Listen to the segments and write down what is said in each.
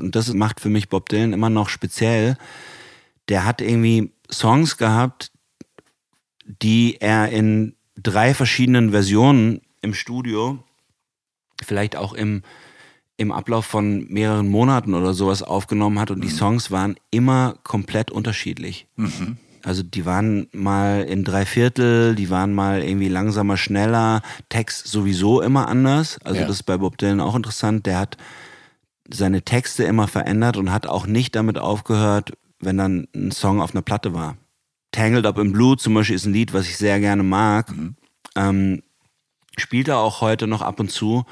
Und das macht für mich Bob Dylan immer noch speziell. Der hat irgendwie Songs gehabt, die er in drei verschiedenen Versionen im Studio, vielleicht auch im, im Ablauf von mehreren Monaten oder sowas aufgenommen hat. Und die Songs waren immer komplett unterschiedlich. Also die waren mal in drei Viertel, die waren mal irgendwie langsamer, schneller, Text sowieso immer anders. Also Ja. das ist bei Bob Dylan auch interessant. Der hat seine Texte immer verändert und hat auch nicht damit aufgehört, wenn dann ein Song auf einer Platte war. Tangled Up in Blue zum Beispiel ist ein Lied, was ich sehr gerne mag. Ähm, spielt er auch heute noch ab und zu.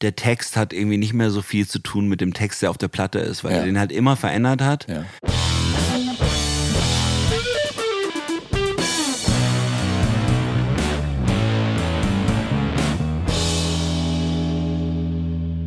Der Text hat irgendwie nicht mehr so viel zu tun mit dem Text, der auf der Platte ist, weil Ja. er den halt immer verändert hat. Ja.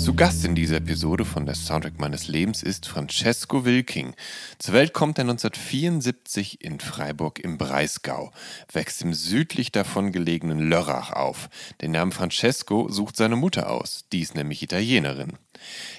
Zu Gast in dieser Episode von der Soundtrack meines Lebens ist Francesco Wilking. Zur Welt kommt er 1974 in Freiburg im Breisgau, wächst im südlich davon gelegenen Lörrach auf. Den Namen Francesco sucht seine Mutter aus, die ist nämlich Italienerin.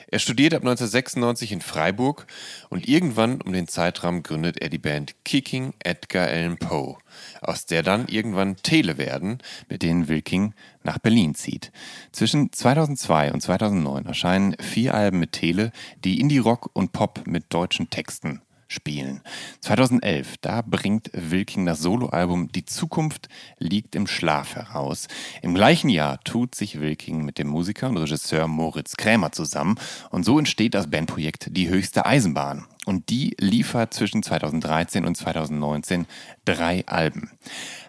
Er studiert ab 1996 in Freiburg und irgendwann um den Zeitraum gründet er die Band Kicking Edgar Allan Poe, aus der dann irgendwann Tele werden, mit denen Wilking nach Berlin zieht. Zwischen 2002 und 2009 erscheinen vier Alben mit Tele, die Indie-Rock und Pop mit deutschen Texten spielen. 2011, da bringt Wilking das Soloalbum Die Zukunft liegt im Schlaf heraus. Im gleichen Jahr tut sich Wilking mit dem Musiker und Regisseur Moritz Krämer zusammen und so entsteht das Bandprojekt Die höchste Eisenbahn. Und die liefert zwischen 2013 und 2019 drei Alben.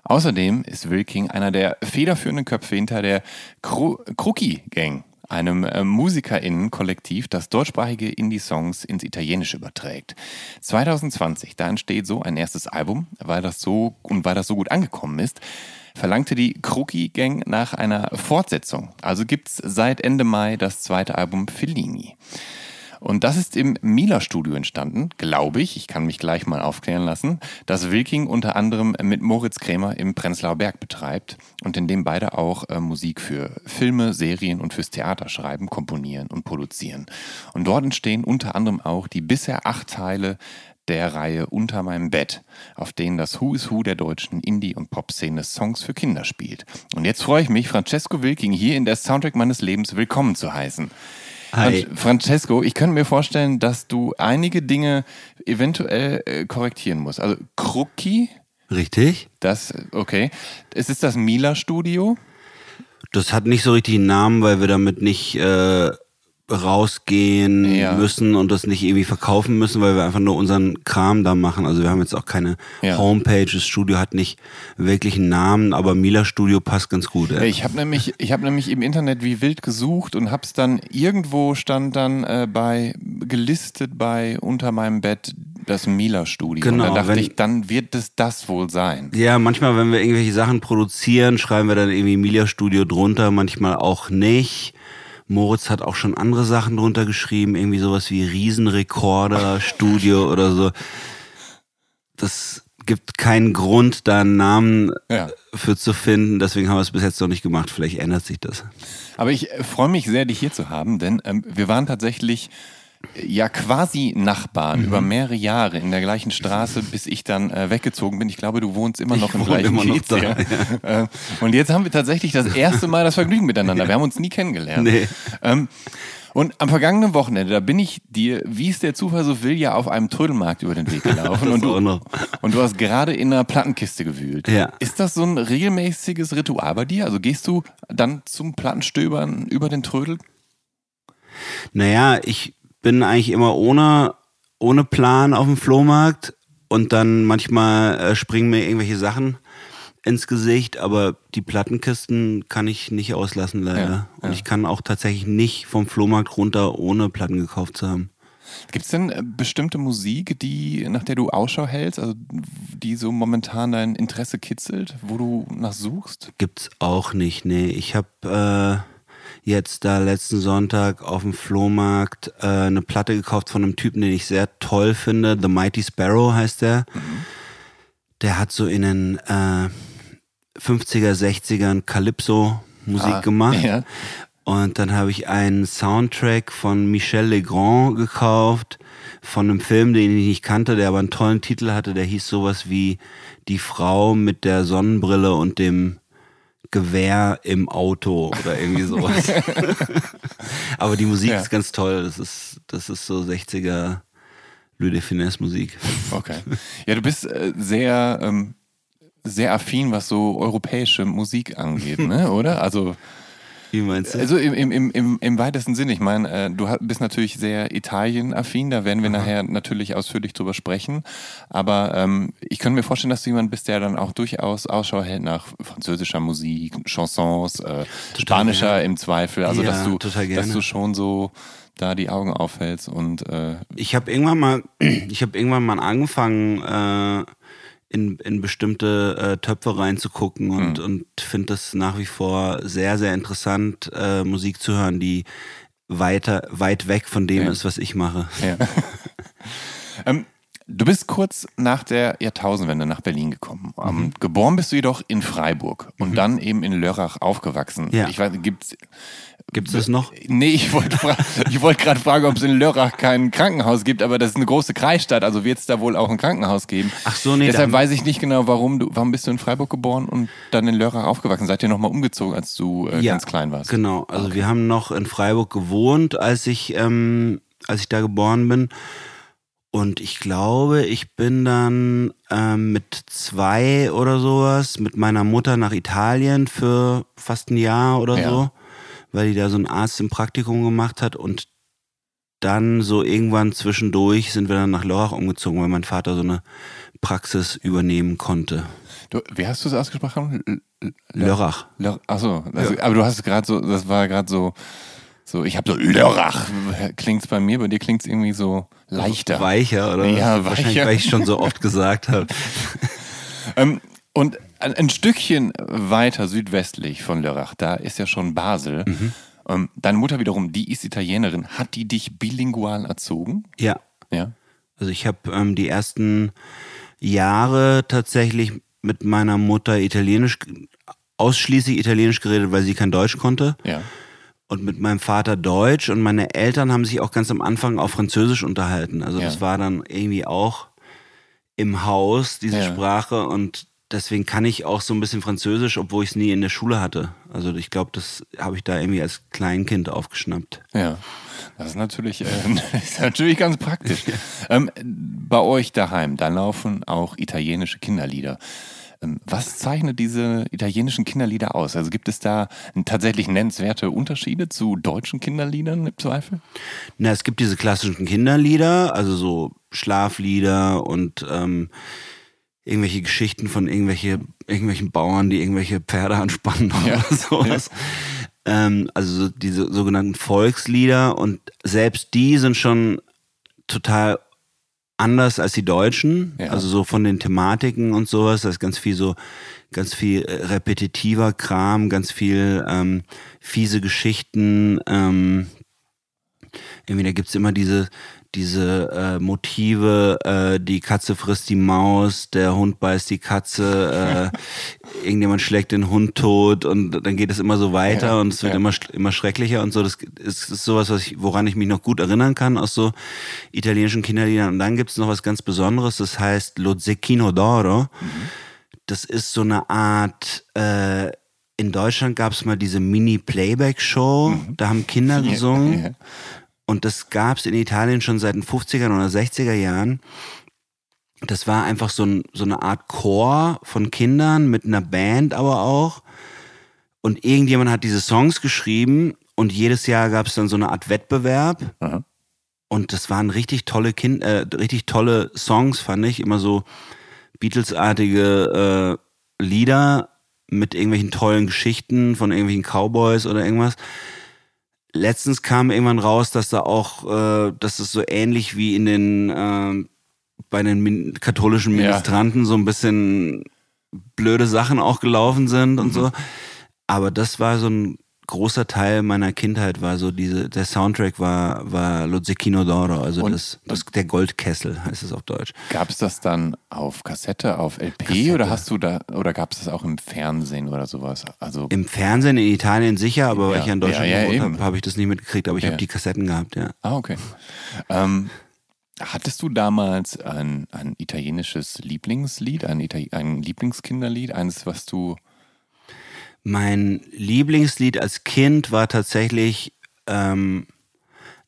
Außerdem ist Wilking einer der federführenden Köpfe hinter der Kruki Gang, einem äh, MusikerInnen-Kollektiv, das deutschsprachige Indie-Songs ins Italienische überträgt. 2020, da entsteht so ein erstes Album, weil das so und weil das so gut angekommen ist, verlangte die Kruki Gang nach einer Fortsetzung. Also gibt's seit Ende Mai das zweite Album Fellini. Und das ist im Mila-Studio entstanden, glaube ich. Ich kann mich gleich mal aufklären lassen, das Wilking unter anderem mit Moritz Krämer im Prenzlauer Berg betreibt und in dem beide auch äh, Musik für Filme, Serien und fürs Theater schreiben, komponieren und produzieren. Und dort entstehen unter anderem auch die bisher acht Teile der Reihe Unter meinem Bett, auf denen das Who is Who der deutschen Indie- und Pop-Szene Songs für Kinder spielt. Und jetzt freue ich mich, Francesco Wilking hier in der Soundtrack meines Lebens willkommen zu heißen. Hi. Fran- Francesco, ich könnte mir vorstellen, dass du einige Dinge eventuell äh, korrektieren musst. Also Kruki, Richtig? das, okay. Es ist das Mila-Studio. Das hat nicht so richtig einen Namen, weil wir damit nicht äh, rausgehen Ja. müssen und das nicht irgendwie verkaufen müssen, weil wir einfach nur unseren Kram da machen. Also wir haben jetzt auch keine Ja. Homepage, das Studio hat nicht wirklich einen Namen, aber Mila Studio passt ganz gut. Ey. Ich habe nämlich, ich habe nämlich im Internet wie wild gesucht und hab's dann irgendwo stand dann äh, bei gelistet bei unter meinem Bett das Mila Studio. und Genau, dann dachte wenn- ich, dann wird es das wohl sein. Ja, manchmal, wenn wir irgendwelche Sachen produzieren, schreiben wir dann irgendwie Mila Studio drunter, manchmal auch nicht. Moritz hat auch schon andere Sachen drunter geschrieben, irgendwie sowas wie Riesenrekorder Studio oder so. Das gibt keinen Grund, da einen Namen Ja. für zu finden. Deswegen haben wir es bis jetzt noch nicht gemacht. Vielleicht ändert sich das. Aber ich freue mich sehr, dich hier zu haben, denn ähm, wir waren tatsächlich ja quasi Nachbarn Mhm. über mehrere Jahre in der gleichen Straße, bis ich dann äh, weggezogen bin. Ich glaube, du wohnst immer noch Ich im gleichen immer Kiez, da, ja. Äh, Und jetzt haben wir tatsächlich das erste Mal das Vergnügen miteinander. Wir haben uns nie kennengelernt. Nee. Ähm, Und am vergangenen Wochenende, da bin ich dir, wie es der Zufall so will, ja auf einem Trödelmarkt über den Weg gelaufen und, du, und du hast gerade in einer Plattenkiste gewühlt. Ja. Ist das so ein regelmäßiges Ritual bei dir? Also gehst du dann zum Plattenstöbern über den Trödel? Naja, ich bin eigentlich immer ohne, ohne Plan auf dem Flohmarkt und dann manchmal äh, springen mir irgendwelche Sachen ins Gesicht, aber die Plattenkisten kann ich nicht auslassen leider. Ja, und ja. ich kann auch tatsächlich nicht vom Flohmarkt runter, ohne Platten gekauft zu haben. Gibt es denn äh, bestimmte Musik, die, nach der du Ausschau hältst, also die so momentan dein Interesse kitzelt, wo du nach suchst? Gibt's auch nicht, nee. Ich habe äh, jetzt da letzten Sonntag auf dem Flohmarkt äh, eine Platte gekauft von einem Typen, den ich sehr toll finde. The Mighty Sparrow heißt der. Mhm. Der hat so in den äh, 50er, 60ern Calypso-Musik ah, gemacht. Ja. Und dann habe ich einen Soundtrack von Michel Legrand gekauft, von einem Film, den ich nicht kannte, der aber einen tollen Titel hatte, der hieß sowas wie Die Frau mit der Sonnenbrille und dem Gewehr im Auto oder irgendwie sowas. aber die Musik ja. ist ganz toll. Das ist, das ist so 60er Louis de Finesse Musik. Okay. Ja, du bist äh, sehr ähm, sehr affin, was so europäische Musik angeht, ne? oder? Also. Wie meinst du? Also im, im, im, im weitesten Sinne. Ich meine, äh, du bist natürlich sehr Italien-affin, da werden wir Aha. nachher natürlich ausführlich drüber sprechen. Aber ähm, ich könnte mir vorstellen, dass du jemand bist, der dann auch durchaus Ausschau hält nach französischer Musik, Chansons, äh, spanischer gerne. im Zweifel. Also ja, dass du, dass du schon so da die Augen aufhältst und äh ich habe irgendwann mal, ich habe irgendwann mal angefangen. Äh in, in bestimmte äh, Töpfe reinzugucken und, mhm. und finde das nach wie vor sehr, sehr interessant, äh, Musik zu hören, die weiter, weit weg von dem ja. ist, was ich mache. Ja. ähm, du bist kurz nach der Jahrtausendwende nach Berlin gekommen. Ähm, mhm. geboren bist du jedoch in Freiburg und mhm. dann eben in Lörrach aufgewachsen. Ja. Ich weiß, gibt's Gibt es das noch? Nee, ich wollte wollt gerade fragen, ob es in Lörrach kein Krankenhaus gibt, aber das ist eine große Kreisstadt, also wird es da wohl auch ein Krankenhaus geben. Ach so, nee. Deshalb weiß ich nicht genau, warum du, warum bist du in Freiburg geboren und dann in Lörrach aufgewachsen? Seid ihr nochmal umgezogen, als du äh, ja, ganz klein warst? Genau, also okay. wir haben noch in Freiburg gewohnt, als ich, ähm, als ich da geboren bin. Und ich glaube, ich bin dann ähm, mit zwei oder sowas mit meiner Mutter nach Italien für fast ein Jahr oder ja. so weil die da so ein Arzt im Praktikum gemacht hat und dann so irgendwann zwischendurch sind wir dann nach Lörrach umgezogen, weil mein Vater so eine Praxis übernehmen konnte. Du, wie hast du es ausgesprochen? Lörrach. Lörrach. Achso, also, aber du hast gerade so, das war gerade so, so, ich habe so Lörrach. Klingt es bei mir, bei dir klingt es irgendwie so leichter. Weicher, oder? Ja, weicher. Wahrscheinlich, weil ich schon so oft gesagt habe. ähm, und ein, ein, Stückchen weiter südwestlich von Lörrach, da ist ja schon Basel. Mhm. Ähm, deine Mutter wiederum, die ist Italienerin. Hat die dich bilingual erzogen? Ja. Ja. Also ich habe ähm, die ersten Jahre tatsächlich mit meiner Mutter Italienisch, ausschließlich Italienisch geredet, weil sie kein Deutsch konnte. Ja. Und mit meinem Vater Deutsch und meine Eltern haben sich auch ganz am Anfang auf Französisch unterhalten. Also ja. das war dann irgendwie auch im Haus, diese ja. Sprache. Und deswegen kann ich auch so ein bisschen Französisch, obwohl ich es nie in der Schule hatte. Also ich glaube, das habe ich da irgendwie als Kleinkind aufgeschnappt. Ja. Das ist natürlich, äh, das ist natürlich ganz praktisch. ähm, bei euch daheim, da laufen auch italienische Kinderlieder. Ähm, was zeichnet diese italienischen Kinderlieder aus? Also gibt es da tatsächlich nennenswerte Unterschiede zu deutschen Kinderliedern im Zweifel? Na, es gibt diese klassischen Kinderlieder, also so Schlaflieder und ähm, irgendwelche Geschichten von irgendwelche, irgendwelchen Bauern, die irgendwelche Pferde anspannen ja. oder sowas. Ja. Ähm, also diese sogenannten Volkslieder und selbst die sind schon total anders als die Deutschen. Ja. Also so von den Thematiken und sowas. Da ist ganz viel so, ganz viel äh, repetitiver Kram, ganz viel ähm, fiese Geschichten. Ähm, irgendwie, da gibt's immer diese, diese äh, Motive, äh, die Katze frisst die Maus, der Hund beißt die Katze, äh, irgendjemand schlägt den Hund tot und dann geht es immer so weiter ja, und es wird ja. immer immer schrecklicher und so. Das ist, ist sowas, was ich, woran ich mich noch gut erinnern kann aus so italienischen Kinderliedern. Und dann gibt es noch was ganz Besonderes, das heißt Lo Zecchino d'Oro. Mhm. Das ist so eine Art äh, in Deutschland gab es mal diese Mini-Playback-Show, Mhm. da haben Kinder gesungen. Und das gab es in Italien schon seit den 50er oder 60er Jahren. Das war einfach so, ein, so eine Art Chor von Kindern mit einer Band aber auch. Und irgendjemand hat diese Songs geschrieben und jedes Jahr gab es dann so eine Art Wettbewerb. Aha. Und das waren richtig tolle kind, äh, richtig tolle Songs, fand ich. Immer so Beatles-artige äh, Lieder mit irgendwelchen tollen Geschichten von irgendwelchen Cowboys oder irgendwas. Letztens kam irgendwann raus, dass da auch, äh, dass es so ähnlich wie in den äh, bei den min katholischen Ja. Ministranten so ein bisschen blöde Sachen auch gelaufen sind und so. Aber das war so ein großer Teil meiner Kindheit, war so diese, der Soundtrack war, war Lo Zecchino d'Oro, also Und- das, das, der Goldkessel heißt es auf Deutsch. Gab es das dann auf Kassette, auf LP Kassette. oder hast du da oder gab es das auch im Fernsehen oder sowas? Also Im Fernsehen in Italien sicher, aber weil Ja, ich ja in Deutschland ja, ja, habe, habe ich das nicht mitgekriegt, aber ich Ja. habe die Kassetten gehabt, ja. Ah, okay. Ähm, hattest du damals ein, ein italienisches Lieblingslied, ein, Itali ein Lieblingskinderlied, eines, was du Mein Lieblingslied als Kind war tatsächlich ähm,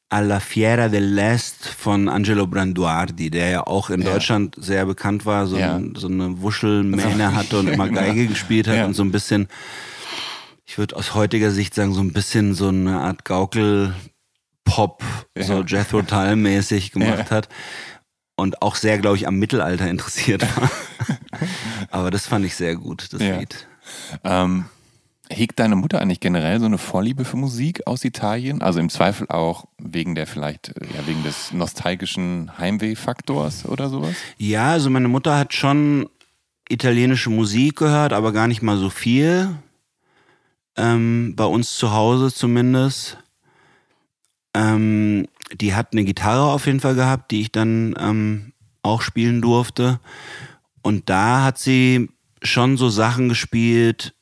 Alla Fiera dell'Est von Angelo Branduardi, der ja auch in Ja. Deutschland sehr bekannt war, so, Ja. ein, so eine Wuschelmähne hatte und immer Geige gespielt hat Ja. und so ein bisschen, ich würde aus heutiger Sicht sagen, so ein bisschen so eine Art Gaukel-Pop, so. Jethro Tull-mäßig gemacht hat. Und auch sehr, glaube ich, am Mittelalter interessiert war. Aber das fand ich sehr gut, das Ja. Lied. Ähm, hegt deine Mutter eigentlich generell so eine Vorliebe für Musik aus Italien? Also im Zweifel auch wegen der vielleicht, äh, ja, wegen des nostalgischen Heimweh-Faktors oder sowas? Ja, also meine Mutter hat schon italienische Musik gehört, aber gar nicht mal so viel. Ähm, bei uns zu Hause zumindest. Ähm, die hat eine Gitarre auf jeden Fall gehabt, die ich dann ähm, auch spielen durfte. Und da hat sie schon so Sachen gespielt,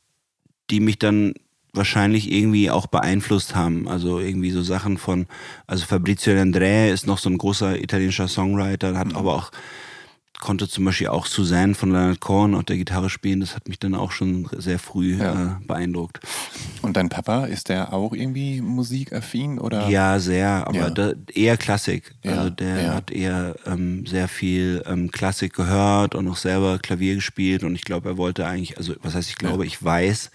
die mich dann wahrscheinlich irgendwie auch beeinflusst haben. Also irgendwie so Sachen von, also Fabrizio De André ist noch so ein großer italienischer Songwriter, hat aber auch, konnte zum Beispiel auch Suzanne von Leonard Cohen auf der Gitarre spielen. Das hat mich dann auch schon sehr früh Ja. äh, beeindruckt. Und dein Papa, ist der auch irgendwie musikaffin oder? Ja, sehr, aber Ja. Da, eher Klassik. Ja, Also der hat eher ähm, sehr viel ähm, Klassik gehört und auch selber Klavier gespielt und ich glaube, er wollte eigentlich, also was heißt ich glaube, ich weiß,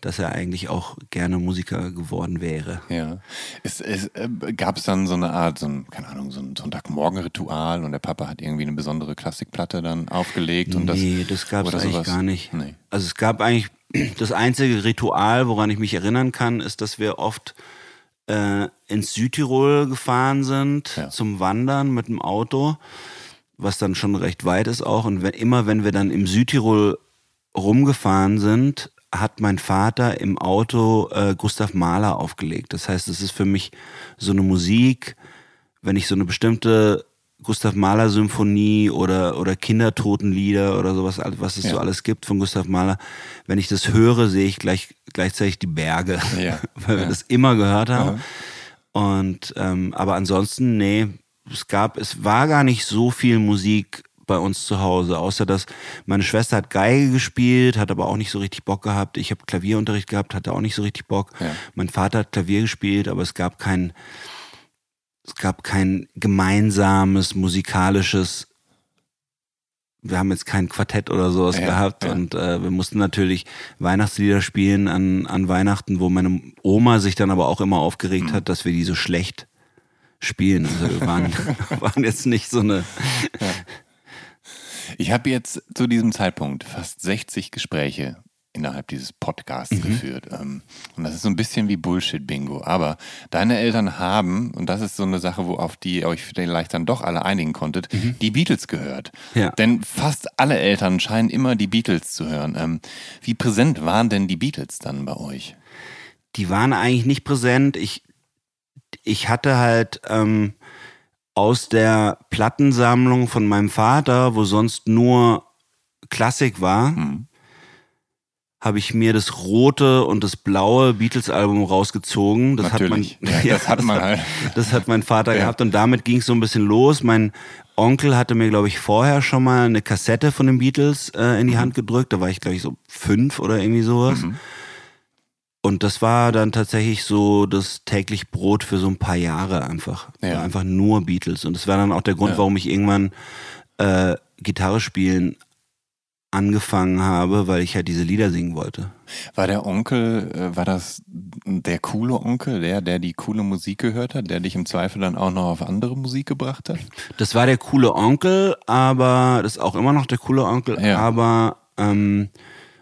dass er eigentlich auch gerne Musiker geworden wäre. Ja. Es, es, äh, gab es dann so eine Art, so ein, keine Ahnung, so ein Sonntagmorgen-Ritual und der Papa hat irgendwie eine besondere Klassikplatte dann aufgelegt und das. nee, das gab es eigentlich sowas? gar nicht. Nee. Also es gab eigentlich das einzige Ritual, woran ich mich erinnern kann, ist, dass wir oft äh, ins Südtirol gefahren sind Ja. zum Wandern mit dem Auto, was dann schon recht weit ist auch. Und wenn, immer wenn wir dann im Südtirol rumgefahren sind, hat mein Vater im Auto äh, Gustav Mahler aufgelegt. Das heißt, es ist für mich so eine Musik, wenn ich so eine bestimmte Gustav Mahler Symphonie oder, oder Kindertotenlieder oder sowas, was es Ja. so alles gibt von Gustav Mahler, wenn ich das höre, sehe ich gleich, gleichzeitig die Berge, Ja. weil wir das immer gehört haben. Und, ähm, aber ansonsten, nee, es gab, es war gar nicht so viel Musik bei uns zu Hause, außer dass meine Schwester hat Geige gespielt, hat aber auch nicht so richtig Bock gehabt. Ich habe Klavierunterricht gehabt, hatte auch nicht so richtig Bock. Ja. Mein Vater hat Klavier gespielt, aber es gab kein, es gab kein gemeinsames musikalisches wir haben jetzt kein Quartett oder sowas Ja, gehabt ja. und äh, wir mussten natürlich Weihnachtslieder spielen an, an Weihnachten, wo meine Oma sich dann aber auch immer aufgeregt Mhm. hat, dass wir die so schlecht spielen. Also wir waren, waren jetzt nicht so eine. Ich habe jetzt zu diesem Zeitpunkt fast 60 Gespräche innerhalb dieses Podcasts Mhm. geführt. Ähm, Und das ist so ein bisschen wie Bullshit-Bingo. Aber deine Eltern haben, und das ist so eine Sache, wo auf die ihr euch vielleicht dann doch alle einigen konntet, die Beatles gehört. Mhm. Ja. Denn fast alle Eltern scheinen immer die Beatles zu hören. Ähm, Wie präsent waren denn die Beatles dann bei euch? Die waren eigentlich nicht präsent. Ich, ich hatte halt ähm, aus der Plattensammlung von meinem Vater, wo sonst nur Klassik war, Mhm. Habe ich mir das rote und das blaue Beatles-Album rausgezogen. Das Natürlich. hat man, Ja, das hat man halt. Das hat mein Vater Ja. gehabt und damit ging es so ein bisschen los. Mein Onkel hatte mir, glaube ich, vorher schon mal eine Kassette von den Beatles äh, Mhm. in die Hand gedrückt. Da war ich, glaube ich, so fünf oder irgendwie sowas. Und das war dann tatsächlich so das täglich Brot für so ein paar Jahre einfach. Ja. War einfach nur Beatles. Und das war dann auch der Grund, Ja. warum ich irgendwann äh, Gitarre spielen angefangen habe, weil ich halt diese Lieder singen wollte. War der Onkel, äh, war das der coole Onkel, der, der die coole Musik gehört hat, der dich im Zweifel dann auch noch auf andere Musik gebracht hat? Das war der coole Onkel, aber das ist auch immer noch der coole Onkel, Ja. aber ähm,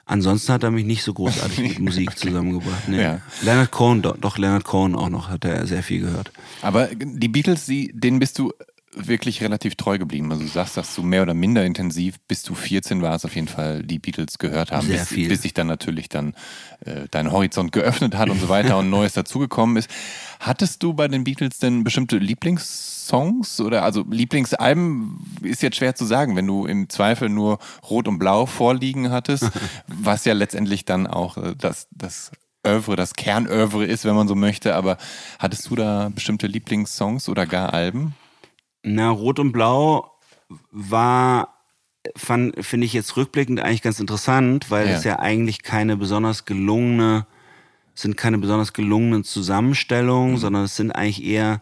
ansonsten hat er mich nicht so großartig mit Musik zusammengebracht. Nee. Ja. Leonard Cohen, doch, doch Leonard Cohen auch noch, hat er sehr viel gehört. Aber die Beatles, die, denen bist du wirklich relativ treu geblieben. Also du sagst, dass du mehr oder minder intensiv, bis du 14 warst, auf jeden Fall die Beatles gehört haben. Sehr bis, viel. bis sich dann natürlich dann äh, dein Horizont geöffnet hat und so weiter und Neues dazugekommen ist. Hattest du bei den Beatles denn bestimmte Lieblingssongs oder also Lieblingsalben ist jetzt schwer zu sagen, wenn du im Zweifel nur Rot und Blau vorliegen hattest, was ja letztendlich dann auch äh, das, das Oeuvre, das Kernöuvre ist, wenn man so möchte. Aber hattest du da bestimmte Lieblingssongs oder gar Alben? Na, Rot und Blau war, fand- finde ich jetzt rückblickend eigentlich ganz interessant, weil Ja. es ja eigentlich keine besonders gelungene, sind keine besonders gelungenen Zusammenstellungen, Mhm. sondern es sind eigentlich eher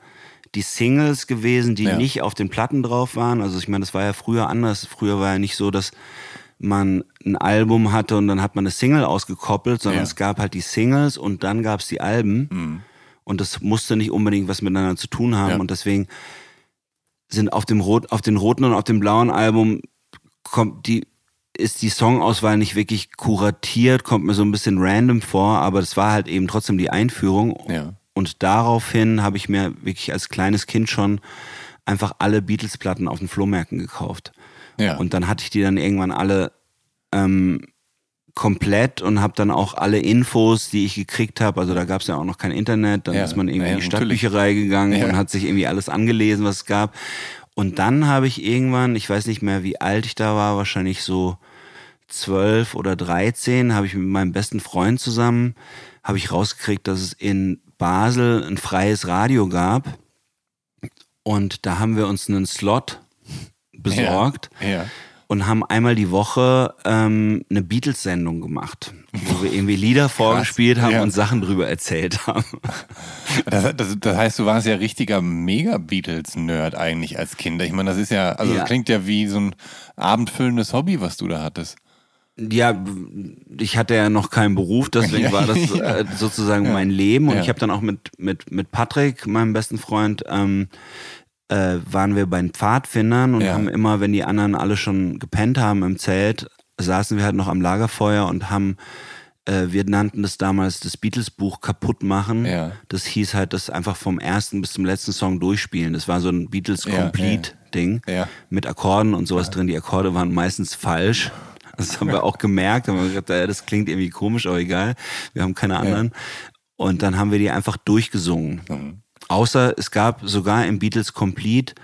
die Singles gewesen, die Ja. nicht auf den Platten drauf waren. Also ich meine, das war ja früher anders. Früher war ja nicht so, dass man ein Album hatte und dann hat man eine Single ausgekoppelt, sondern Ja. es gab halt die Singles und dann gab es die Alben. Und das musste nicht unbedingt was miteinander zu tun haben. Ja. Und deswegen sind auf dem Rot, auf den roten und auf dem blauen Album kommt die, ist die Songauswahl nicht wirklich kuratiert, kommt mir so ein bisschen random vor, aber das war halt eben trotzdem die Einführung. Ja. Und daraufhin habe ich mir wirklich als kleines Kind schon einfach alle Beatles-Platten auf den Flohmärkten gekauft. Ja. Und dann hatte ich die dann irgendwann alle ähm, komplett und habe dann auch alle Infos, die ich gekriegt habe, also da gab es ja auch noch kein Internet, dann Ja, ist man irgendwie ja, in die. Stadtbücherei gegangen Ja. und hat sich irgendwie alles angelesen, was es gab. Und dann habe ich irgendwann, ich weiß nicht mehr, wie alt ich da war, wahrscheinlich so zwölf oder dreizehn, habe ich mit meinem besten Freund zusammen, habe ich rausgekriegt, dass es in Basel ein freies Radio gab. Und da haben wir uns einen Slot besorgt Ja. Und haben einmal die Woche ähm, eine Beatles-Sendung gemacht, wo wir irgendwie Lieder vorgespielt haben ja. und Sachen drüber erzählt haben. Das, das, das heißt, du warst ja richtiger Mega-Beatles-Nerd eigentlich als Kind. Ich meine, das ist ja, also Ja. das klingt ja wie so ein abendfüllendes Hobby, was du da hattest. Ja, ich hatte ja noch keinen Beruf, deswegen Ja, war das äh, sozusagen mein Leben. Und ich habe dann auch mit, mit, mit Patrick, meinem besten Freund, ähm, äh, waren wir bei den Pfadfindern und Ja. haben immer, wenn die anderen alle schon gepennt haben im Zelt, saßen wir halt noch am Lagerfeuer und haben, äh, wir nannten das damals das Beatles-Buch kaputt machen. Ja. Das hieß halt, das einfach vom ersten bis zum letzten Song durchspielen. Das war so ein Beatles Ja, Ja. mit Akkorden und sowas drin. Die Akkorde waren meistens falsch. Das haben wir auch gemerkt. Haben wir gesagt, äh, das klingt irgendwie komisch, aber egal. Wir haben keine anderen. Und dann haben wir die einfach durchgesungen. Mhm. Außer es gab sogar im Beatles Complete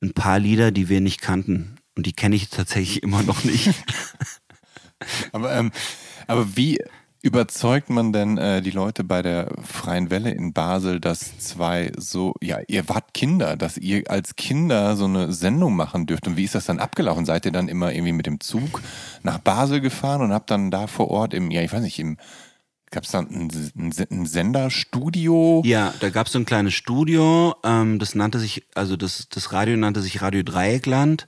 ein paar Lieder, die wir nicht kannten. Und die kenne ich tatsächlich immer noch nicht. Aber, ähm, aber wie überzeugt man denn äh, die Leute bei der Freien Welle in Basel, dass zwei so, ja, ihr wart Kinder, dass ihr als Kinder so eine Sendung machen dürft? Und wie ist das dann abgelaufen? Seid ihr dann immer irgendwie mit dem Zug nach Basel gefahren und habt dann da vor Ort im, ja, ich weiß nicht, im, gab es dann ein, ein, ein Senderstudio? Ja, da gab es so ein kleines Studio, ähm, das nannte sich, also das, das Radio nannte sich Radio Dreieckland.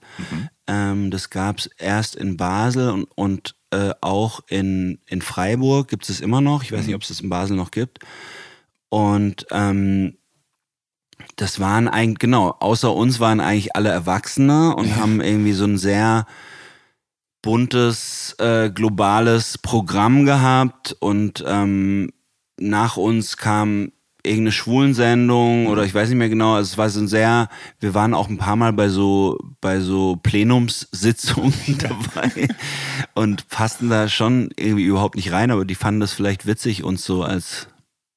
Ähm, das gab es erst in Basel und, und äh, auch in, in Freiburg gibt es es immer noch. Ich weiß nicht, ob es das in Basel noch gibt. Und ähm, das waren eigentlich, genau, außer uns waren eigentlich alle Erwachsene und haben irgendwie so ein sehr buntes, äh, globales Programm gehabt und ähm, nach uns kam irgendeine Schwulensendung oder ich weiß nicht mehr genau. Es war so ein sehr, wir waren auch ein paar Mal bei so, bei so Plenumssitzungen dabei und passten da schon irgendwie überhaupt nicht rein, aber die fanden das vielleicht witzig, uns so als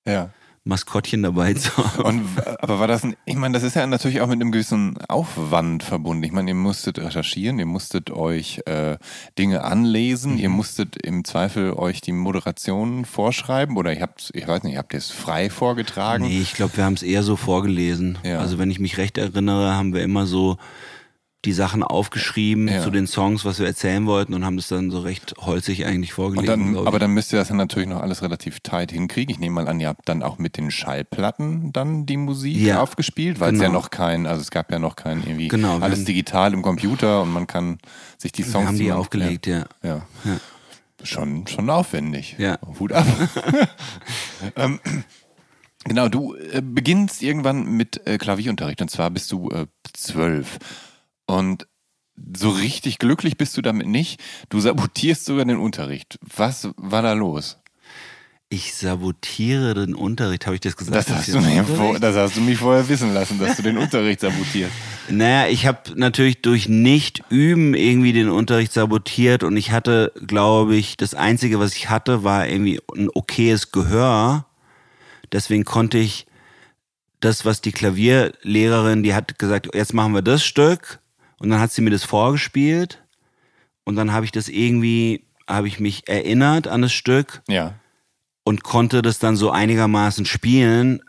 Ja. Maskottchen dabei zu haben. Und, aber war das ein, ich meine, das ist ja natürlich auch mit einem gewissen Aufwand verbunden. Ich meine, ihr musstet recherchieren, ihr musstet euch äh, Dinge anlesen, Mhm. ihr musstet im Zweifel euch die Moderation vorschreiben oder ihr habt, ich weiß nicht, habt ihr es frei vorgetragen? Nee, ich glaube, wir haben es eher so vorgelesen. Ja. Also wenn ich mich recht erinnere, haben wir immer so die Sachen aufgeschrieben Ja. zu den Songs, was wir erzählen wollten und haben das dann so recht holzig eigentlich vorgelegt. aber dann müsst ihr das dann natürlich noch alles relativ tight hinkriegen. Ich nehme mal an, ihr habt dann auch mit den Schallplatten dann die Musik Ja, aufgespielt, weil es ja genau. noch kein, also es gab ja noch kein irgendwie Genau, alles haben- digital im Computer und man kann sich die Songs wir haben die man- aufgelegt, ja. Ja. ja. Schon, schon aufwendig. Ja. Hut ab. ähm, genau, du äh, beginnst irgendwann mit äh, Klavierunterricht und zwar bist du äh, zwölf. Und so richtig glücklich bist du damit nicht. Du sabotierst sogar den Unterricht. Was war da los? Ich sabotiere den Unterricht, habe ich das gesagt? Das hast, du mir vor, das hast du mich vorher wissen lassen, dass du den Unterricht sabotierst. Naja, ich habe natürlich durch Nicht-Üben irgendwie den Unterricht sabotiert und ich hatte, glaube ich, das Einzige, was ich hatte, war irgendwie ein okayes Gehör. Deswegen konnte ich das, was die Klavierlehrerin, die hat gesagt, jetzt machen wir das Stück und dann hat sie mir das vorgespielt und dann habe ich das irgendwie, habe ich mich erinnert an das Stück Ja. und konnte das dann so einigermaßen spielen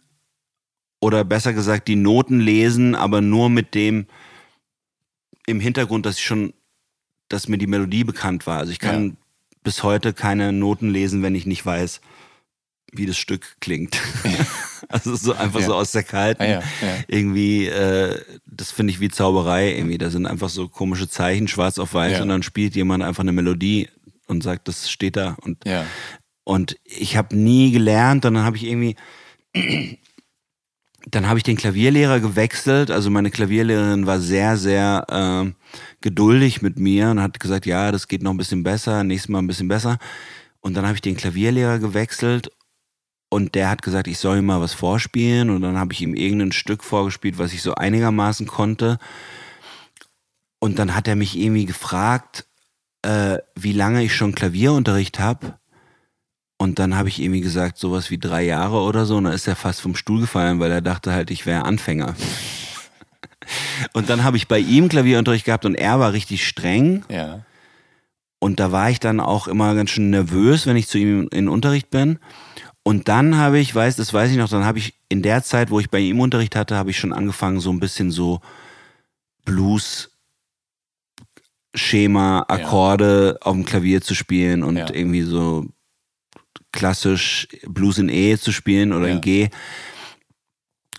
oder besser gesagt die Noten lesen, aber nur mit dem im Hintergrund, dass ich schon, dass mir die Melodie bekannt war. Also ich kann Ja. bis heute keine Noten lesen, wenn ich nicht weiß, wie das Stück klingt. also so einfach Ja. so aus der Kalten. Ja, ja. Irgendwie, äh, das finde ich wie Zauberei irgendwie. Da sind einfach so komische Zeichen, schwarz auf weiß und dann spielt jemand einfach eine Melodie und sagt, das steht da und Ja. und ich habe nie gelernt und dann habe ich irgendwie, dann habe ich den Klavierlehrer gewechselt. Also meine Klavierlehrerin war sehr, sehr ähm, geduldig mit mir und hat gesagt, ja, das geht noch ein bisschen besser, nächstes Mal ein bisschen besser. Und dann habe ich den Klavierlehrer gewechselt und der hat gesagt, ich soll ihm mal was vorspielen und dann habe ich ihm irgendein Stück vorgespielt, was ich so einigermaßen konnte. Und dann hat er mich irgendwie gefragt, äh, wie lange ich schon Klavierunterricht habe. Und dann habe ich irgendwie gesagt, sowas wie drei Jahre oder so. Und dann ist er fast vom Stuhl gefallen, weil er dachte halt, ich wäre Anfänger. Und dann habe ich bei ihm Klavierunterricht gehabt und er war richtig streng. Ja. Und da war ich dann auch immer ganz schön nervös, wenn ich zu ihm in Unterricht bin. Und dann habe ich, weiß, das weiß ich noch, dann habe ich in der Zeit, wo ich bei ihm Unterricht hatte, habe ich schon angefangen, so ein bisschen so Blues Schema, Akkorde auf dem Klavier zu spielen und Ja. irgendwie so klassisch Blues in E zu spielen oder Ja. in G.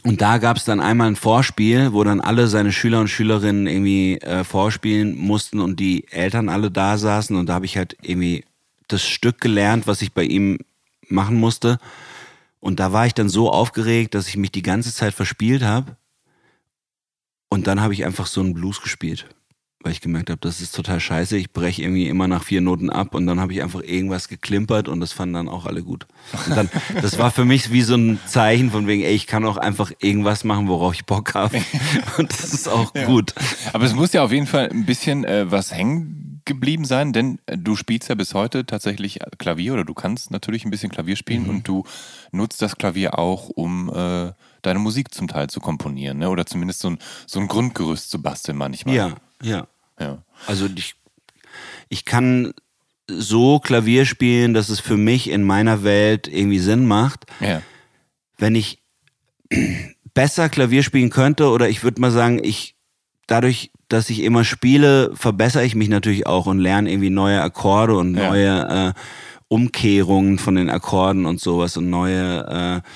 Und da gab es dann einmal ein Vorspiel, wo dann alle seine Schüler und Schülerinnen irgendwie äh, vorspielen mussten und die Eltern alle da saßen und da habe ich halt irgendwie das Stück gelernt, was ich bei ihm machen musste. Und da war ich dann so aufgeregt, dass ich mich die ganze Zeit verspielt habe. Und dann habe ich einfach so einen Blues gespielt, weil ich gemerkt habe, das ist total scheiße. Ich breche irgendwie immer nach vier Noten ab und dann habe ich einfach irgendwas geklimpert und das fanden dann auch alle gut. Und dann, das war für mich wie so ein Zeichen von wegen, ey, ich kann auch einfach irgendwas machen, worauf ich Bock habe. Und das ist auch gut. Aber es muss ja auf jeden Fall ein bisschen äh, was hängen geblieben sein, denn äh, du spielst ja bis heute tatsächlich Klavier oder du kannst natürlich ein bisschen Klavier spielen Mhm. und du nutzt das Klavier auch, um äh, deine Musik zum Teil zu komponieren, ne? oder zumindest so ein, so ein Grundgerüst zu basteln manchmal. Ja, ja. ja. Also ich, ich kann so Klavier spielen, dass es für mich in meiner Welt irgendwie Sinn macht. Ja. Wenn ich besser Klavier spielen könnte oder ich würde mal sagen, ich dadurch, dass ich immer spiele, verbessere ich mich natürlich auch und lerne irgendwie neue Akkorde und Ja. neue äh, Umkehrungen von den Akkorden und sowas und neue, äh,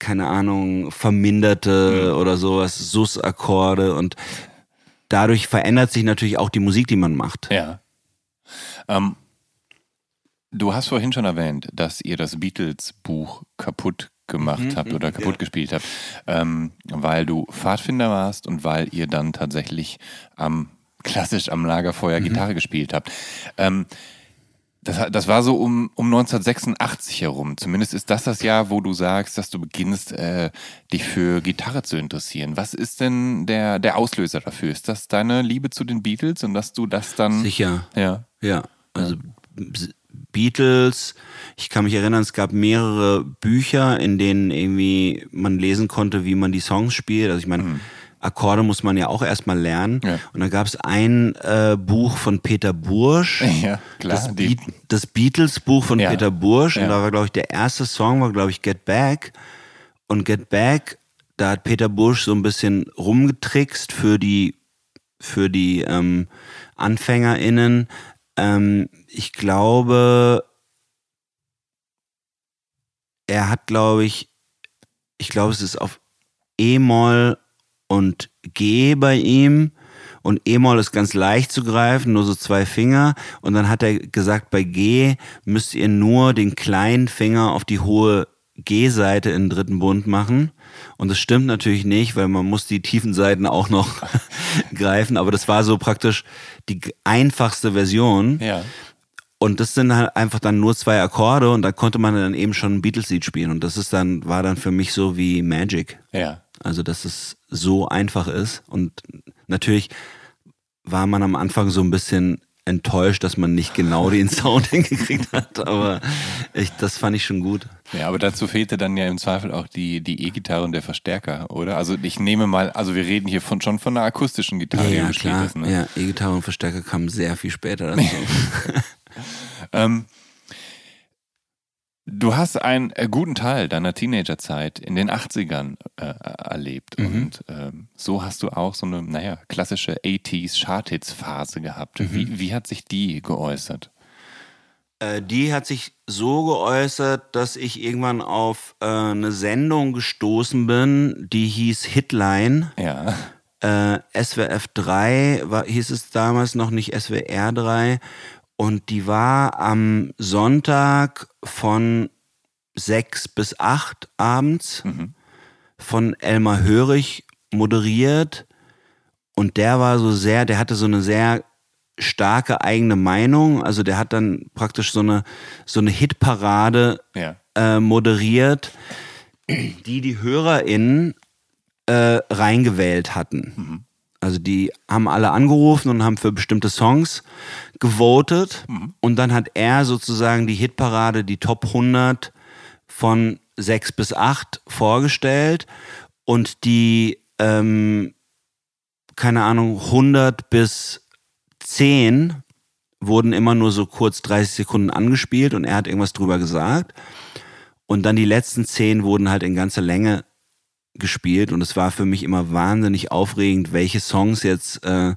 keine Ahnung, verminderte oder sowas, Sus-Akkorde und dadurch verändert sich natürlich auch die Musik, die man macht. Ja. Ähm, du hast vorhin schon erwähnt, dass ihr das Beatles-Buch kaputt gemacht habt oder kaputt gespielt habt, ähm, weil du Pfadfinder warst und weil ihr dann tatsächlich am klassisch am Lagerfeuer Gitarre gespielt habt. Ähm, das, das war so um, um 1986 herum. Zumindest ist das das Jahr, wo du sagst, dass du beginnst, äh, dich für Gitarre zu interessieren. Was ist denn der, der Auslöser dafür? Ist das deine Liebe zu den Beatles und dass du das dann. Sicher. Ja. Ja, also B- Beatles, ich kann mich erinnern, es gab mehrere Bücher, in denen irgendwie man lesen konnte, wie man die Songs spielt. Also ich meine, Akkorde muss man ja auch erstmal lernen. Mhm. Ja. Und da gab es ein äh, Buch von Peter Bursch. Ja, klar. Das, Beat, das Beatles-Buch von Ja. Peter Bursch. Und da war, glaube ich, der erste Song war, glaube ich, Get Back. Und Get Back, da hat Peter Bursch so ein bisschen rumgetrickst für die für die ähm, AnfängerInnen. Ähm, ich glaube, er hat, glaube ich, ich glaube, es ist auf E-Moll und G bei ihm. Und E-Moll ist ganz leicht zu greifen, nur so zwei Finger. Und dann hat er gesagt, bei G müsst ihr nur den kleinen Finger auf die hohe G-Seite in den dritten Bund machen. Und das stimmt natürlich nicht, weil man muss die tiefen Seiten auch noch greifen. Aber das war so praktisch die einfachste Version. Ja. Und das sind halt einfach dann nur zwei Akkorde und da konnte man dann eben schon ein Beatles-Lied spielen. Und das ist dann, war dann für mich so wie Magic. Ja. Also, dass es so einfach ist. Und natürlich war man am Anfang so ein bisschen enttäuscht, dass man nicht genau den Sound hingekriegt hat, aber ich, das fand ich schon gut. Ja, aber dazu fehlte dann ja im Zweifel auch die, die E-Gitarre und der Verstärker, oder? Also ich nehme mal, also wir reden hier von, schon von einer akustischen Gitarre, ja, gespielt klar. Ne? Ja, E-Gitarre und Verstärker kamen sehr viel später dazu. Ähm, du hast einen äh, guten Teil deiner Teenagerzeit in den 80ern äh, erlebt Mhm. und ähm, so hast du auch so eine, naja, klassische 80s Charthits-Phase gehabt. Mhm. Wie, wie hat sich die geäußert? Äh, die hat sich so geäußert, dass ich irgendwann auf äh, eine Sendung gestoßen bin, die hieß Hitline. Ja. Äh, SWF 3 war, hieß es damals noch nicht SWR 3. Und die war am Sonntag von sechs bis acht abends von Elmar Hörig moderiert. Und der war so sehr, der hatte so eine sehr starke eigene Meinung. Also der hat dann praktisch so eine, so eine Hitparade Ja. äh, moderiert, die die HörerInnen äh, reingewählt hatten. Also die haben alle angerufen und haben für bestimmte Songs gewotet. Und dann hat er sozusagen die Hitparade, die Top 100 von 6 bis 8 vorgestellt. Und die, ähm, keine Ahnung, 100 bis 10 wurden immer nur so kurz 30 Sekunden angespielt und er hat irgendwas drüber gesagt. Und dann die letzten 10 wurden halt in ganzer Länge gespielt und es war für mich immer wahnsinnig aufregend, welche Songs jetzt äh,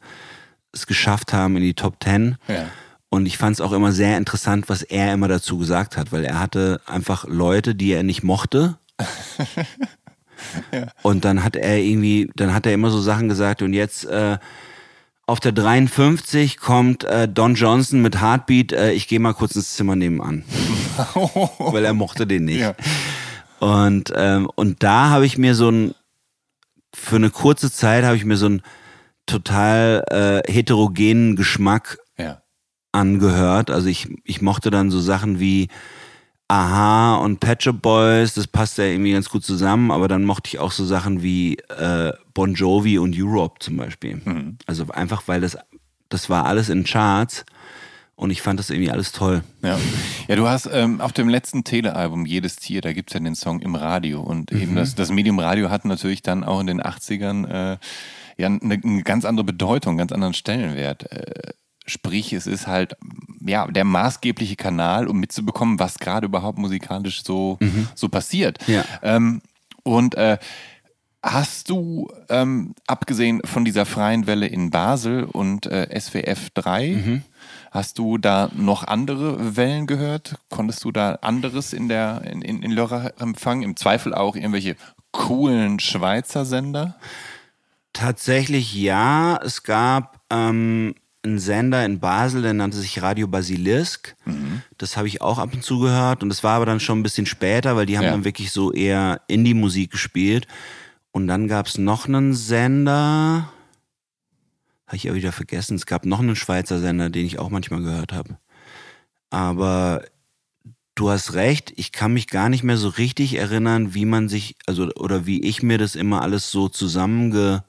es geschafft haben in die Top 10. Ja. Und ich fand es auch immer sehr interessant, was er immer dazu gesagt hat, weil er hatte einfach Leute, die er nicht mochte. Und dann hat er irgendwie, dann hat er immer so Sachen gesagt und jetzt äh, auf der 53 kommt äh, Don Johnson mit Heartbeat, äh, ich gehe mal kurz ins Zimmer nebenan. weil er mochte den nicht. Ja. Und, ähm, und da habe ich mir so ein, für eine kurze Zeit habe ich mir so einen total äh, heterogenen Geschmack Ja. angehört. Also ich, ich mochte dann so Sachen wie Aha und Pet Shop Boys, das passt ja irgendwie ganz gut zusammen, aber dann mochte ich auch so Sachen wie äh, Bon Jovi und Europe zum Beispiel. Also einfach, weil das, das war alles in Charts und ich fand das irgendwie alles toll. Ja, ja du hast ähm, auf dem letzten Telealbum Jedes Tier, da gibt's ja den Song im Radio. Und Mhm. eben das, das Medium Radio hat natürlich dann auch in den 80ern äh, ja eine, eine ganz andere Bedeutung, einen ganz anderen Stellenwert. Äh, sprich, es ist halt ja der maßgebliche Kanal, um mitzubekommen, was gerade überhaupt musikalisch so, so passiert. Mhm. Ja. Ähm, und äh, Hast du, ähm, abgesehen von dieser freien Welle in Basel und äh, SWF 3, Mhm. Hast du da noch andere Wellen gehört? Konntest du da anderes in der in, in, in Lörrach empfangen? Im Zweifel auch irgendwelche coolen Schweizer Sender? Tatsächlich ja. Es gab ähm, einen Sender in Basel, der nannte sich Radio Basilisk. Das habe ich auch ab und zu gehört. Und das war aber dann schon ein bisschen später, weil die haben Ja. dann wirklich so eher Indie-Musik gespielt. Und dann gab es noch einen Sender. Habe ich ja wieder vergessen. Es gab noch einen Schweizer Sender, den ich auch manchmal gehört habe. Aber du hast recht, ich kann mich gar nicht mehr so richtig erinnern, wie man sich, also oder wie ich mir das immer alles so zusammengesucht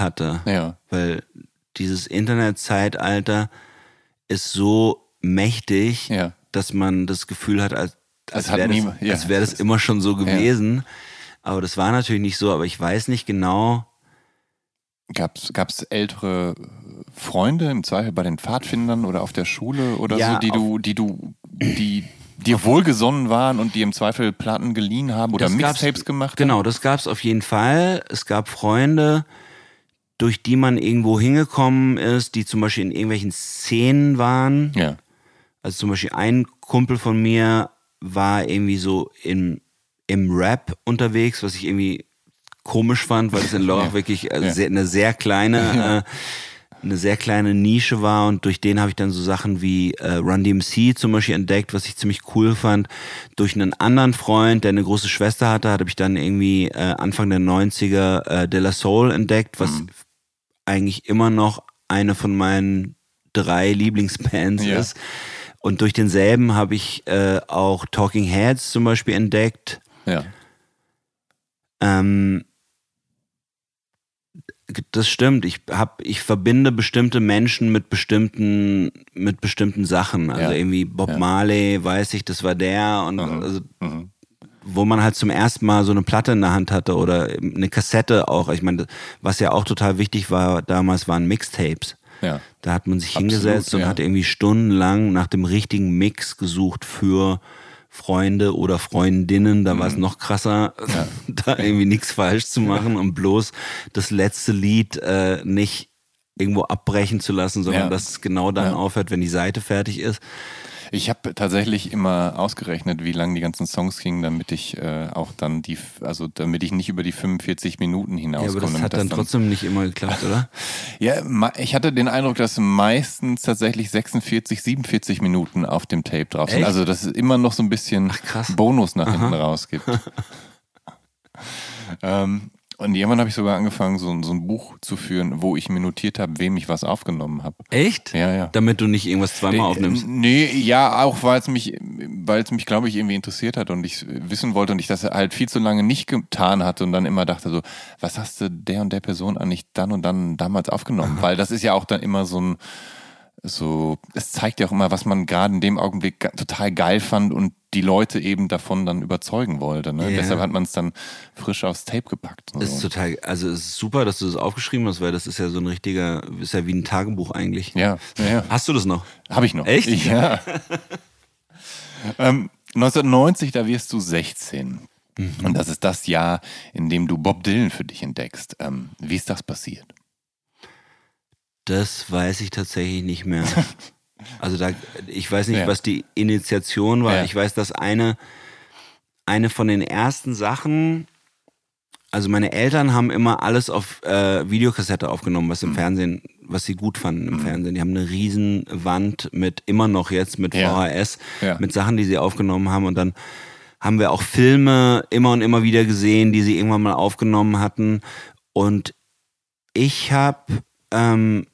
hatte. Ja. Weil dieses Internetzeitalter ist so mächtig, Ja. dass man das Gefühl hat, als, als wäre das, ja, als wär das das- immer schon so gewesen. Aber das war natürlich nicht so, aber ich weiß nicht genau. Gab's gab's ältere Freunde im Zweifel bei den Pfadfindern oder auf der Schule oder Ja, so, die du, die du, die dir wohlgesonnen waren und die im Zweifel Platten geliehen haben oder Das Mixtapes gemacht haben? Genau, das gab es auf jeden Fall. Es gab Freunde, durch die man irgendwo hingekommen ist, die zum Beispiel in irgendwelchen Szenen waren. Ja. Also zum Beispiel ein Kumpel von mir war irgendwie so im, im Rap unterwegs, was ich irgendwie komisch fand, weil es in Lorach Ja. wirklich äh, sehr, eine sehr kleine, äh, eine sehr kleine Nische war und durch den habe ich dann so Sachen wie äh, Run DMC zum Beispiel entdeckt, was ich ziemlich cool fand. Durch einen anderen Freund, der eine große Schwester hatte, habe ich dann irgendwie äh, Anfang der 90er äh, De La Soul entdeckt, was Mhm. eigentlich immer noch eine von meinen drei Lieblingsbands Ja. ist. Und durch denselben habe ich äh, auch Talking Heads zum Beispiel entdeckt. Ja. Ähm, das stimmt. Ich hab, ich verbinde bestimmte Menschen mit bestimmten, mit bestimmten Sachen. Also Ja. irgendwie Bob Ja. Marley, weiß ich, das war der und Mhm. also, Mhm. wo man halt zum ersten Mal so eine Platte in der Hand hatte oder eine Kassette auch. Ich meine, was ja auch total wichtig war damals waren Mixtapes. Ja. Da hat man sich Absolut, hingesetzt und hat irgendwie stundenlang nach dem richtigen Mix gesucht für Freunde oder Freundinnen. Da war Mhm. es noch krasser, da irgendwie nichts falsch zu machen und bloß das letzte Lied äh, nicht irgendwo abbrechen zu lassen, sondern Ja. dass es genau dann Ja. aufhört, wenn die Seite fertig ist. Ich habe tatsächlich immer ausgerechnet, wie lang die ganzen Songs gingen, damit ich äh, auch dann die, also damit ich nicht über die 45 Minuten Ja, hinauskomme. aber das hat dann trotzdem nicht immer geklappt, oder? Ja, ich hatte den Eindruck, dass meistens tatsächlich 46, 47 Minuten auf dem Tape drauf sind. Echt? Also, dass es immer noch so ein bisschen krass. Bonus nach hinten raus gibt. ähm, und irgendwann habe ich sogar angefangen, so, so ein Buch zu führen, wo ich mir notiert habe, wem ich was aufgenommen habe. Echt? Ja, ja. Damit du nicht irgendwas zweimal aufnimmst. Äh, Nee, ja, auch weil es mich, weil es mich, glaube ich, irgendwie interessiert hat und ich wissen wollte und ich das halt viel zu lange nicht getan hatte und dann immer dachte so, was hast du der und der Person eigentlich dann und dann damals aufgenommen? Weil das ist ja auch dann immer so ein, so, es zeigt ja auch immer, was man gerade in dem Augenblick total geil fand und die Leute eben davon dann überzeugen wollte. Ne? Ja. Deshalb hat man es dann frisch aufs Tape gepackt. Ist So. total, also es ist super, dass du das aufgeschrieben hast, weil das ist ja so ein richtiger, ist ja wie ein Tagebuch eigentlich. Ja, ja. Hast du das noch? Habe ich noch. Echt? Ja. ähm, 1990, da wirst du 16. Mhm. Und das ist das Jahr, in dem du Bob Dylan für dich entdeckst. Ähm, wie ist das passiert? Das weiß ich tatsächlich nicht mehr. Also da, ich weiß nicht, Ja. was die Initiation war. Ja. Ich weiß, dass eine, eine von den ersten Sachen, also meine Eltern haben immer alles auf äh, Videokassette aufgenommen, Mhm. was im Fernsehen, was sie gut fanden im Fernsehen. Die haben eine riesen Wand mit, immer noch jetzt mit. VHS, Ja. mit Sachen, die sie aufgenommen haben und dann haben wir auch Filme immer und immer wieder gesehen, die sie irgendwann mal aufgenommen hatten und ich habe ähm,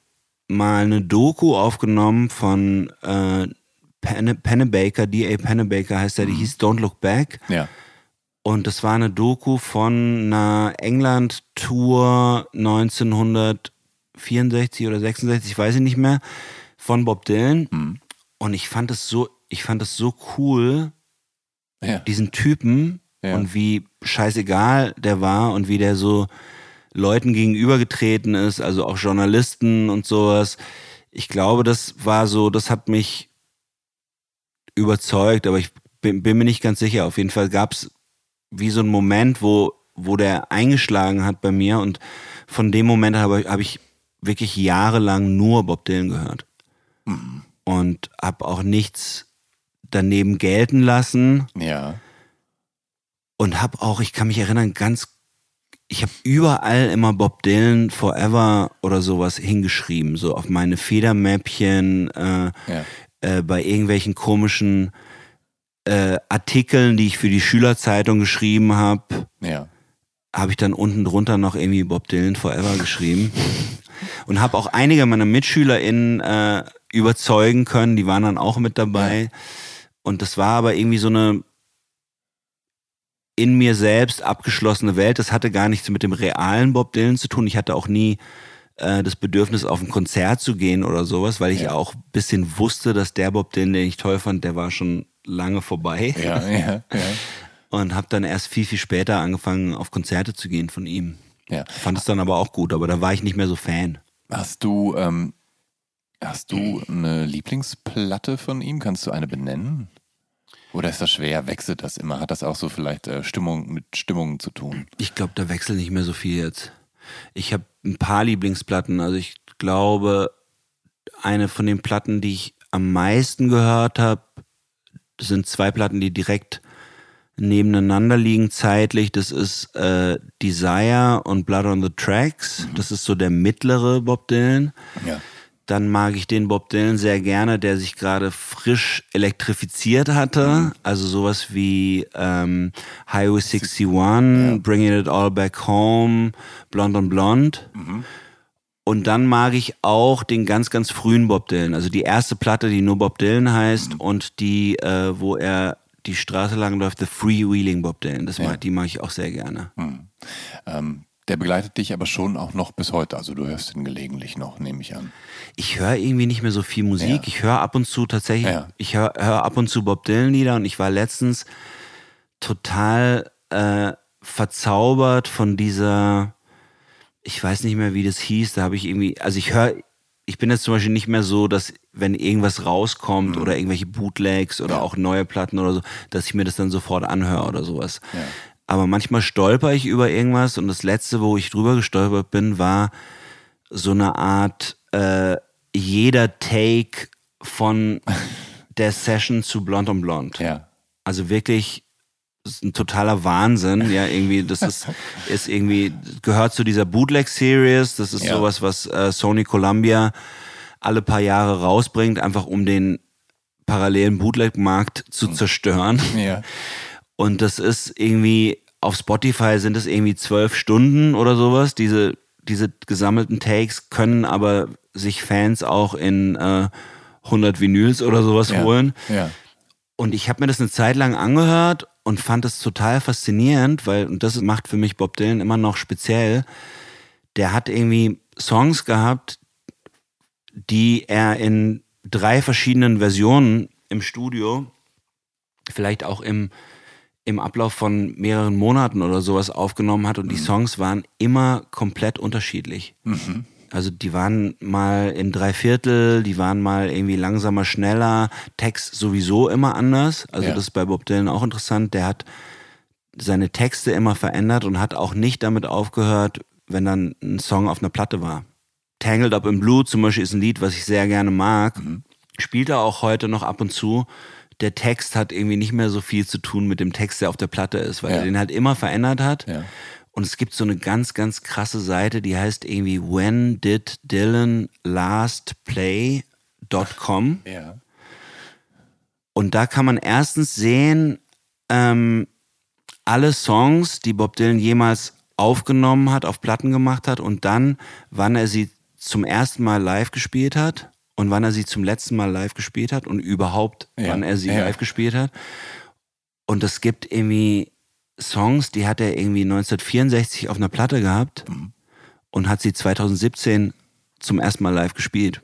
mal eine Doku aufgenommen von äh, Penne, Pennebaker, D.A. Pennebaker heißt er, die hieß Don't Look Back. Ja. Und das war eine Doku von einer England-Tour 1964 oder 66, ich weiß ich nicht mehr, von Bob Dylan. Mhm. Und ich fand es so, ich fand es so cool, Ja. diesen Typen Ja. und wie scheißegal der war und wie der so Leuten gegenübergetreten ist, also auch Journalisten und sowas. Ich glaube, das war so, das hat mich überzeugt, aber ich bin, bin mir nicht ganz sicher. Auf jeden Fall gab es wie so einen Moment, wo, wo der eingeschlagen hat bei mir und von dem Moment habe hab ich wirklich jahrelang nur Bob Dylan gehört. Und habe auch nichts daneben gelten lassen Ja. und habe auch, ich kann mich erinnern, ganz, ich habe überall immer Bob Dylan Forever oder sowas hingeschrieben, so auf meine Federmäppchen, äh, Ja. äh, bei irgendwelchen komischen äh, Artikeln, die ich für die Schülerzeitung geschrieben habe, Ja. habe ich dann unten drunter noch irgendwie Bob Dylan Forever geschrieben und habe auch einige meiner MitschülerInnen äh, überzeugen können, die waren dann auch mit dabei. Und das war aber irgendwie so eine in mir selbst abgeschlossene Welt. Das hatte gar nichts mit dem realen Bob Dylan zu tun. Ich hatte auch nie äh, das Bedürfnis, auf ein Konzert zu gehen oder sowas, weil ich Ja. auch ein bisschen wusste, dass der Bob Dylan, den ich toll fand, der war schon lange vorbei. Ja, ja, ja. Und habe dann erst viel, viel später angefangen, auf Konzerte zu gehen von ihm. ja. Fand es dann aber auch gut, aber da war ich nicht mehr so Fan. Hast du, ähm, hast du eine Lieblingsplatte von ihm? Kannst du eine benennen? Oder ist das schwer? Wechselt das immer? Hat das auch so vielleicht äh, Stimmung mit Stimmungen zu tun? Ich glaube, da wechselt nicht mehr so viel jetzt. Ich habe ein paar Lieblingsplatten. Also ich glaube, eine von den Platten, die ich am meisten gehört habe, sind zwei Platten, die direkt nebeneinander liegen zeitlich. Das ist äh, Desire und Blood on the Tracks. Das ist so der mittlere Bob Dylan. Ja. Dann mag ich den Bob Dylan sehr gerne, der sich gerade frisch elektrifiziert hatte. Also sowas wie ähm, Highway 61, Ja. Bringing It All Back Home, Blonde on Blonde. Und dann mag ich auch den ganz, ganz frühen Bob Dylan. Also die erste Platte, die nur Bob Dylan heißt und die, äh, wo er die Straße lang läuft, The Freewheeling Bob Dylan. Das mag, die mag ich auch sehr gerne. Ähm, der begleitet dich aber schon auch noch bis heute. Also du hörst ihn gelegentlich noch, nehme ich an. ich höre irgendwie nicht mehr so viel Musik. Ja. Ich höre ab und zu tatsächlich, Ja. ich höre hör ab und zu Bob Dylan Lieder und ich war letztens total äh, verzaubert von dieser, ich weiß nicht mehr, wie das hieß, da habe ich irgendwie, also ich höre, ich bin jetzt zum Beispiel nicht mehr so, dass wenn irgendwas rauskommt oder irgendwelche Bootlegs oder Mhm. Ja. auch neue Platten oder so, dass ich mir das dann sofort anhöre oder sowas. Aber manchmal stolper ich über irgendwas und das letzte, wo ich drüber gestolpert bin, war so eine Art äh, jeder Take von der Session zu Blond on Blond. Ja. Also wirklich das ist ein totaler Wahnsinn. Ja, irgendwie, das ist, ist irgendwie, gehört zu dieser Bootleg-Series. Das ist Ja. sowas, was äh, Sony Columbia alle paar Jahre rausbringt, einfach um den parallelen Bootleg-Markt zu zerstören. Ja. Und das ist irgendwie, auf Spotify sind es irgendwie zwölf Stunden oder sowas. Diese, diese gesammelten Takes können aber sich Fans auch in äh, 100 Vinyls oder sowas Ja. holen. Ja. Und ich habe mir das eine Zeit lang angehört und fand es total faszinierend, weil, und das macht für mich Bob Dylan immer noch speziell, der hat irgendwie Songs gehabt, die er in drei verschiedenen Versionen im Studio, vielleicht auch im, im Ablauf von mehreren Monaten oder sowas aufgenommen hat und die Songs waren immer komplett unterschiedlich. Also die waren mal in drei Viertel, die waren mal irgendwie langsamer, schneller, Text sowieso immer anders. Also Ja. das ist bei Bob Dylan auch interessant. Der hat seine Texte immer verändert und hat auch nicht damit aufgehört, wenn dann ein Song auf einer Platte war. Tangled Up in Blue zum Beispiel ist ein Lied, was ich sehr gerne mag. Spielt er auch heute noch ab und zu. Der Text hat irgendwie nicht mehr so viel zu tun mit dem Text, der auf der Platte ist, weil Ja. er den halt immer verändert hat. Ja. Und es gibt so eine ganz, ganz krasse Seite, die heißt irgendwie When did Dylan last play.com. Ja. Und da kann man erstens sehen, ähm, alle Songs, die Bob Dylan jemals aufgenommen hat, auf Platten gemacht hat und dann, wann er sie zum ersten Mal live gespielt hat und wann er sie zum letzten Mal live gespielt hat und überhaupt, Ja, wann er sie ja. live gespielt hat. Und es gibt irgendwie Songs, die hat er irgendwie 1964 auf einer Platte gehabt Mhm. und hat sie 2017 zum ersten Mal live gespielt.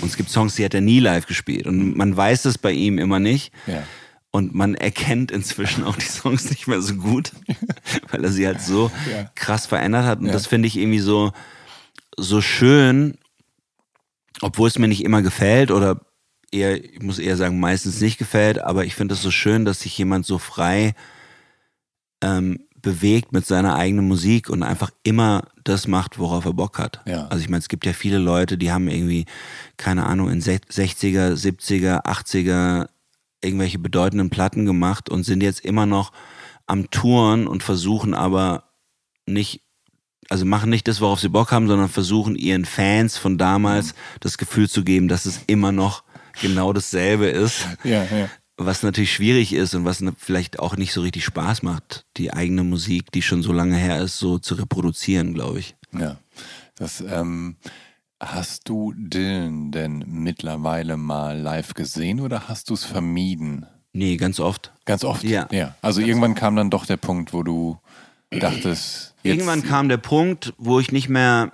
Und es gibt Songs, die hat er nie live gespielt. Und man weiß es bei ihm immer nicht. Ja. Und man erkennt inzwischen auch die Songs nicht mehr so gut, weil er sie halt so Ja. krass verändert hat. Und Ja. das finde ich irgendwie so, so schön, obwohl es mir nicht immer gefällt oder eher, ich muss eher sagen, meistens nicht gefällt, aber ich finde es so schön, dass sich jemand so frei ähm, bewegt mit seiner eigenen Musik und einfach immer das macht, worauf er Bock hat. Ja. Also ich meine, es gibt ja viele Leute, die haben irgendwie, keine Ahnung, in sech- 60er, 70er, 80er irgendwelche bedeutenden Platten gemacht und sind jetzt immer noch am Touren und versuchen aber nicht, also machen nicht das, worauf sie Bock haben, sondern versuchen ihren Fans von damals das Gefühl zu geben, dass es immer noch genau dasselbe ist. Ja, ja. Was natürlich schwierig ist und was ne- vielleicht auch nicht so richtig Spaß macht, die eigene Musik, die schon so lange her ist, so zu reproduzieren, glaube ich. Ja. Das, ähm, hast du Dylan denn mittlerweile mal live gesehen oder hast du es vermieden? Nee, ganz oft. Ganz oft? Ja. ja. Also irgendwann kam dann doch der Punkt, wo du dachtest, Irgendwann kam der Punkt, wo ich nicht mehr,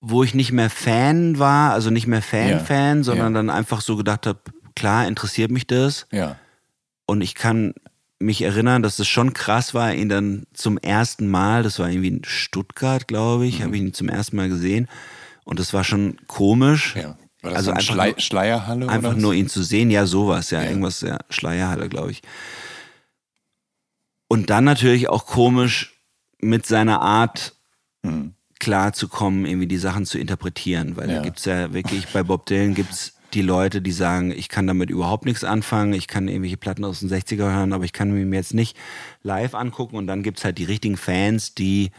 wo ich nicht mehr Fan war, also nicht mehr Fan-Fan, sondern ja. dann einfach so gedacht habe, klar interessiert mich das Ja, und ich kann mich erinnern, dass es schon krass war, ihn dann zum ersten Mal, das war irgendwie in Stuttgart, glaube ich, habe ich ihn zum ersten Mal gesehen und das war schon komisch. Mhm. ja. War das Also so einfach Schlei nur- Schleierhalle Einfach nur ihn zu sehen, ja, sowas, ja, Ja. irgendwas, ja, Schleierhalle, glaube ich. Und dann natürlich auch komisch, mit seiner Art klar zu kommen, irgendwie die Sachen zu interpretieren. Weil Ja. da gibt's ja wirklich, bei Bob Dylan gibt's die Leute, die sagen, ich kann damit überhaupt nichts anfangen, ich kann irgendwelche Platten aus den 60er hören, aber ich kann mir jetzt nicht live angucken. Und dann gibt's halt die richtigen Fans, die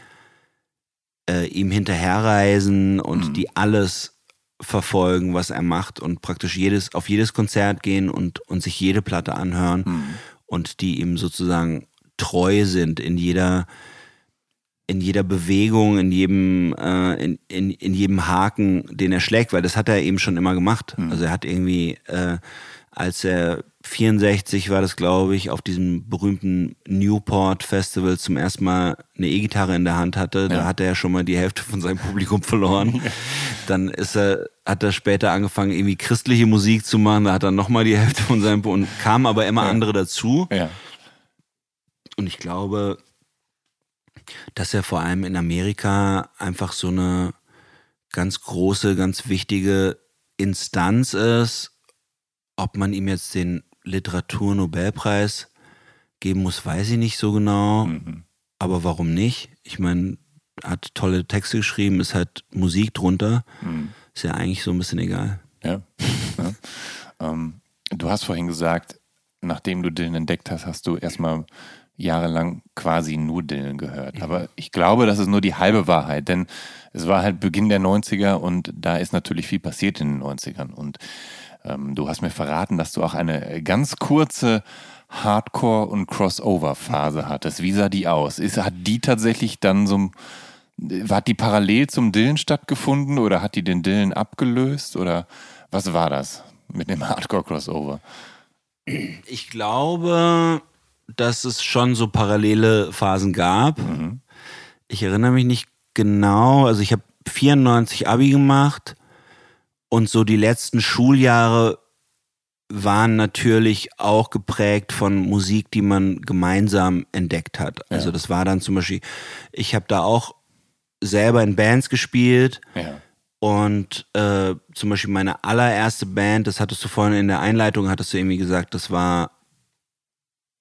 äh, ihm hinterherreisen und die alles verfolgen, was er macht und praktisch jedes, auf jedes Konzert gehen und, und sich jede Platte anhören und die ihm sozusagen treu sind in jeder, in jeder Bewegung, in jedem, äh, in, in, in jedem Haken, den er schlägt, weil das hat er eben schon immer gemacht. Also er hat irgendwie, äh, als er 64 war das, glaube ich, auf diesem berühmten Newport Festival zum ersten Mal eine E-Gitarre in der Hand hatte, da hat er ja schon mal die Hälfte von seinem Publikum verloren. Dann ist er, hat er später angefangen, irgendwie christliche Musik zu machen, da hat er nochmal die Hälfte von seinem und kamen aber immer andere dazu. Ja. Und ich glaube, dass er vor allem in Amerika einfach so eine ganz große, ganz wichtige Instanz ist. Ob man ihm jetzt den Literaturnobelpreis geben muss, weiß ich nicht so genau. Aber warum nicht? Ich meine, hat tolle Texte geschrieben, ist halt Musik drunter. Ist ja eigentlich so ein bisschen egal. Ja. ja. Ähm, du hast vorhin gesagt, nachdem du Dylan entdeckt hast, hast du erstmal jahrelang quasi nur Dylan gehört. Aber ich glaube, das ist nur die halbe Wahrheit, denn es war halt Beginn der 90er und da ist natürlich viel passiert in den 90ern. Und ähm, du hast mir verraten, dass du auch eine ganz kurze Hardcore- und Crossover-Phase hattest. Wie sah die aus? Ist, hat die tatsächlich dann so hat die parallel zum Dillen stattgefunden oder hat die den Dillen abgelöst oder was war das mit dem Hardcore-Crossover? Ich glaube, dass es schon so parallele Phasen gab. Ich erinnere mich nicht genau. Also ich habe 94 Abi gemacht und so die letzten Schuljahre waren natürlich auch geprägt von Musik, die man gemeinsam entdeckt hat. Also das war dann zum Beispiel, ich habe da auch selber in Bands gespielt. Ja. Und äh, zum Beispiel meine allererste Band, das hattest du vorhin in der Einleitung, hattest du irgendwie gesagt, das war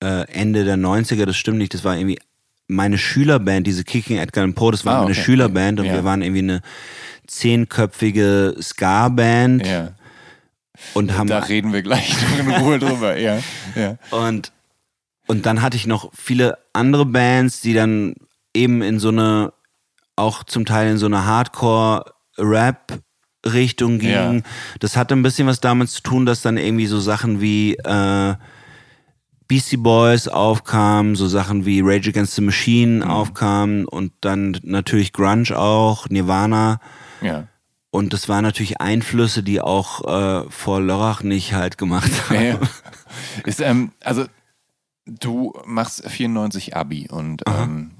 äh, Ende der 90er, das stimmt nicht, das war irgendwie meine Schülerband, diese Kicking Edgar Poe, das war Ah, okay. Schülerband und Ja. wir waren irgendwie eine zehnköpfige Ska-Band Ja. und haben Da reden wir gleich in Ruhe drüber. Ja. Ja. und, und dann hatte ich noch viele andere Bands, die dann eben in so eine, auch zum Teil in so eine Hardcore-Rap-Richtung gingen. Ja. Das hatte ein bisschen was damit zu tun, dass dann irgendwie so Sachen wie äh, Beastie Boys aufkamen, so Sachen wie Rage Against the Machine aufkamen und dann natürlich Grunge auch, Nirvana. ja. Und das waren natürlich Einflüsse, die auch äh, vor Lörrach nicht halt gemacht haben. Ja. Ist, ähm, also, du machst 94 Abi und, ähm,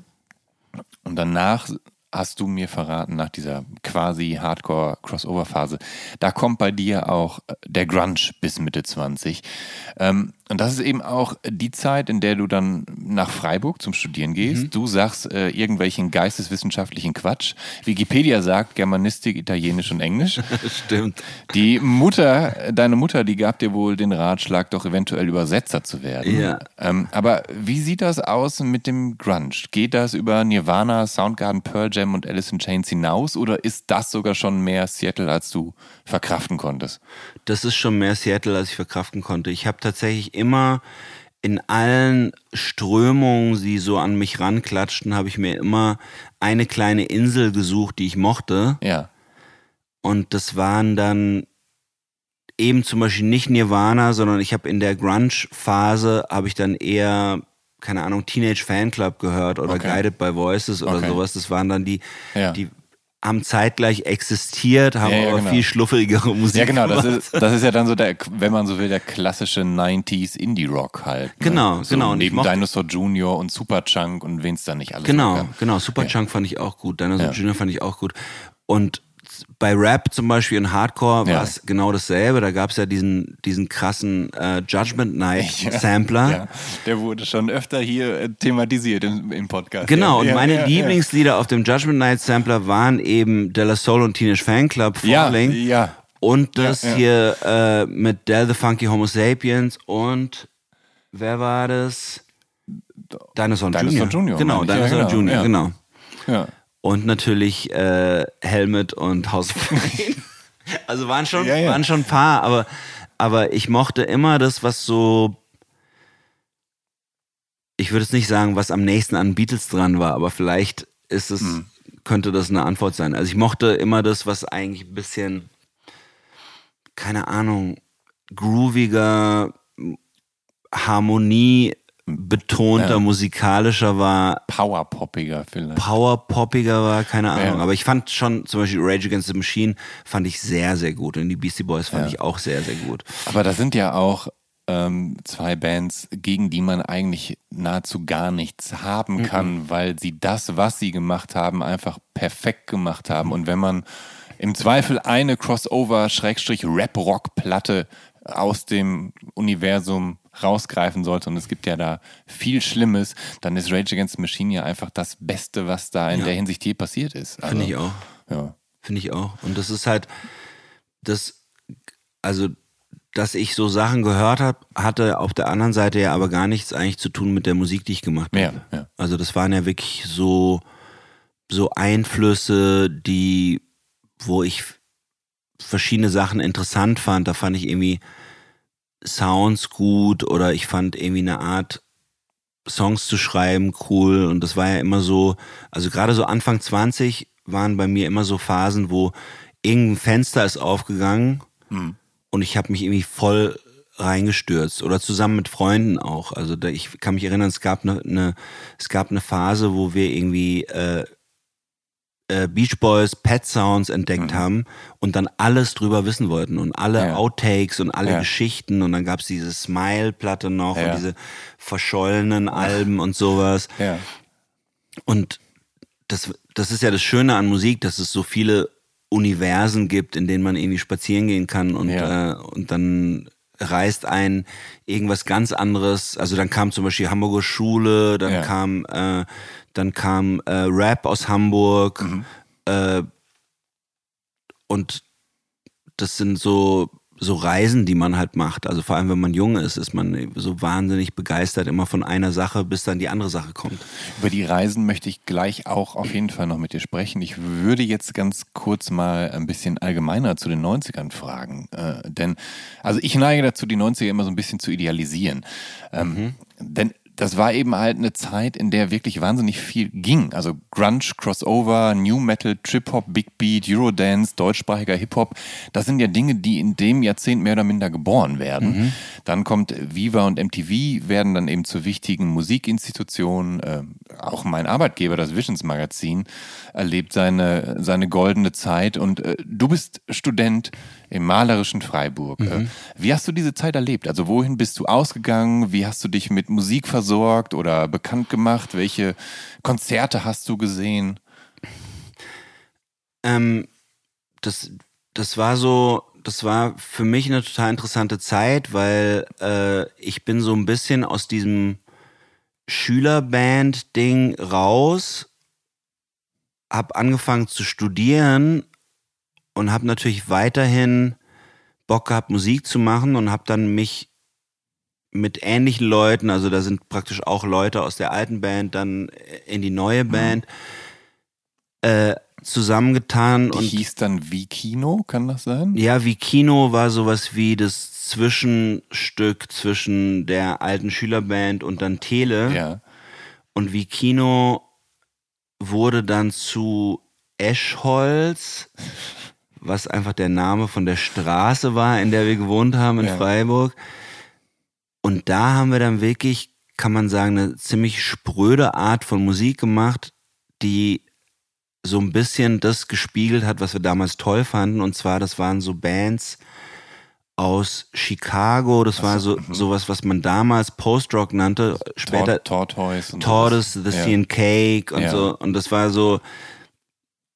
und danach hast du mir verraten, nach dieser quasi Hardcore-Crossover-Phase, da kommt bei dir auch äh, der Grunge bis Mitte 20. Ähm, und das ist eben auch die Zeit, in der du dann nach Freiburg zum Studieren gehst. Du sagst äh, irgendwelchen geisteswissenschaftlichen Quatsch. Wikipedia sagt Germanistik, Italienisch und Englisch. Stimmt. Die Mutter, deine Mutter, die gab dir wohl den Ratschlag, doch eventuell Übersetzer zu werden. Ja. Ähm, aber wie sieht das aus mit dem Grunge? Geht das über Nirvana, Soundgarden, Pearl Jam und Alice in Chains hinaus oder ist das sogar schon mehr Seattle, als du verkraften konntest? Das ist schon mehr Seattle, als ich verkraften konnte. Ich habe tatsächlich immer in allen Strömungen, die so an mich ranklatschten, habe ich mir immer eine kleine Insel gesucht, die ich mochte. Ja. Und das waren dann eben zum Beispiel nicht Nirvana, sondern ich habe in der Grunge-Phase habe ich dann eher keine Ahnung Teenage Fanclub gehört oder Okay. Guided by Voices oder Okay. sowas. Das waren dann die, Ja. die haben zeitgleich existiert, haben Ja, ja, aber genau. viel schluffigere Musik Ja, genau, das ist, das ist ja dann so der, wenn man so will, der klassische 90s Indie-Rock halt. Ne? Genau, so genau, Neben Dinosaur Junior und Superchunk und wen es da nicht alles Genau, genau. Superchunk fand ich auch gut. Dinosaur Ja. Junior fand ich auch gut. Und bei Rap zum Beispiel und Hardcore Ja. war es genau dasselbe. Da gab es ja diesen, diesen krassen äh, Judgment Night Sampler. Ja, der wurde schon öfter hier äh, thematisiert im, im Podcast. Genau, ja, und ja, meine ja, Lieblingslieder auf dem Judgment Night Sampler waren eben Della Soul und Teenage Fanclub Ja, Falling. ja. Und das Ja, ja. hier äh, mit Del the Funky Homo Sapiens und wer war das? Dinosaur Dinosaur Junior. Junior, Genau. Ja, Dinosaur genau, Junior, ja. genau. Ja. Und natürlich äh, Helmet und House of Pain. Also waren schon, Ja, ja. waren schon ein paar, aber, aber ich mochte immer das, was so. Ich würde jetzt nicht sagen, was am nächsten an Beatles dran war, aber vielleicht ist es, Hm. könnte das eine Antwort sein. Also ich mochte immer das, was eigentlich ein bisschen, keine Ahnung, grooviger, Harmonie betonter, Ja. musikalischer war, Powerpoppiger vielleicht. powerpoppiger war, keine Ahnung. Ja. Aber ich fand schon, zum Beispiel Rage Against the Machine fand ich sehr, sehr gut. Und die Beastie Boys fand Ja. ich auch sehr, sehr gut. Aber das sind ja auch ähm, zwei Bands, gegen die man eigentlich nahezu gar nichts haben kann, weil sie das, was sie gemacht haben, einfach perfekt gemacht haben. Und wenn man im Zweifel eine Crossover-Rap-Rock-Platte aus dem Universum rausgreifen sollte, und es gibt ja da viel Schlimmes, dann ist Rage Against the Machine ja einfach das Beste, was da in Ja. der Hinsicht je passiert ist. Also, Finde ich auch. Ja. Finde ich auch. Und das ist halt, das, also, dass ich so Sachen gehört habe, hatte auf der anderen Seite ja aber gar nichts eigentlich zu tun mit der Musik, die ich gemacht habe. Ja, ja. Also das waren ja wirklich so, so Einflüsse, die, wo ich verschiedene Sachen interessant fand. Da fand ich irgendwie Sounds gut oder ich fand irgendwie eine Art Songs zu schreiben cool und das war ja immer so, also gerade so Anfang 20 waren bei mir immer so Phasen, wo irgendein Fenster ist aufgegangen und ich habe mich irgendwie voll reingestürzt oder zusammen mit Freunden auch. Also da, ich kann mich erinnern, es gab eine, eine es gab eine Phase, wo wir irgendwie äh, äh, Beach Boys Pet Sounds entdeckt haben und dann alles drüber wissen wollten und alle Ja. Outtakes und alle Ja. Geschichten und dann gab's diese Smile-Platte noch Ja. und diese verschollenen Alben und sowas. Und das, das ist ja das Schöne an Musik, dass es so viele Universen gibt, in denen man irgendwie spazieren gehen kann und, äh, und dann reißt ein irgendwas ganz anderes. Also dann kam zum Beispiel Hamburger Schule, dann kam, äh, dann kam äh, Rap aus Hamburg Mhm. äh, und das sind so so Reisen, die man halt macht. Also vor allem, wenn man jung ist, ist man so wahnsinnig begeistert immer von einer Sache, bis dann die andere Sache kommt. Über die Reisen möchte ich gleich auch auf jeden Fall noch mit dir sprechen. Ich würde jetzt ganz kurz mal ein bisschen allgemeiner zu den 90ern fragen. Äh, denn, also ich neige dazu, die 90er immer so ein bisschen zu idealisieren. Ähm, Denn das war eben halt eine Zeit, in der wirklich wahnsinnig viel ging. Also Grunge, Crossover, New Metal, Trip-Hop, Big Beat, Eurodance, deutschsprachiger Hip-Hop. Das sind ja Dinge, die in dem Jahrzehnt mehr oder minder geboren werden. Dann kommt Viva und MTV, werden dann eben zu wichtigen Musikinstitutionen. Äh, auch mein Arbeitgeber, das Visions Magazin, erlebt seine, seine goldene Zeit. Und äh, du bist Student im malerischen Freiburg. Äh, Wie hast du diese Zeit erlebt? Also wohin bist du ausgegangen? Wie hast du dich mit Musik versorgt oder bekannt gemacht? Welche Konzerte hast du gesehen? Ähm, das, das war so, das war für mich eine total interessante Zeit, weil äh, ich bin so ein bisschen aus diesem Schülerband-Ding raus, hab angefangen zu studieren und hab natürlich weiterhin Bock gehabt, Musik zu machen und hab dann mich mit ähnlichen Leuten, also da sind praktisch auch Leute aus der alten Band dann in die neue Band äh, zusammengetan Die und hieß dann wie Kino, kann das sein? ja, wie Kino war sowas wie das Zwischenstück zwischen der alten Schülerband und dann Tele. Ja. Und wie Kino wurde dann zu Eschholz, was einfach der Name von der Straße war, in der wir gewohnt haben in Ja. Freiburg. Und da haben wir dann wirklich, kann man sagen, eine ziemlich spröde Art von Musik gemacht, die so ein bisschen das gespiegelt hat, was wir damals toll fanden. Und zwar, das waren so Bands aus Chicago. Das war so sowas, was man damals Post-Rock nannte. Später Tor Tortoise. Tortoise. The Ja. Sea and Cake und Ja. so. Und das war so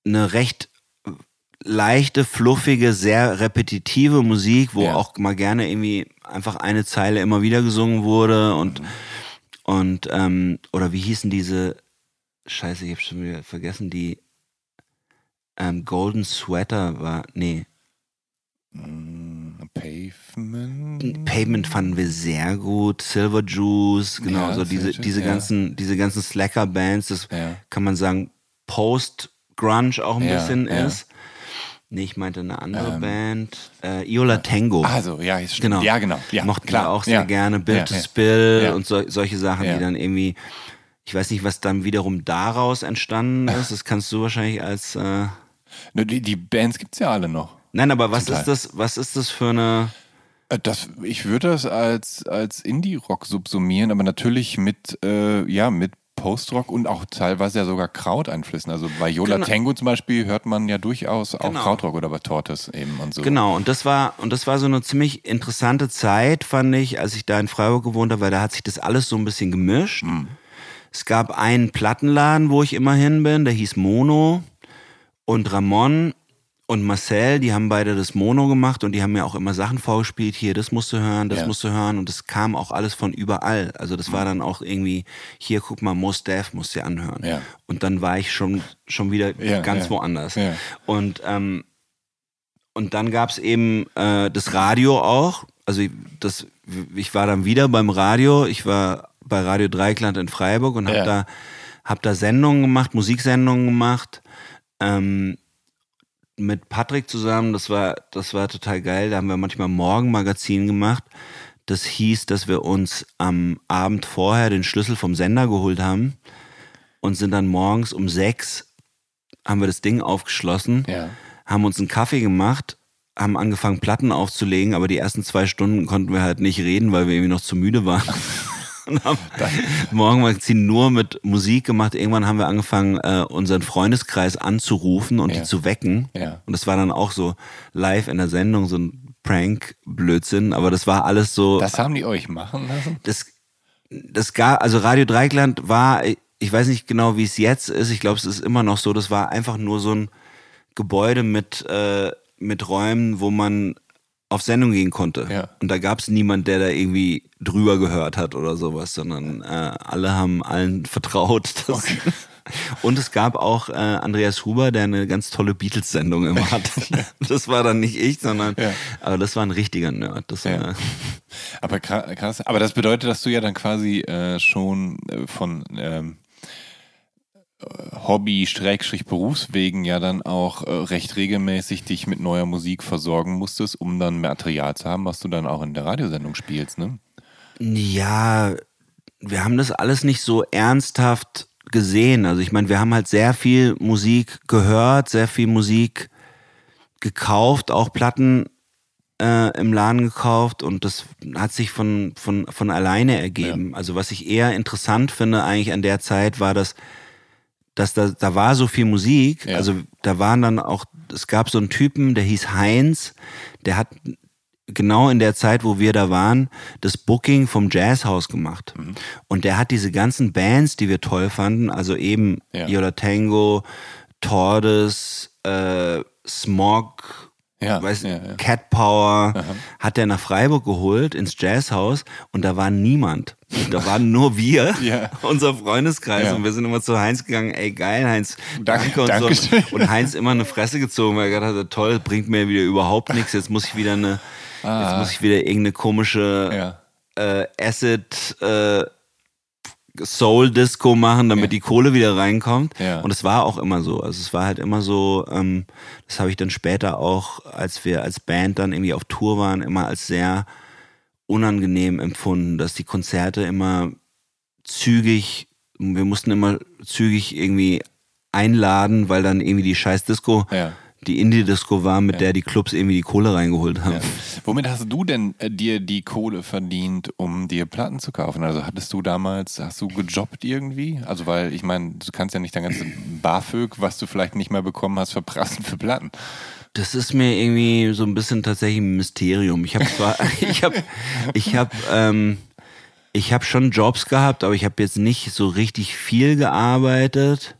eine recht leichte, fluffige, sehr repetitive Musik, wo Ja. auch mal gerne irgendwie einfach eine Zeile immer wieder gesungen wurde und Mhm. und ähm, oder wie hießen diese Scheiße, ich habe schon wieder vergessen, die ähm, Golden Sweater war nee, Pavement. Pavement fanden wir sehr gut, Silver Juice, genau, Ja, so diese, diese ja. ganzen, diese ganzen Slacker-Bands, das kann man sagen, Post-Grunge auch ein bisschen ja. Ist. Nee, ich meinte eine andere Band. Äh, Iola Tango. Also, ja, ist Genau. Ja, genau. Ja, Mochten klar. wir auch sehr ja. gerne. Bill ja, to. Spill und so, solche Sachen, die dann irgendwie, ich weiß nicht, was dann wiederum daraus entstanden ist. Das kannst du wahrscheinlich als. Äh, Ne, Die, die Bands gibt's ja alle noch. nein, aber was Total. ist das? Was ist das für eine? Äh, Das, ich würde das als, als Indie-Rock subsumieren, aber natürlich mit, äh, ja, mit Post-Rock und auch teilweise ja sogar Kraut-Einflüssen. Also bei Yola Genau. Tango zum Beispiel hört man ja durchaus auch Genau. Krautrock oder bei Tortoise eben und so. Genau, und das war, und das war so eine ziemlich interessante Zeit, fand ich, als ich da in Freiburg gewohnt habe, weil da hat sich das alles so ein bisschen gemischt. Es gab einen Plattenladen, wo ich immer hin bin, der hieß Mono. Und Ramon und Marcel, die haben beide das Mono gemacht und die haben mir auch immer Sachen vorgespielt. Hier, das musst du hören, das Ja. musst du hören. Und das kam auch alles von überall. Also das war dann auch irgendwie, hier, guck mal, Mos Def musst du dir anhören. Ja. Und dann war ich schon, schon wieder Ja, ganz woanders. Und, ähm, und dann gab's eben äh, das Radio auch. Also ich- das, ich war dann wieder beim Radio. Ich war bei Radio Dreikland in Freiburg und habe da, hab da Sendungen gemacht, Musiksendungen gemacht. Ähm, mit Patrick zusammen, das war, das war total geil. Da haben wir manchmal Morgenmagazin gemacht. Das hieß, dass wir uns am Abend vorher den Schlüssel vom Sender geholt haben und sind dann morgens um sechs haben wir das Ding aufgeschlossen, Ja. haben uns einen Kaffee gemacht, haben angefangen Platten aufzulegen, aber die ersten zwei Stunden konnten wir halt nicht reden, weil wir irgendwie noch zu müde waren. Und haben Morgenmagazin nur mit Musik gemacht. Irgendwann haben wir angefangen, äh, unseren Freundeskreis anzurufen und Ja. die zu wecken. Ja. Und das war dann auch so live in der Sendung, so ein Prank-Blödsinn. Aber das war alles so Das haben die euch machen lassen? das, das gab, also Radio Dreikland war, ich weiß nicht genau, wie es jetzt ist. Ich glaube, es ist immer noch so. Das war einfach nur so ein Gebäude mit, äh, mit Räumen, wo man auf Sendung gehen konnte. Ja. Und da gab es niemand, der da irgendwie drüber gehört hat oder sowas, sondern äh, alle haben allen vertraut. Dass, Und es gab auch äh, Andreas Huber, der eine ganz tolle Beatles-Sendung immer hat. Das war dann nicht ich, sondern, Ja. aber das war ein richtiger Nerd. Das Ja. war, Aber kra- krass. Aber das bedeutet, dass du ja dann quasi äh, schon äh, von ähm, Hobby-Berufswegen ja dann auch äh, recht regelmäßig dich mit neuer Musik versorgen musstest, um dann Material zu haben, was du dann auch in der Radiosendung spielst, ne? Ja, wir haben das alles nicht so ernsthaft gesehen. Also ich meine, wir haben halt sehr viel Musik gehört, sehr viel Musik gekauft, auch Platten äh, im Laden gekauft und das hat sich von, von, von alleine ergeben. Also was ich eher interessant finde eigentlich an der Zeit war, dass, dass da, da war so viel Musik. Ja. Also da waren dann auch, es gab so einen Typen, der hieß Heinz, der hat genau in der Zeit, wo wir da waren, das Booking vom Jazzhaus gemacht. Mhm. Und der hat diese ganzen Bands, die wir toll fanden, also eben Ja. Yola Tango, Tordes, äh, Smog, Ja, weiß, ja, ja. Cat Power, hat der nach Freiburg geholt ins Jazzhaus und da war niemand. Da waren nur wir, Ja. unser Freundeskreis. Und wir sind immer zu Heinz gegangen, ey geil, Heinz, Danke- danke und Dankeschön. so. Und Heinz immer eine Fresse gezogen, weil er gedacht hat, toll, bringt mir wieder überhaupt nichts. Jetzt muss ich wieder eine, jetzt muss ich wieder irgendeine komische äh, Acid äh, Soul Disco machen, damit Ja. die Kohle wieder reinkommt. Ja. Und es war auch immer so. Also es war halt immer so, ähm, das habe ich dann später auch, als wir als Band dann irgendwie auf Tour waren, immer als sehr unangenehm empfunden, dass die Konzerte immer zügig, wir mussten immer zügig irgendwie einladen, weil dann irgendwie die scheiß Disco, Ja. Die Indie-Disco war, mit der die Clubs irgendwie die Kohle reingeholt haben. Ja. Womit hast du denn äh, dir die Kohle verdient, um dir Platten zu kaufen? Also hattest du damals, hast du gejobbt irgendwie? Also weil, ich meine, du kannst ja nicht dein ganzes BAföG, was du vielleicht nicht mehr bekommen hast, verprassen für Platten. Das ist mir irgendwie so ein bisschen tatsächlich ein Mysterium. Ich habe zwar, ich habe, ich habe, ähm, ich habe schon Jobs gehabt, aber ich habe jetzt nicht so richtig viel gearbeitet.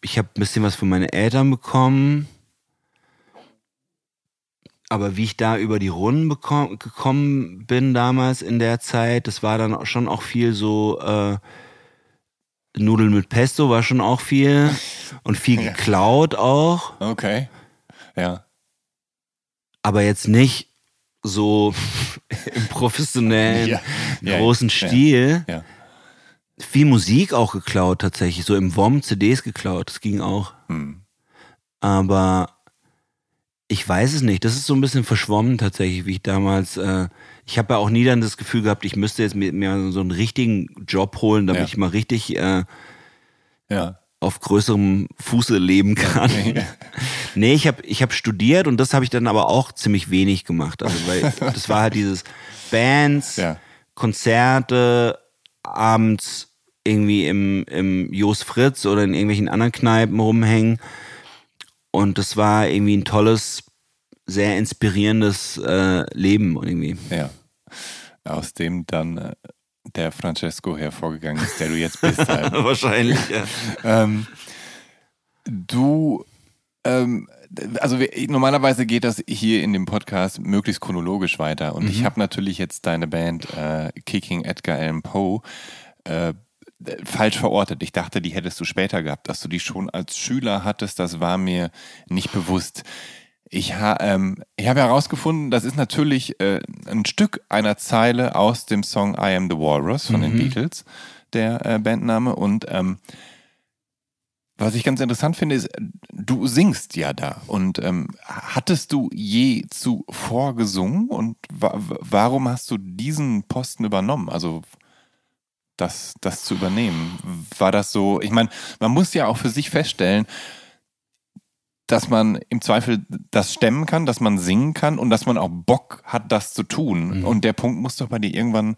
Ich habe ein bisschen was von meinen Eltern bekommen. Aber wie ich da über die Runden gekommen bin damals in der Zeit, das war dann schon auch viel so äh, Nudeln mit Pesto war schon auch viel und viel Ja. geklaut auch. Okay. Ja. aber jetzt nicht so im professionellen, ja, großen ja, Stil. Ja. Viel Musik auch geklaut tatsächlich, so im WOM CDs geklaut, das ging auch. Hm. Aber ich weiß es nicht, das ist so ein bisschen verschwommen tatsächlich, wie ich damals, äh, ich habe ja auch nie dann das Gefühl gehabt, ich müsste jetzt mir, mir so einen richtigen Job holen, damit Ja. ich mal richtig äh, Ja. auf größerem Fuße leben kann. nee, ich habe ich hab studiert und das habe ich dann aber auch ziemlich wenig gemacht. Also, weil das war halt dieses Bands, Ja. Konzerte, abends irgendwie im, im Jos Fritz oder in irgendwelchen anderen Kneipen rumhängen. Und das war irgendwie ein tolles, sehr inspirierendes äh, Leben irgendwie. Ja. Aus dem dann äh, der Francesco hervorgegangen ist, der du jetzt bist. Halt. Wahrscheinlich, ja. ähm, du, ähm, also wir, normalerweise geht das hier in dem Podcast möglichst chronologisch weiter. Und ich habe natürlich jetzt deine Band äh, Kicking Edgar Allan Poe äh, falsch verortet. Ich dachte, die hättest du später gehabt. Dass du die schon als Schüler hattest, das war mir nicht bewusst. Ich, ha, ähm, ich habe herausgefunden, das ist natürlich äh, ein Stück einer Zeile aus dem Song I Am the Walrus von den Beatles, der äh, Bandname. Und ähm, was ich ganz interessant finde, ist, du singst ja da. Und ähm, hattest du je zuvor gesungen? Und wa warum hast du diesen Posten übernommen? Also das, das zu übernehmen. War das so, ich meine, man muss ja auch für sich feststellen, dass man im Zweifel das stemmen kann, dass man singen kann und dass man auch Bock hat, das zu tun. Und der Punkt muss doch bei dir irgendwann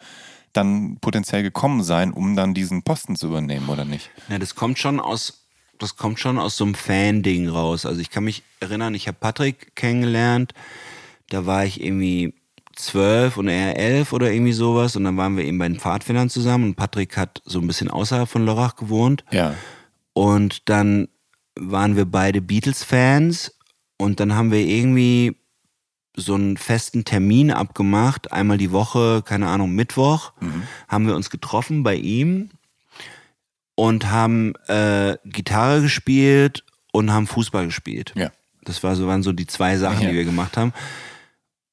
dann potenziell gekommen sein, um dann diesen Posten zu übernehmen, oder nicht? Ja, das kommt schon aus, das kommt schon aus so einem Fan-Ding raus. Also ich kann mich erinnern, ich habe Patrick kennengelernt, da war ich irgendwie zwölf und er elf oder irgendwie sowas und dann waren wir eben bei den Pfadfindern zusammen und Patrick hat so ein bisschen außerhalb von Lörrach gewohnt Ja. und dann waren wir beide Beatles-Fans und dann haben wir irgendwie so einen festen Termin abgemacht, einmal die Woche, keine Ahnung, Mittwoch, haben wir uns getroffen bei ihm und haben äh, Gitarre gespielt und haben Fußball gespielt. Ja. Das war so, waren so die zwei Sachen, Ja. die wir gemacht haben.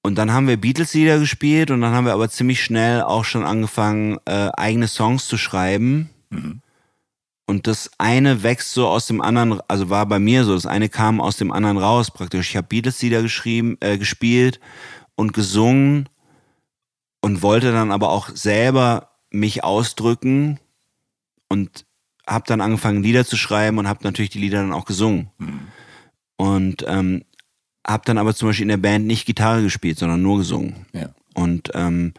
Und dann haben wir Beatles-Lieder gespielt und dann haben wir aber ziemlich schnell auch schon angefangen, äh, eigene Songs zu schreiben. Und das eine wächst so aus dem anderen, also war bei mir so, das eine kam aus dem anderen raus praktisch. Ich habe Beatles-Lieder geschrieben, äh, gespielt und gesungen und wollte dann aber auch selber mich ausdrücken und habe dann angefangen Lieder zu schreiben und habe natürlich die Lieder dann auch gesungen. Und ähm, habe dann aber zum Beispiel in der Band nicht Gitarre gespielt, sondern nur gesungen. Ja. Und ähm,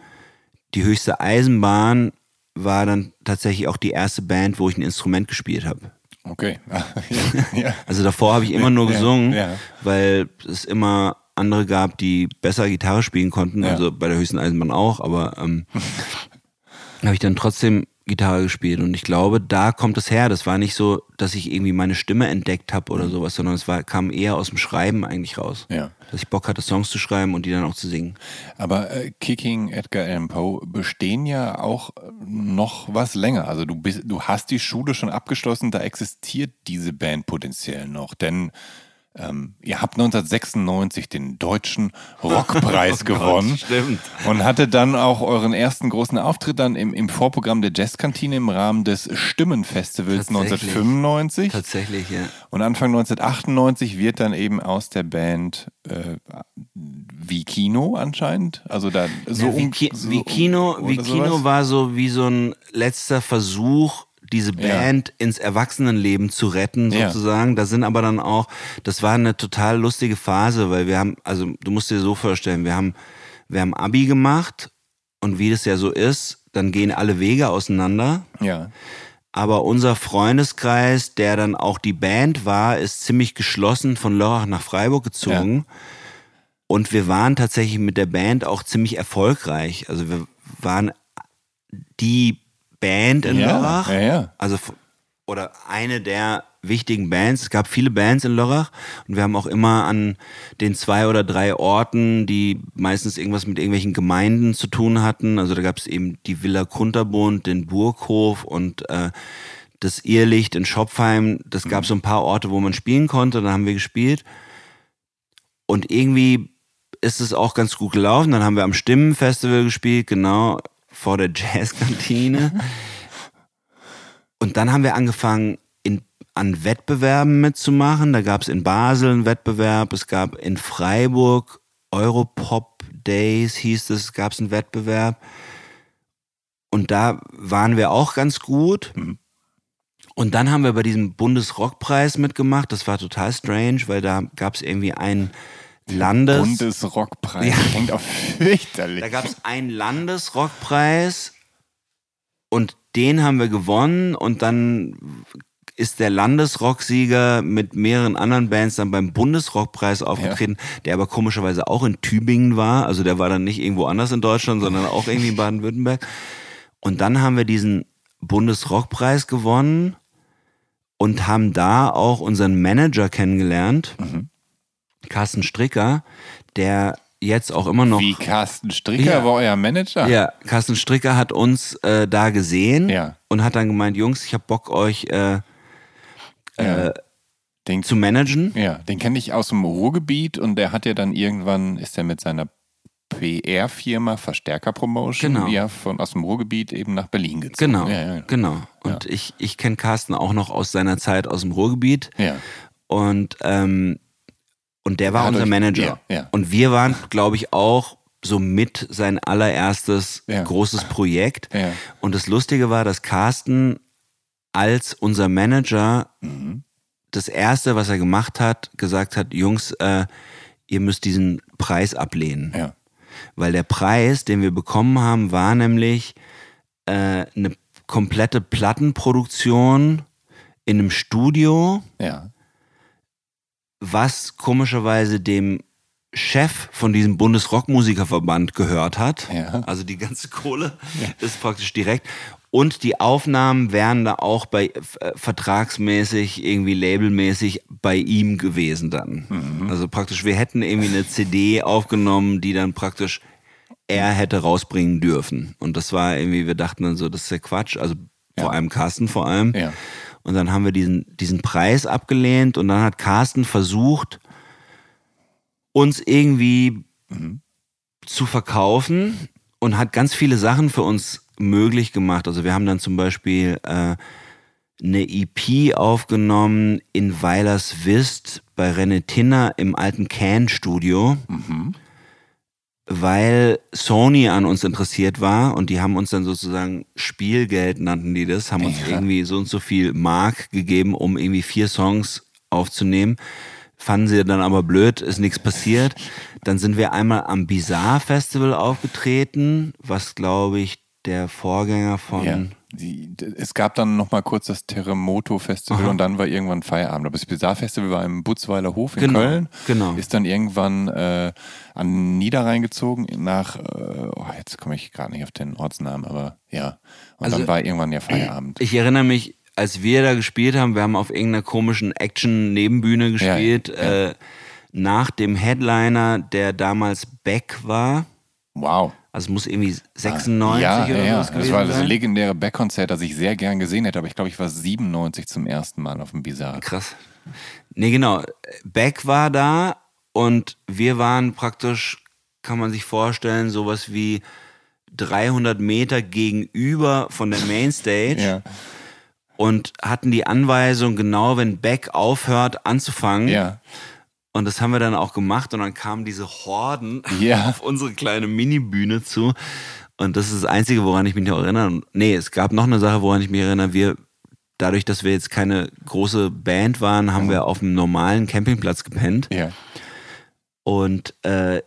die höchste Eisenbahn war dann tatsächlich auch die erste Band, wo ich ein Instrument gespielt habe. Okay. ja. Also davor habe ich immer nur gesungen, ja. weil es immer andere gab, die besser Gitarre spielen konnten. Also bei der höchsten Eisenbahn auch, aber ähm, habe ich dann trotzdem Gitarre gespielt und ich glaube, da kommt es her. Das war nicht so, dass ich irgendwie meine Stimme entdeckt habe oder sowas, sondern es war, kam eher aus dem Schreiben eigentlich raus. Ja. Dass ich Bock hatte, Songs zu schreiben und die dann auch zu singen. Aber äh, Kicking Edgar Allan Poe bestehen ja auch äh, noch was länger. Also du bist, du hast die Schule schon abgeschlossen, da existiert diese Band potenziell noch. Denn ähm, ihr habt 1996 den deutschen Rockpreis gewonnen. Stimmt. Und hatte dann auch euren ersten großen Auftritt dann im, im Vorprogramm der Jazzkantine im Rahmen des Stimmenfestivals Tatsächlich. 1995. Tatsächlich, ja. Und Anfang 1998 wird dann eben aus der Band äh, wie Kino anscheinend. Also da so ja, wie, um- so wie Kino, um- wie Kino sowas? war so wie so ein letzter Versuch, diese Band ins Erwachsenenleben zu retten, Ja. sozusagen. Da sind aber dann auch, das war eine total lustige Phase, weil wir haben, also du musst dir so vorstellen, wir haben, wir haben Abi gemacht und wie das ja so ist, dann gehen alle Wege auseinander. Ja. Aber unser Freundeskreis, der dann auch die Band war, ist ziemlich geschlossen von Lörrach nach Freiburg gezogen. Und wir waren tatsächlich mit der Band auch ziemlich erfolgreich. Also wir waren die Band in Ja, Lörrach. ja, ja. Also oder eine der wichtigen Bands. Es gab viele Bands in Lörrach und wir haben auch immer an den zwei oder drei Orten, die meistens irgendwas mit irgendwelchen Gemeinden zu tun hatten. Also da gab es eben die Villa Kunterbund, den Burghof und äh, das Irrlicht in Schopfheim. Das gab so ein paar Orte, wo man spielen konnte. Da haben wir gespielt. Und irgendwie ist es auch ganz gut gelaufen. Dann haben wir am Stimmenfestival gespielt, genau, vor der Jazzkantine. Und dann haben wir angefangen, in, an Wettbewerben mitzumachen. Da gab es in Basel einen Wettbewerb, es gab in Freiburg Europop Days, hieß es, gab es einen Wettbewerb. Und da waren wir auch ganz gut. Und dann haben wir bei diesem Bundesrockpreis mitgemacht. Das war total strange, weil da gab es irgendwie einen Landes... Bundesrockpreis. Ja. Klingt auch fürchterlich. Da gab es einen Landesrockpreis und den haben wir gewonnen und dann ist der Landesrocksieger mit mehreren anderen Bands dann beim Bundesrockpreis aufgetreten, der aber komischerweise auch in Tübingen war. Also der war dann nicht irgendwo anders in Deutschland, sondern auch irgendwie in Baden-Württemberg. Und dann haben wir diesen Bundesrockpreis gewonnen und haben da auch unseren Manager kennengelernt, Carsten Stricker, der jetzt auch immer noch Wie Carsten Stricker Ja. war euer Manager? ja, Carsten Stricker hat uns äh, da gesehen Ja. und hat dann gemeint, Jungs, ich hab Bock euch äh, Ja. Den, zu managen. ja, den kenne ich aus dem Ruhrgebiet und der hat ja dann irgendwann, ist er mit seiner PR-Firma Verstärker Promotion Genau. ja, von, aus dem Ruhrgebiet eben nach Berlin gezogen. Genau, ja. genau. Und ich, ich kenne Carsten auch noch aus seiner Zeit aus dem Ruhrgebiet ja. und ähm, und der war Hat unser euch- Manager. ja, ja. Und wir waren, glaube ich, auch so mit sein allererstes Ja. großes Projekt. Und das Lustige war, dass Carsten als unser Manager Mhm. das erste, was er gemacht hat, gesagt hat, Jungs, äh, ihr müsst diesen Preis ablehnen. ja. Weil der Preis, den wir bekommen haben, war nämlich äh, eine komplette Plattenproduktion in einem Studio, ja. Was komischerweise dem Chef von diesem Bundesrockmusikerverband gehört hat. Ja. Also die ganze Kohle ist praktisch direkt. Und die Aufnahmen wären da auch bei äh, vertragsmäßig, irgendwie labelmäßig bei ihm gewesen dann. Mhm. Also praktisch, wir hätten irgendwie eine CD aufgenommen, die dann praktisch er hätte rausbringen dürfen. Und das war irgendwie, wir dachten dann so, das ist ja Quatsch. Also vor allem Carsten vor allem. Ja. Und dann haben wir diesen, diesen Preis abgelehnt und dann hat Carsten versucht, uns irgendwie zu verkaufen und hat ganz viele Sachen für uns möglich gemacht. Also wir haben dann zum Beispiel äh, eine EP aufgenommen in Weilerswist bei René Tinner im alten Can-Studio, weil Sony an uns interessiert war und die haben uns dann sozusagen Spielgeld, nannten die das, haben uns Ja. irgendwie so und so viel Mark gegeben, um irgendwie vier Songs aufzunehmen. Fanden sie dann aber blöd, ist nichts passiert. Dann sind wir einmal am Bizarre Festival aufgetreten, was glaube ich der Vorgänger von Ja. Die, es gab dann noch mal kurz das Terremoto-Festival und dann war irgendwann Feierabend. Aber das Bizarre-Festival war im Butzweiler Hof in Genau, Köln. genau. Ist dann irgendwann äh, an Niederrhein gezogen nach, äh, oh, jetzt komme ich gerade nicht auf den Ortsnamen, aber ja. Und Also- dann war irgendwann ja Feierabend. Ich erinnere mich, als wir da gespielt haben, wir haben auf irgendeiner komischen Action-Nebenbühne gespielt, ja. Äh, nach dem Headliner, der damals Beck war. Wow. Also es muss irgendwie 96 ja, oder ja, was das gewesen war das sein. legendäre Backkonzert, das ich sehr gern gesehen hätte, aber ich glaube, ich war 97 zum ersten Mal auf dem Bizarre. Krass. Nee, genau. Beck war da und wir waren praktisch, kann man sich vorstellen, sowas wie 300 Meter gegenüber von der Mainstage. Ja, und hatten die Anweisung, genau wenn Beck aufhört anzufangen. ja. Und das haben wir dann auch gemacht und dann kamen diese Horden Ja. auf unsere kleine Minibühne zu. Und das ist das Einzige, woran ich mich noch erinnere. Nee, es gab noch eine Sache, woran ich mich erinnere. Wir, dadurch, dass wir jetzt keine große Band waren, haben wir auf einem normalen Campingplatz gepennt Ja. und äh,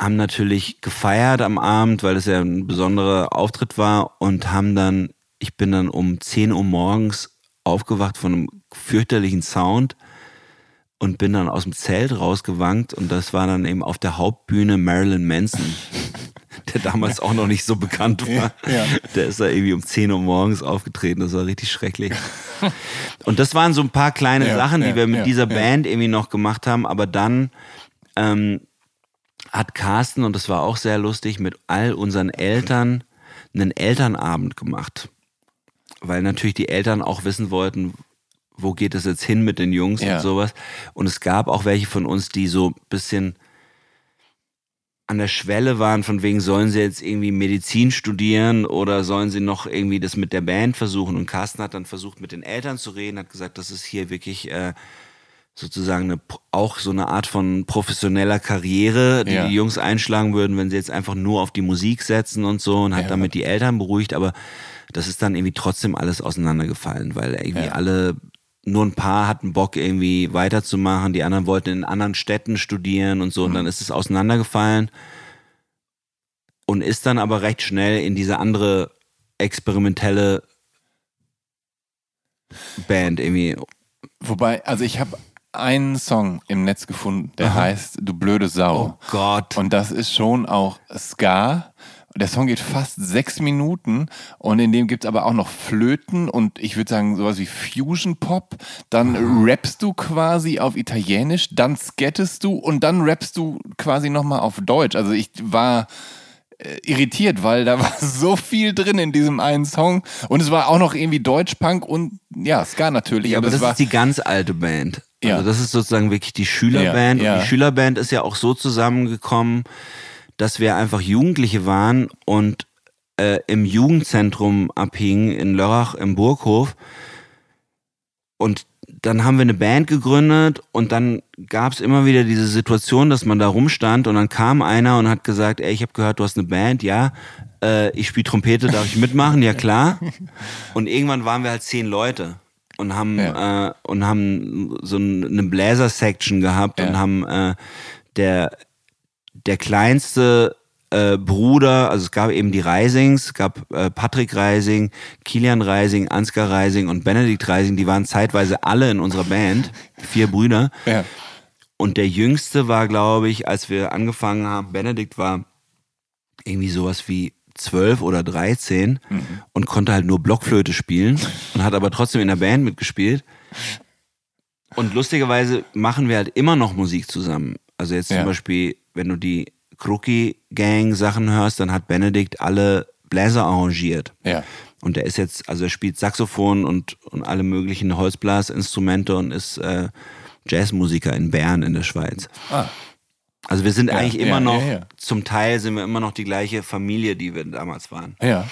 haben natürlich gefeiert am Abend, weil es ja ein besonderer Auftritt war und haben dann, ich bin dann um 10 Uhr morgens aufgewacht von einem fürchterlichen Sound und bin dann aus dem Zelt rausgewankt und das war dann eben auf der Hauptbühne Marilyn Manson, der damals auch noch nicht so bekannt war. Ja. Der ist da irgendwie um 10 Uhr morgens aufgetreten, das war richtig schrecklich. Und das waren so ein paar kleine Ja, Sachen, die ja, wir mit dieser. Band irgendwie noch gemacht haben, aber dann ähm, hat Carsten, und das war auch sehr lustig, mit all unseren Eltern einen Elternabend gemacht. Weil natürlich die Eltern auch wissen wollten, wo geht es jetzt hin mit den Jungs Ja. und sowas. Und es gab auch welche von uns, die so ein bisschen an der Schwelle waren, von wegen sollen sie jetzt irgendwie Medizin studieren oder sollen sie noch irgendwie das mit der Band versuchen. Und Carsten hat dann versucht, mit den Eltern zu reden, hat gesagt, das ist hier wirklich äh, sozusagen eine, auch so eine Art von professioneller Karriere, die Ja. die Jungs einschlagen würden, wenn sie jetzt einfach nur auf die Musik setzen und so und hat Ja. damit die Eltern beruhigt, aber das ist dann irgendwie trotzdem alles auseinandergefallen, weil irgendwie Ja. alle nur ein paar hatten Bock irgendwie weiterzumachen, die anderen wollten in anderen Städten studieren und so und Mhm. dann ist es auseinandergefallen und ist dann aber recht schnell in diese andere experimentelle Band irgendwie. Wobei, also ich habe einen Song im Netz gefunden, der heißt Du blöde Sau. Oh Gott. Und das ist schon auch Ska. Der Song geht fast sechs Minuten und in dem gibt es aber auch noch Flöten und ich würde sagen sowas wie Fusion Pop. Dann rappst du quasi auf Italienisch, dann skettest du und dann rappst du quasi nochmal auf Deutsch. Also ich war äh, irritiert, weil da war so viel drin in diesem einen Song und es war auch noch irgendwie Deutschpunk und ja, Ska natürlich. Ja, aber das war ist die ganz alte Band. Ja. Also das ist sozusagen wirklich die Schülerband. Ja, ja. Und die Schülerband ist ja auch so zusammengekommen, dass wir einfach Jugendliche waren und äh, im Jugendzentrum abhingen in Lörrach im Burghof. Und dann haben wir eine Band gegründet und dann gab es immer wieder diese Situation, dass man da rumstand und dann kam einer und hat gesagt, ey, ich habe gehört, du hast eine Band, ja, äh, ich spiele Trompete, darf ich mitmachen? Ja klar. Und irgendwann waren wir halt zehn Leute und haben Ja. äh, und haben so ein- eine Bläser-Section gehabt Ja. und haben äh, der der kleinste äh, Bruder, also es gab eben die Reisings, es gab äh, Patrick Reising, Kilian Reising, Ansgar Reising und Benedikt Reising, die waren zeitweise alle in unserer Band, vier Brüder. ja. Und der jüngste war, glaube ich, als wir angefangen haben, Benedikt war irgendwie sowas wie zwölf oder dreizehn und konnte halt nur Blockflöte spielen und hat aber trotzdem in der Band mitgespielt. Und lustigerweise machen wir halt immer noch Musik zusammen. Also jetzt Ja. zum Beispiel, wenn du die Crookie Gang Sachen hörst, dann hat Benedikt alle Bläser arrangiert. Ja. Und der ist jetzt, also er spielt Saxophon und, und alle möglichen Holzblasinstrumente und ist äh, Jazzmusiker in Bern in der Schweiz. Ah. Also wir sind Ja, eigentlich ja, immer noch, ja, ja. zum Teil sind wir immer noch die gleiche Familie, die wir damals waren. Ja.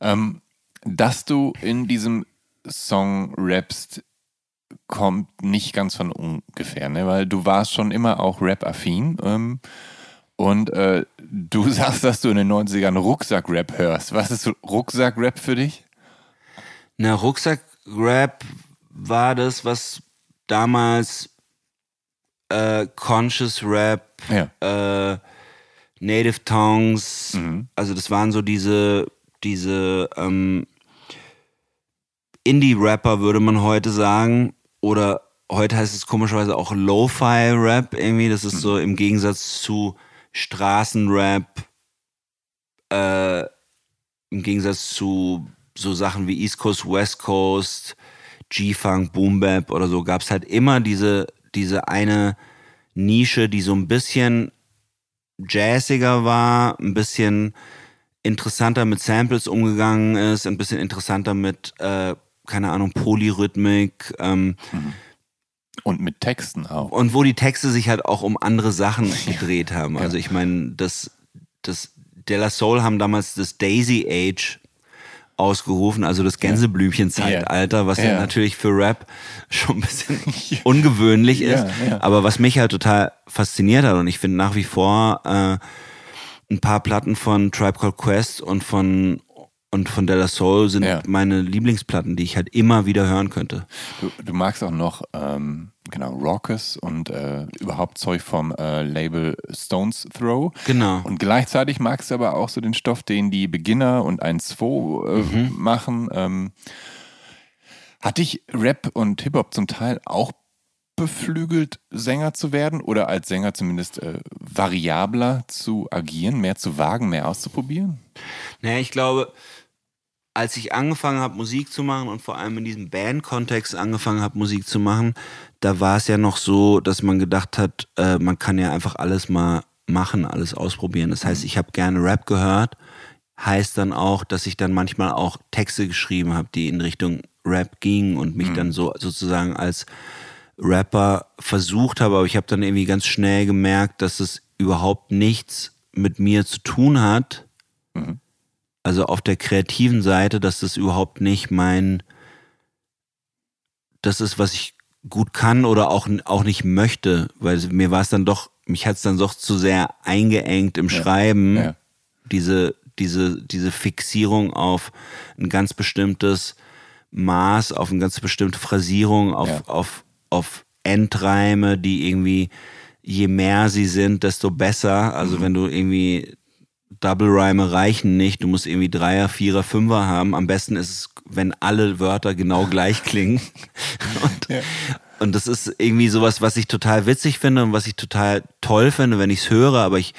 Ähm, dass du in diesem Song rappst, kommt nicht ganz von ungefähr, ne? weil du warst schon immer auch Rap-affin. Ähm, und äh, du sagst, dass du in den 90ern Rucksack-Rap hörst. Was ist Rucksack-Rap für dich? Na, Rucksack-Rap war das, was damals äh, Conscious Rap, Ja. äh, Native Tongues, also das waren so diese, diese ähm, Indie-Rapper, würde man heute sagen. Oder heute heißt es komischerweise auch Lo-Fi-Rap irgendwie. Das ist so im Gegensatz zu Straßenrap, äh, im Gegensatz zu so Sachen wie East Coast, West Coast, G-Funk, Boom Bap oder so, gab es halt immer diese, diese eine Nische, die so ein bisschen jazziger war, ein bisschen interessanter mit Samples umgegangen ist, ein bisschen interessanter mit, äh, keine Ahnung, Polyrhythmik, ähm, Und mit Texten auch. und wo die Texte sich halt auch um andere Sachen gedreht haben. Also ich meine, das, das De La Soul haben damals das Daisy Age ausgerufen, also das Gänseblümchen-Zeitalter, was ja. Ja. natürlich für Rap schon ein bisschen ungewöhnlich ist, Ja, ja. aber was mich halt total fasziniert hat und ich finde nach wie vor äh, ein paar Platten von Tribe Called Quest und von und von De La Soul sind Ja. meine Lieblingsplatten, die ich halt immer wieder hören könnte. Du, du magst auch noch ähm, genau Raucous und äh, überhaupt Zeug vom äh, Label Stones Throw. Genau. Und gleichzeitig magst du aber auch so den Stoff, den die Beginner und 1-2 äh, Mhm. machen. Ähm, hat dich Rap und Hip-Hop zum Teil auch beflügelt, Sänger zu werden oder als Sänger zumindest äh, variabler zu agieren, mehr zu wagen, mehr auszuprobieren? Naja, ich glaube, als ich angefangen habe, Musik zu machen und vor allem in diesem Band-Kontext angefangen habe, Musik zu machen, da war es ja noch so, dass man gedacht hat, äh, man kann ja einfach alles mal machen, alles ausprobieren. Das heißt, ich habe gerne Rap gehört, heißt dann auch, dass ich dann manchmal auch Texte geschrieben habe, die in Richtung Rap gingen und mich dann so sozusagen als Rapper versucht habe, aber ich habe dann irgendwie ganz schnell gemerkt, dass es überhaupt nichts mit mir zu tun hat. Mhm. Also auf der kreativen Seite, dass das überhaupt nicht mein, das ist, was ich gut kann oder auch, auch nicht möchte, weil mir war es dann doch, mich hat es dann doch zu sehr eingeengt im ja. Schreiben, ja. diese, diese, diese Fixierung auf ein ganz bestimmtes Maß, auf eine ganz bestimmte Phrasierung, auf, ja. auf, auf Endreime, die irgendwie, je mehr sie sind, desto besser. Also mhm. wenn du irgendwie Double Rhyme reichen nicht, du musst irgendwie Dreier, Vierer, Fünfer haben. Am besten ist es, wenn alle Wörter genau gleich klingen. und, ja. und das ist irgendwie sowas, was ich total witzig finde und was ich total toll finde, wenn ich es höre, aber ich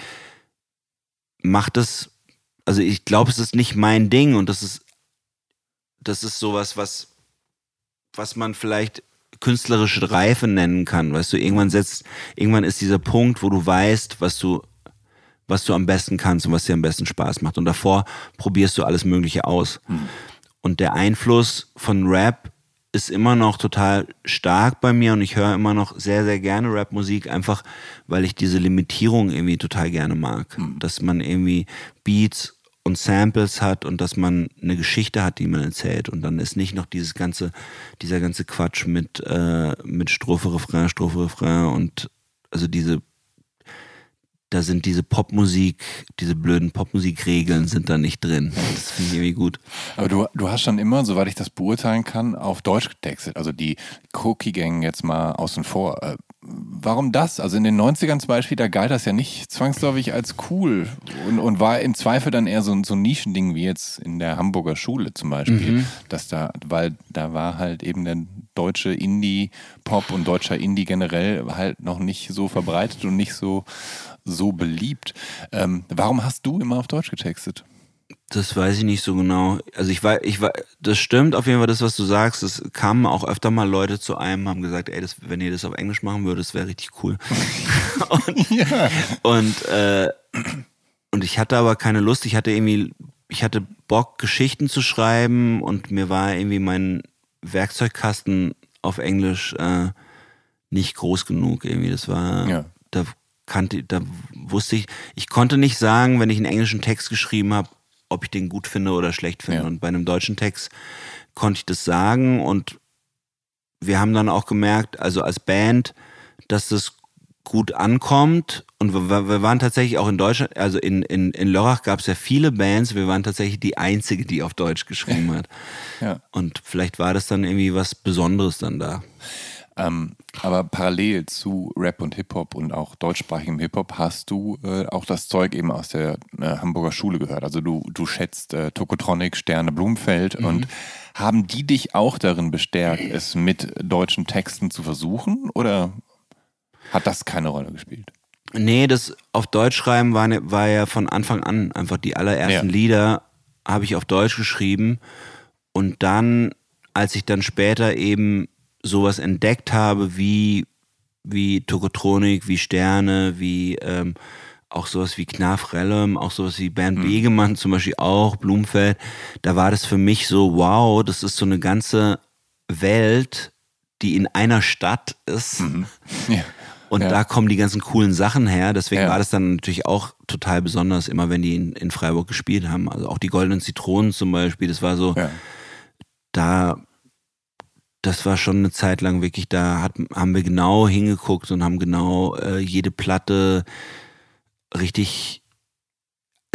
mache das, also ich glaube, es ist nicht mein Ding und das ist, das ist sowas, was, was man vielleicht künstlerische Reife nennen kann. Weißt du, irgendwann setzt, irgendwann ist dieser Punkt, wo du weißt, was du, was du am besten kannst und was dir am besten Spaß macht. Und davor probierst du alles Mögliche aus. Mhm. Und der Einfluss von Rap ist immer noch total stark bei mir und ich höre immer noch sehr, sehr gerne Rapmusik, einfach weil ich diese Limitierung irgendwie total gerne mag. Mhm. Dass man irgendwie Beats und Samples hat und dass man eine Geschichte hat, die man erzählt. Und dann ist nicht noch dieses ganze, dieser ganze Quatsch mit, äh, mit Strophe, Refrain, Strophe, Refrain und also diese, da sind diese Popmusik, diese blöden Popmusikregeln sind da nicht drin. Das finde ich irgendwie gut. Aber du, du hast schon immer, soweit ich das beurteilen kann, auf Deutsch getextet. Also die Cookie Gang jetzt mal außen vor. Äh, warum das? Also in den 90ern zum Beispiel, da galt das ja nicht zwangsläufig als cool und, und war im Zweifel dann eher so, so ein Nischending wie jetzt in der Hamburger Schule zum Beispiel. Mhm. Dass da, weil da war halt eben der deutsche Indie-Pop und deutscher Indie generell halt noch nicht so verbreitet und nicht so, so beliebt. Ähm, warum hast du immer auf Deutsch getextet? Das weiß ich nicht so genau. Also ich war, ich war, das stimmt auf jeden Fall, das, was du sagst. Es kamen auch öfter mal Leute zu einem, haben gesagt, ey, das, wenn ihr das auf Englisch machen würdet, das wäre richtig cool. und, ja. und, äh, und ich hatte aber keine Lust. Ich hatte irgendwie, ich hatte Bock, Geschichten zu schreiben und mir war irgendwie mein Werkzeugkasten auf Englisch äh, nicht groß genug. Irgendwie, das war, ja. da kannte, da wusste ich, ich konnte nicht sagen, wenn ich einen englischen Text geschrieben habe, ob ich den gut finde oder schlecht finde. Ja. Und bei einem deutschen Text konnte ich das sagen und wir haben dann auch gemerkt, also als Band, dass das gut ankommt. Und wir, wir waren tatsächlich auch in Deutschland, also in, in, in Lörrach gab es ja viele Bands, wir waren tatsächlich die einzige, die auf Deutsch geschrieben hat. ja. Und vielleicht war das dann irgendwie was Besonderes dann da. Ähm, aber parallel zu Rap und Hip-Hop und auch deutschsprachigem Hip-Hop hast du äh, auch das Zeug eben aus der äh, Hamburger Schule gehört. Also du, du schätzt äh, Tokotronic, Sterne, Blumenfeld mhm. und haben die dich auch darin bestärkt, es mit deutschen Texten zu versuchen oder hat das keine Rolle gespielt? Nee, das auf Deutsch schreiben war, ne, war ja von Anfang an einfach die allerersten ja. Lieder habe ich auf Deutsch geschrieben und dann, als ich dann später eben sowas entdeckt habe wie, wie Tokotronik, wie Sterne, wie ähm, auch sowas wie Knarf Rellem, auch sowas wie Bernd mhm. Begemann zum Beispiel auch, Blumfeld, da war das für mich so, wow, das ist so eine ganze Welt, die in einer Stadt ist. Mhm. Ja. Und ja. da kommen die ganzen coolen Sachen her. Deswegen ja. war das dann natürlich auch total besonders, immer wenn die in, in Freiburg gespielt haben. Also auch die Goldenen Zitronen zum Beispiel, das war so, da das war schon eine Zeit lang wirklich, da hat, haben wir genau hingeguckt und haben genau äh, jede Platte richtig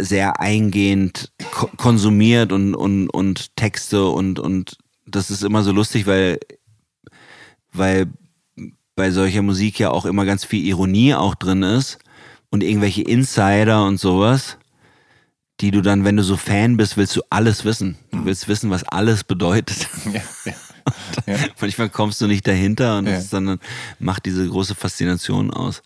sehr eingehend ko konsumiert und, und, und Texte und, und das ist immer so lustig, weil, weil bei solcher Musik ja auch immer ganz viel Ironie auch drin ist und irgendwelche Insider und sowas, die du dann, wenn du so Fan bist, willst du alles wissen. Du mhm. willst wissen, was alles bedeutet. Ja, ja. Ja. Manchmal kommst du nicht dahinter und ja. das dann macht diese große Faszination aus.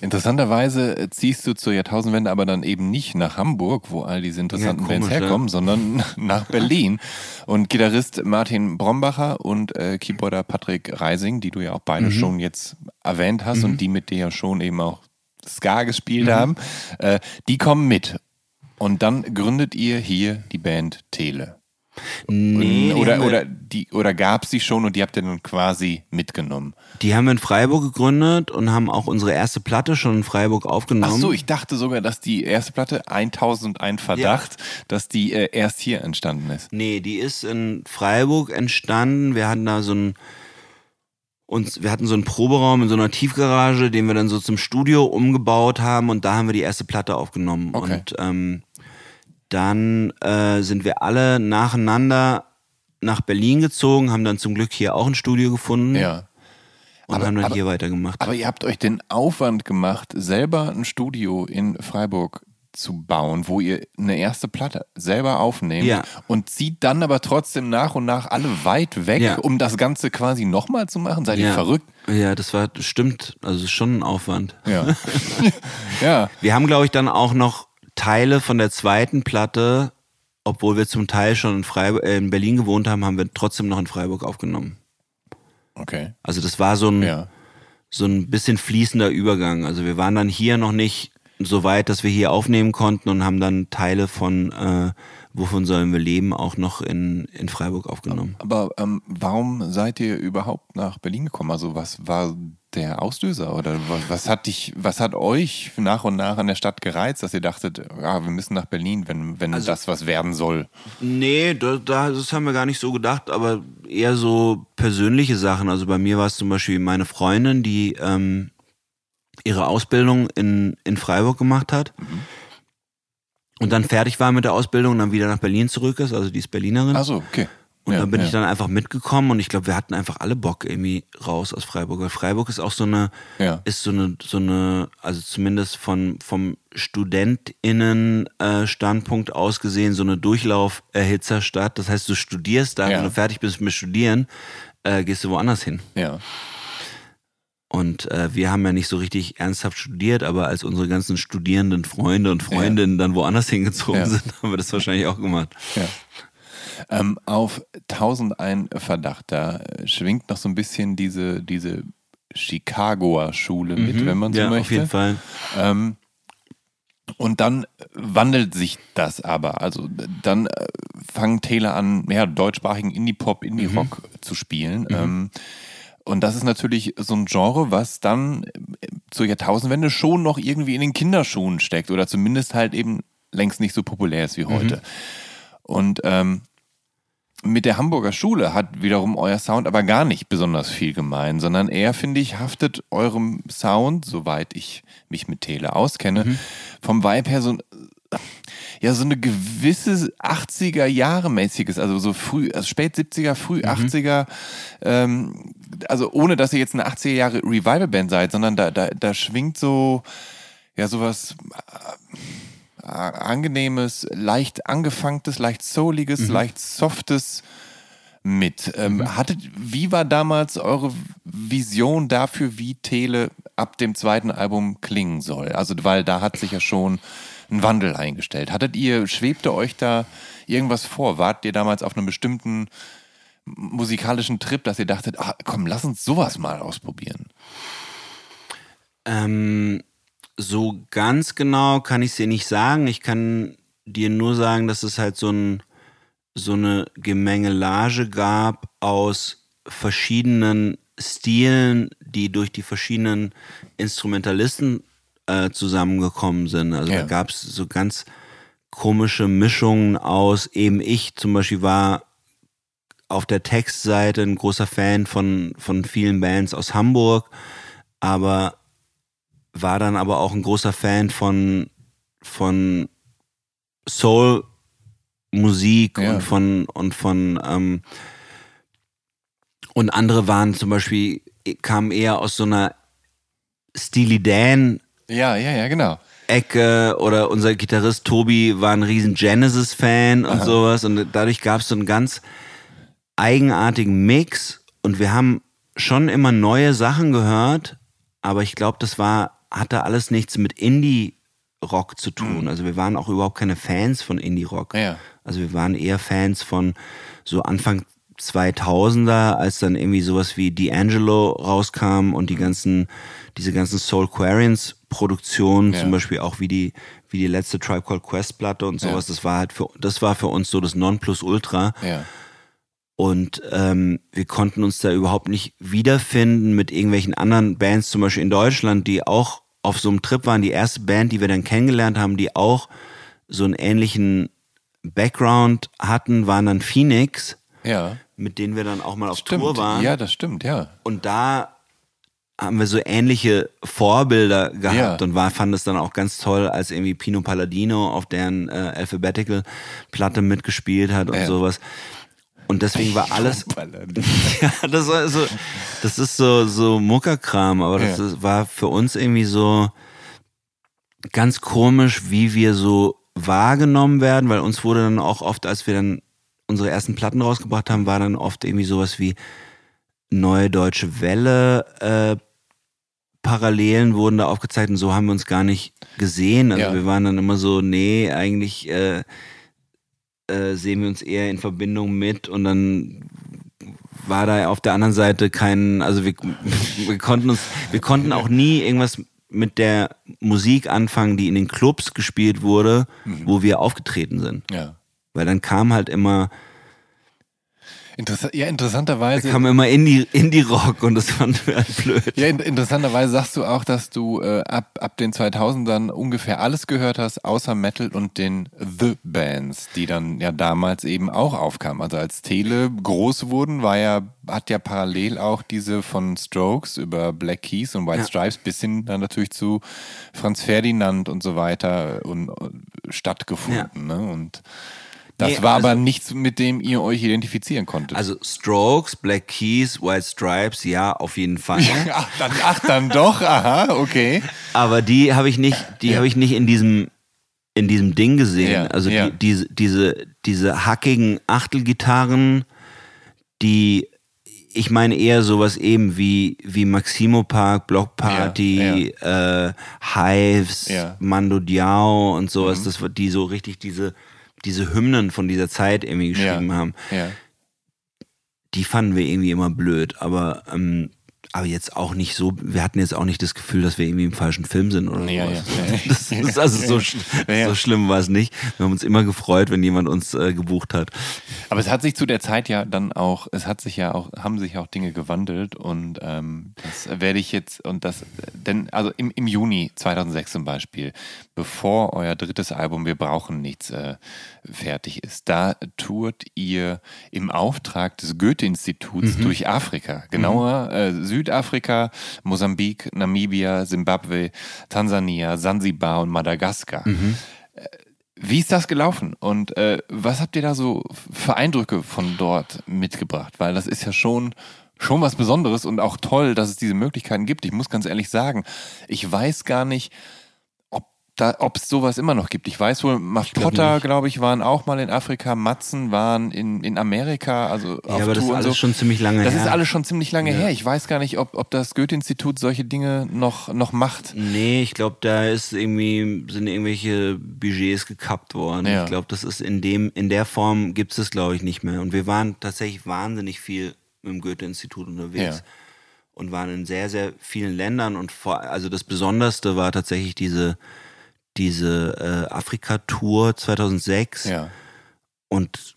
Interessanterweise ziehst du zur Jahrtausendwende aber dann eben nicht nach Hamburg, wo all diese interessanten ja, komisch, Bands herkommen, sondern nach Berlin. Und Gitarrist Martin Brombacher und äh, Keyboarder Patrick Reising, die du ja auch beide mhm. schon jetzt erwähnt hast mhm. und die mit dir ja schon eben auch Ska gespielt mhm. haben, äh, die kommen mit. Und dann gründet ihr hier die Band Tele. Nee, oder wir- oder die oder gab es die schon und die habt ihr dann quasi mitgenommen? Die haben wir in Freiburg gegründet und haben auch unsere erste Platte schon in Freiburg aufgenommen. Ach so, ich dachte sogar, dass die erste Platte 1001 Verdacht, dass die äh, erst hier entstanden ist. Nee, die ist in Freiburg entstanden. Wir hatten da so ein uns, wir hatten so einen Proberaum in so einer Tiefgarage, den wir dann so zum Studio umgebaut haben und da haben wir die erste Platte aufgenommen. Okay. Und ähm, dann äh, sind wir alle nacheinander nach Berlin gezogen, haben dann zum Glück hier auch ein Studio gefunden Ja. und aber- haben dann aber- hier weitergemacht. Aber ihr habt euch den Aufwand gemacht, selber ein Studio in Freiburg zu bauen, wo ihr eine erste Platte selber aufnehmt Ja. und zieht dann aber trotzdem nach und nach alle weit weg, Ja. um das Ganze quasi nochmal zu machen? Seid ihr ja. verrückt? Ja, das war das stimmt. Also es ist schon ein Aufwand. Ja. ja. Wir haben, glaube ich, dann auch noch Teile von der zweiten Platte, obwohl wir zum Teil schon in, Freiburg, äh, in Berlin gewohnt haben, haben wir trotzdem noch in Freiburg aufgenommen. Okay. Also das war so ein, Ja. so ein bisschen fließender Übergang. Also wir waren dann hier noch nicht so weit, dass wir hier aufnehmen konnten und haben dann Teile von äh, Wovon sollen wir leben auch noch in, in Freiburg aufgenommen. Aber ähm, warum seid ihr überhaupt nach Berlin gekommen? Also was war der Auslöser oder was, hat dich, was hat euch nach und nach an der Stadt gereizt, dass ihr dachtet, ja, wir müssen nach Berlin, wenn, wenn Also das was werden soll? Nee, da, da, das haben wir gar nicht so gedacht, aber eher so persönliche Sachen. Also bei mir war es zum Beispiel meine Freundin, die ähm, ihre Ausbildung in, in Freiburg gemacht hat und dann fertig war mit der Ausbildung und dann wieder nach Berlin zurück ist. Also die ist Berlinerin. Also okay. Und Ja, dann bin ja. ich dann einfach mitgekommen und ich glaube, wir hatten einfach alle Bock irgendwie raus aus Freiburg. Weil Freiburg ist auch so eine, Ja. ist so eine, so eine, also zumindest von, vom StudentInnen-Standpunkt aus gesehen, so eine Durchlauferhitzerstadt. Das heißt, du studierst da, wenn du fertig bist mit Studieren, äh, gehst du woanders hin. Ja. Und äh, wir haben ja nicht so richtig ernsthaft studiert, aber als unsere ganzen studierenden Freunde und Freundinnen dann woanders hingezogen sind, haben wir das wahrscheinlich auch gemacht. Ja. Ähm, auf 1001 Verdacht, da schwingt noch so ein bisschen diese, diese Chicagoer Schule mit, wenn man so Mhm. ja, möchte. auf jeden Fall. Ähm, und dann wandelt sich das aber. Also dann äh, fangen Taylor an, ja, deutschsprachigen Indie-Pop, Indie-Rock Mhm. zu spielen. Ähm, und das ist natürlich so ein Genre, was dann äh, zur Jahrtausendwende schon noch irgendwie in den Kinderschuhen steckt oder zumindest halt eben längst nicht so populär ist wie heute. Und ähm, mit der Hamburger Schule hat wiederum euer Sound aber gar nicht besonders viel gemein, sondern eher, finde ich, haftet eurem Sound, soweit ich mich mit Tele auskenne, vom Vibe her so, ein- ja, so eine gewisse 80er Jahre mäßiges, also so früh, also spät 70er, früh 80er, ähm, also ohne, dass ihr jetzt eine 80er Jahre Revival-Band seid, sondern da, da, da schwingt so, ja, sowas äh, angenehmes, leicht angefangtes, leicht souliges, leicht softes mit. Ähm, hattet, wie war damals eure Vision dafür, wie Tele ab dem zweiten Album klingen soll? Also, weil da hat sich ja schon ein Wandel eingestellt. Hattet ihr, schwebte euch da irgendwas vor? Wart ihr damals auf einem bestimmten musikalischen Trip, dass ihr dachtet, ah, komm, lass uns sowas mal ausprobieren? Ähm, so ganz genau kann ich es dir nicht sagen. Ich kann dir nur sagen, dass es halt so, ein, so eine Gemengelage gab aus verschiedenen Stilen, die durch die verschiedenen Instrumentalisten äh, zusammengekommen sind. Also Ja. da gab es so ganz komische Mischungen aus, eben ich zum Beispiel war auf der Textseite ein großer Fan von, von vielen Bands aus Hamburg, aber war dann aber auch ein großer Fan von, von Soul Musik Ja. und von und von ähm, und andere waren zum Beispiel kamen eher aus so einer Steely Dan Ja, ja, ja, genau. Ecke oder unser Gitarrist Tobi war ein riesen Genesis-Fan und sowas und dadurch gab es so einen ganz eigenartigen Mix und wir haben schon immer neue Sachen gehört, aber ich glaube, das war, hatte alles nichts mit Indie-Rock zu tun. Also wir waren auch überhaupt keine Fans von Indie-Rock. Ja. Also wir waren eher Fans von so Anfang 2000er, als dann irgendwie sowas wie D'Angelo rauskam und die ganzen, diese ganzen Soul Quarians Produktionen, Ja. zum Beispiel auch wie die, wie die letzte Tribe Called Quest Platte und sowas, das war halt für, das war für uns so das Nonplusultra. Ja. Und ähm, wir konnten uns da überhaupt nicht wiederfinden mit irgendwelchen anderen Bands, zum Beispiel in Deutschland, die auch auf so einem Trip waren. Die erste Band, die wir dann kennengelernt haben, die auch so einen ähnlichen Background hatten, waren dann Phoenix, Ja. mit denen wir dann auch mal auf Stimmt. Tour waren. Ja, das stimmt, ja. Und da haben wir so ähnliche Vorbilder gehabt Ja. und war, fand es dann auch ganz toll, als irgendwie Pino Palladino auf deren äh, Alphabetical Platte mitgespielt hat und Ja. sowas. Und deswegen war alles, ja, das war so, das ist so, so Muckerkram, aber das Ja. ist, war für uns irgendwie so ganz komisch, wie wir so wahrgenommen werden, weil uns wurde dann auch oft, als wir dann unsere ersten Platten rausgebracht haben, war dann oft irgendwie sowas wie Neue Deutsche Welle, äh, Parallelen wurden da aufgezeigt und so haben wir uns gar nicht gesehen. Also Ja. wir waren dann immer so, nee, eigentlich äh, äh, sehen wir uns eher in Verbindung mit und dann war da auf der anderen Seite kein, also wir, wir konnten uns, wir konnten auch nie irgendwas mit der Musik anfangen, die in den Clubs gespielt wurde, wo wir aufgetreten sind. Ja. Weil dann kam halt immer, Interessa ja, interessanterweise. kam immer Indie, Indie-Rock und das fanden wir halt blöd. Ja, in- interessanterweise sagst du auch, dass du äh, ab, ab den 2000ern ungefähr alles gehört hast, außer Metal und den The Bands, die dann ja damals eben auch aufkamen. Also als Tele groß wurden, war ja, hat ja parallel auch diese von Strokes über Black Keys und White Ja. Stripes bis hin dann natürlich zu Franz Ferdinand und so weiter und, und stattgefunden. Ne? Und das Nee, war also- aber nichts, mit dem ihr euch identifizieren konntet. Also Strokes, Black Keys, White Stripes, ja, auf jeden Fall. ach, dann, ach, dann doch, aha, okay. Aber die habe ich nicht, die Ja. habe ich nicht in diesem in diesem Ding gesehen. Ja, also ja. die, diese diese diese hackigen Achtelgitarren, die ich meine eher sowas eben wie wie Maximo Park, Block Party, Äh, Hives. Mando Diao und sowas, Mhm. das die so richtig diese diese Hymnen von dieser Zeit irgendwie geschrieben ja. haben. Ja. die fanden wir irgendwie immer blöd, aber, ähm, aber jetzt auch nicht so, wir hatten jetzt auch nicht das Gefühl, dass wir irgendwie im falschen Film sind oder Ja, sowas. ja. Das ist also so, sch so schlimm war es nicht. Wir haben uns immer gefreut, wenn jemand uns äh, gebucht hat. Aber es hat sich zu der Zeit ja dann auch, es hat sich ja auch, haben sich auch Dinge gewandelt und ähm, das werde ich jetzt und das, denn also im, im Juni 2006 zum Beispiel, bevor euer drittes Album Wir brauchen nichts äh, fertig ist, da tourt ihr im Auftrag des Goethe-Instituts durch Afrika, genauer äh, Südafrika, Mosambik, Namibia, Simbabwe, Tansania, Sansibar und Madagaskar. Wie ist das gelaufen und äh, was habt ihr da so für Eindrücke von dort mitgebracht? Weil das ist ja schon, schon was Besonderes und auch toll, dass es diese Möglichkeiten gibt. Ich muss ganz ehrlich sagen, ich weiß gar nicht, ob es sowas immer noch gibt. Ich weiß wohl, glaub nicht. glaube ich, waren auch mal in Afrika, Matzen waren in, in Amerika, also auf ja, aber das ist Tour alles so. schon ziemlich lange Das her. ist alles schon ziemlich lange Ja. her. Ich weiß gar nicht, ob, ob das Goethe-Institut solche Dinge noch, noch macht. Nee, ich glaube, da ist irgendwie, sind irgendwelche Budgets gekappt worden. Ja. Ich glaube, das ist in dem, in der Form gibt es das, glaube ich, nicht mehr. Und wir waren tatsächlich wahnsinnig viel mit dem Goethe-Institut unterwegs. Ja. Und waren in sehr, sehr vielen Ländern und vor, also das Besonderste war tatsächlich diese, diese äh, Afrika-Tour 2006. Ja. Und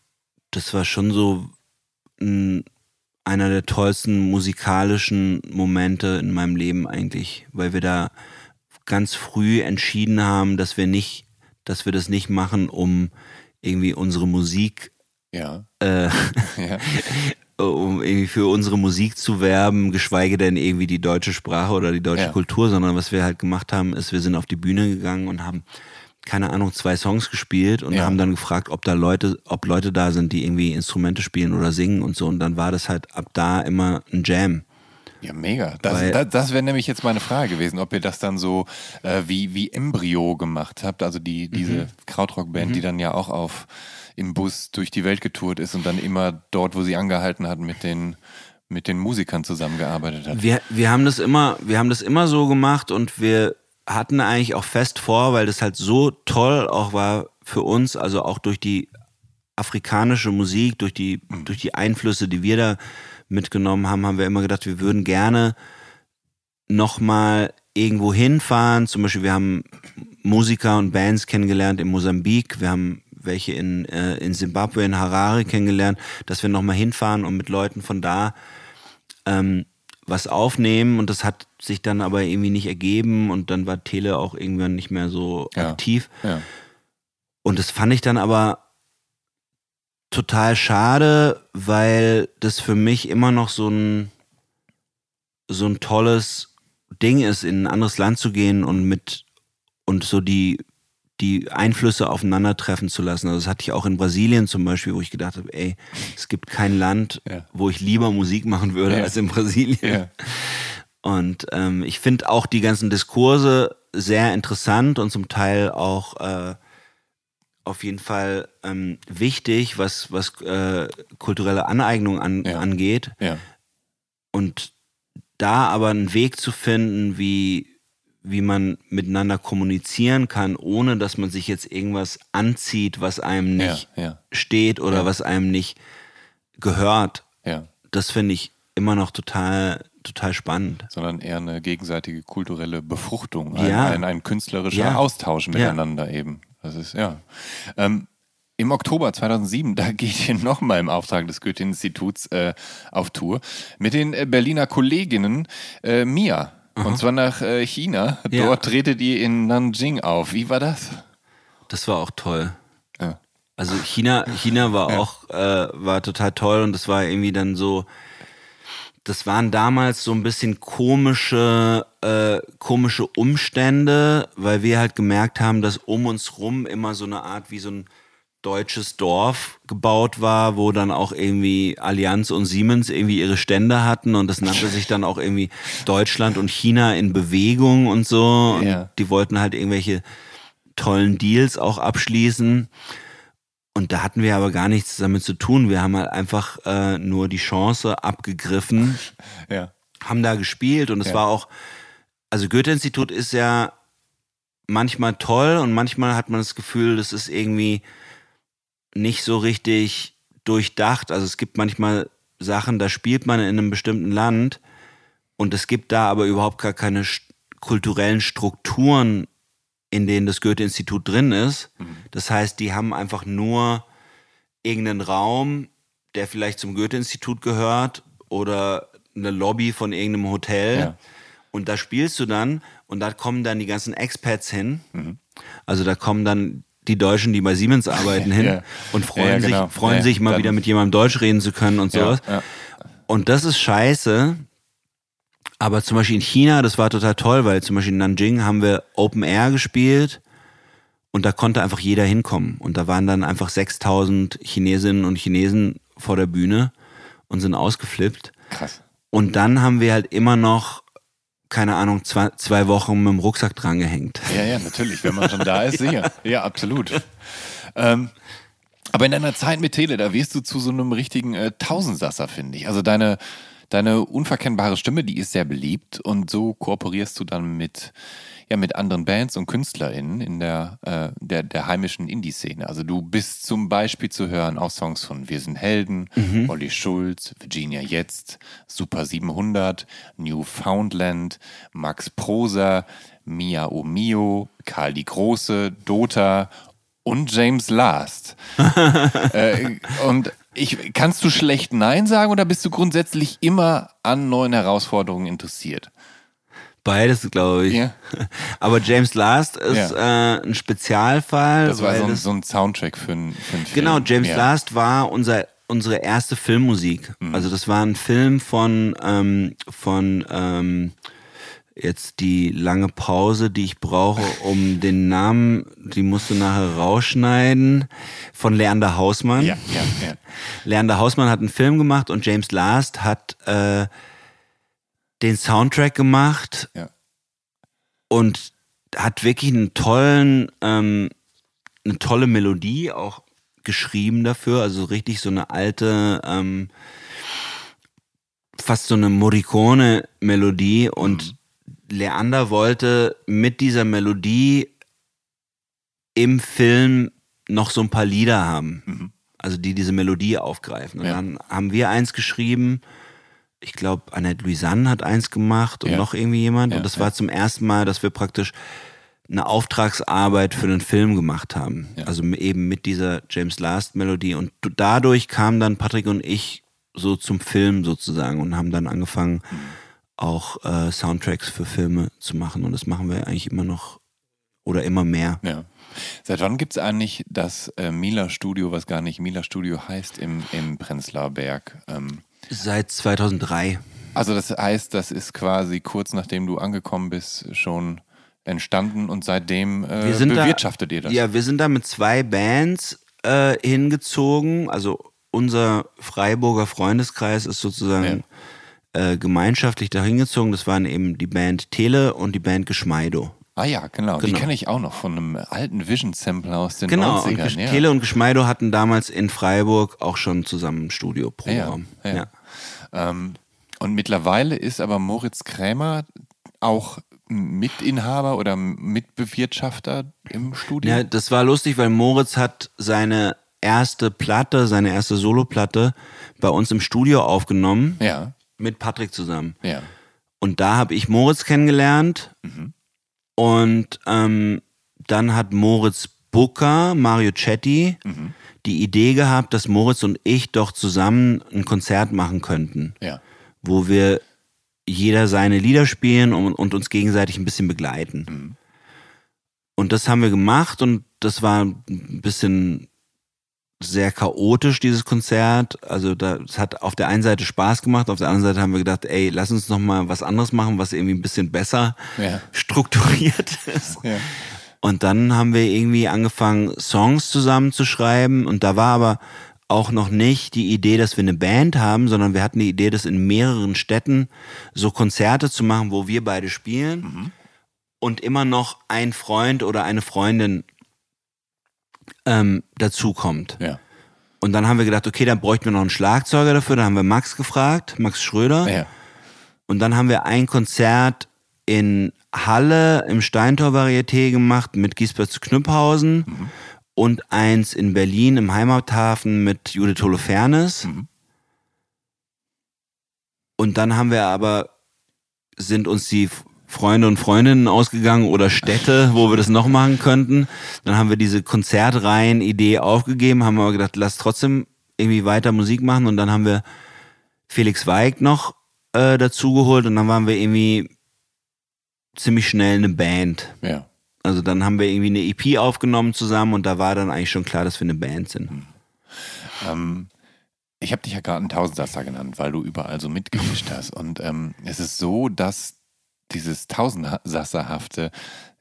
das war schon so ein, einer der tollsten musikalischen Momente in meinem Leben eigentlich, weil wir da ganz früh entschieden haben, dass wir nicht, dass wir das nicht machen, um irgendwie unsere Musik, Ja. äh, ja. um irgendwie für unsere Musik zu werben, geschweige denn irgendwie die deutsche Sprache oder die deutsche Ja. Kultur, sondern was wir halt gemacht haben, ist, wir sind auf die Bühne gegangen und haben keine Ahnung, zwei Songs gespielt und Ja. haben dann gefragt, ob da Leute, ob Leute da sind, die irgendwie Instrumente spielen oder singen und so. Und dann war das halt ab da immer ein Jam. Ja, mega. Das, Weil- das, das wäre nämlich jetzt meine Frage gewesen, ob ihr das dann so äh, wie, wie Embryo gemacht habt, also die, diese Mhm. Krautrock-Band, die dann ja auch auf im Bus durch die Welt getourt ist und dann immer dort, wo sie angehalten hat, mit den, mit den Musikern zusammengearbeitet hat. Wir, wir haben das immer, wir haben das immer so gemacht und wir hatten eigentlich auch fest vor, weil das halt so toll auch war für uns, also auch durch die afrikanische Musik, durch die, durch die Einflüsse, die wir da mitgenommen haben, haben wir immer gedacht, wir würden gerne nochmal irgendwo hinfahren. Zum Beispiel, wir haben Musiker und Bands kennengelernt in Mosambik. Wir haben welche in, äh, in Zimbabwe, in Harare kennengelernt, dass wir nochmal hinfahren und mit Leuten von da ähm, was aufnehmen. Und das hat sich dann aber irgendwie nicht ergeben und dann war Tele auch irgendwann nicht mehr so Ja. aktiv. Ja. Und das fand ich dann aber total schade, weil das für mich immer noch so ein, so ein tolles Ding ist, in ein anderes Land zu gehen und mit und so die, die Einflüsse aufeinandertreffen zu lassen. Also das hatte ich auch in Brasilien zum Beispiel, wo ich gedacht habe, ey, es gibt kein Land, Ja. wo ich lieber Musik machen würde Ja. als in Brasilien. Ja. Und ähm, ich finde auch die ganzen Diskurse sehr interessant und zum Teil auch äh, auf jeden Fall ähm, wichtig, was, was äh, kulturelle Aneignung an, angeht. Ja. Und da aber einen Weg zu finden, wie, wie man miteinander kommunizieren kann, ohne dass man sich jetzt irgendwas anzieht, was einem Ja. nicht Ja. steht oder Ja. was einem nicht gehört. Ja. Das finde ich immer noch total, total spannend. sondern eher eine gegenseitige kulturelle Befruchtung, ein, Ja. ein, ein künstlerischer Ja. Austausch Ja. miteinander eben. Das ist, ja. Ähm, Im Oktober 2007, da geht ihr nochmal im Auftrag des Goethe-Instituts äh, auf Tour mit den äh, Berliner Kolleginnen äh, Mia. Und zwar nach äh, China. Ja. Dort tretet ihr in Nanjing auf. Wie war das? Das war auch toll. Ja. Also China, China war Ja. auch, äh, war total toll und das war irgendwie dann so, das waren damals so ein bisschen komische, äh, komische Umstände, weil wir halt gemerkt haben, dass um uns rum immer so eine Art wie so ein deutsches Dorf gebaut war, wo dann auch irgendwie Allianz und Siemens irgendwie ihre Stände hatten und das nannte sich dann auch irgendwie Deutschland und China in Bewegung und so. Und Ja. die wollten halt irgendwelche tollen Deals auch abschließen. Und da hatten wir aber gar nichts damit zu tun. Wir haben halt einfach äh, nur die Chance abgegriffen, Ja. haben da gespielt und es Ja. war auch, also Goethe-Institut ist ja manchmal toll und manchmal hat man das Gefühl, das ist irgendwie nicht so richtig durchdacht. Also es gibt manchmal Sachen, da spielt man in einem bestimmten Land und es gibt da aber überhaupt gar keine st- kulturellen Strukturen, in denen das Goethe-Institut drin ist. Das heißt, die haben einfach nur irgendeinen Raum, der vielleicht zum Goethe-Institut gehört oder eine Lobby von irgendeinem Hotel. Ja. Und da spielst du dann und da kommen dann die ganzen Expats hin. Also da kommen dann die Deutschen, die bei Siemens arbeiten, hin Ja. und freuen Ja, genau. sich, freuen Ja, sich mal wieder mit jemandem Deutsch reden zu können und sowas. Und das ist scheiße. Aber zum Beispiel in China, das war total toll, weil zum Beispiel in Nanjing haben wir Open Air gespielt und da konnte einfach jeder hinkommen. Und da waren dann einfach 6000 Chinesinnen und Chinesen vor der Bühne und sind ausgeflippt. Krass. Und dann haben wir halt immer noch, keine Ahnung, zwei, zwei Wochen mit dem Rucksack drangehängt. Ja, ja, natürlich. Wenn man schon da ist, sicher. Ja, absolut. Ähm, aber in deiner Zeit mit Tele, da wirst du zu so einem richtigen äh, Tausendsasser, finde ich. Also deine, deine unverkennbare Stimme, die ist sehr beliebt und so kooperierst du dann mit, ja, mit anderen Bands und KünstlerInnen in der, äh, der, der heimischen Indie-Szene. Also du bist zum Beispiel zu hören auf Songs von Wir sind Helden, Olli Schulz, Virginia Jetzt, Super 700, Newfoundland, Max Prosa, Mia O Mio, Karl die Große, Dota und James Last. äh, und ich, kannst du schlecht Nein sagen oder bist du grundsätzlich immer an neuen Herausforderungen interessiert? Beides, glaube ich. Ja. Aber James Last ist äh, ein Spezialfall. Das war weil so ein, das- so ein Soundtrack für, einen- für einen Film. Genau, James ja. Last war unser, unsere erste Filmmusik. Mhm. Also das war ein Film von, ähm, von ähm, jetzt die lange Pause, die ich brauche, um den Namen, die musst du nachher rausschneiden, von Leander Hausmann. Ja, ja, ja. Leander Hausmann hat einen Film gemacht und James Last hat äh, den Soundtrack gemacht Ja. und hat wirklich einen tollen, ähm, eine tolle Melodie auch geschrieben dafür, also richtig so eine alte, ähm, fast so eine Morricone-Melodie und Leander wollte mit dieser Melodie im Film noch so ein paar Lieder haben, also die diese Melodie aufgreifen. Und Ja. dann haben wir eins geschrieben, ich glaube, Annette Louisanne hat eins gemacht und Ja. noch irgendwie jemand. Ja, und das war zum ersten Mal, dass wir praktisch eine Auftragsarbeit für einen Film gemacht haben. Also eben mit dieser James Last Melodie. Und dadurch kamen dann Patrick und ich so zum Film sozusagen und haben dann angefangen, auch äh, Soundtracks für Filme zu machen. Und das machen wir eigentlich immer noch oder immer mehr. Ja. Seit wann gibt es eigentlich das äh, Mila Studio, was gar nicht Mila Studio heißt, im, im Prenzlauer Berg? Ähm, Seit 2003. also das heißt, das ist quasi kurz nachdem du angekommen bist schon entstanden und seitdem äh, Wir sind da- bewirtschaftet ihr das. Ja, wir sind da mit zwei Bands äh, hingezogen. Also unser Freiburger Freundeskreis ist sozusagen äh, gemeinschaftlich da hingezogen. Das waren eben die Band Tele und die Band Geschmeido. Ah ja, genau. Die Genau. kenne ich auch noch von einem alten Vision-Sampler aus den Genau, und 90ern. Gesch ja. Tele und Geschmeido hatten damals in Freiburg auch schon zusammen ein Studioprogramm. Ja, ja. Ähm, und mittlerweile ist aber Moritz Krämer auch Mitinhaber oder Mitbewirtschafter im Studio. Ja, das war lustig, weil Moritz hat seine erste Platte, seine erste Soloplatte bei uns im Studio aufgenommen ja. mit Patrick zusammen. ja. Und da habe ich Moritz kennengelernt. Mhm. Und ähm, dann hat Moritz Booker, Mario Chetty, Mhm. Die Idee gehabt, dass Moritz und ich doch zusammen ein Konzert machen könnten, Ja. wo wir jeder seine Lieder spielen und, und uns gegenseitig ein bisschen begleiten. Mhm. Und das haben wir gemacht und das war ein bisschen sehr chaotisch, dieses Konzert. Also da, es hat auf der einen Seite Spaß gemacht, auf der anderen Seite haben wir gedacht, ey, lass uns noch mal was anderes machen, was irgendwie ein bisschen besser Ja. strukturiert ist. Ja. Und dann haben wir irgendwie angefangen, Songs zusammenzuschreiben. Und da war aber auch noch nicht die Idee, dass wir eine Band haben, sondern wir hatten die Idee, das in mehreren Städten so Konzerte zu machen, wo wir beide spielen und immer noch ein Freund oder eine Freundin ähm, dazukommt. Ja. Und dann haben wir gedacht, okay, dann bräuchten wir noch einen Schlagzeuger dafür. Dann haben wir Max gefragt, Max Schröder. Ja. Und dann haben wir ein Konzert in Halle im Steintor Varieté gemacht mit Giesbert zu Knüpphausen und eins in Berlin im Heimathafen mit Judith Holofernes. Und dann haben wir aber, sind uns die Freunde und Freundinnen ausgegangen oder Städte, wo wir das noch machen könnten. Dann haben wir diese Konzertreihen-Idee aufgegeben, haben aber gedacht, lass trotzdem irgendwie weiter Musik machen. Und dann haben wir Felix Weig noch äh, dazugeholt und dann waren wir irgendwie ziemlich schnell eine Band. Ja. Also dann haben wir irgendwie eine EP aufgenommen zusammen und da war dann eigentlich schon klar, dass wir eine Band sind. Ähm, ich habe dich ja gerade einen Tausendsasser genannt, weil du überall so mitgemischt hast. Und ähm, es ist so, dass dieses Tausendsasserhafte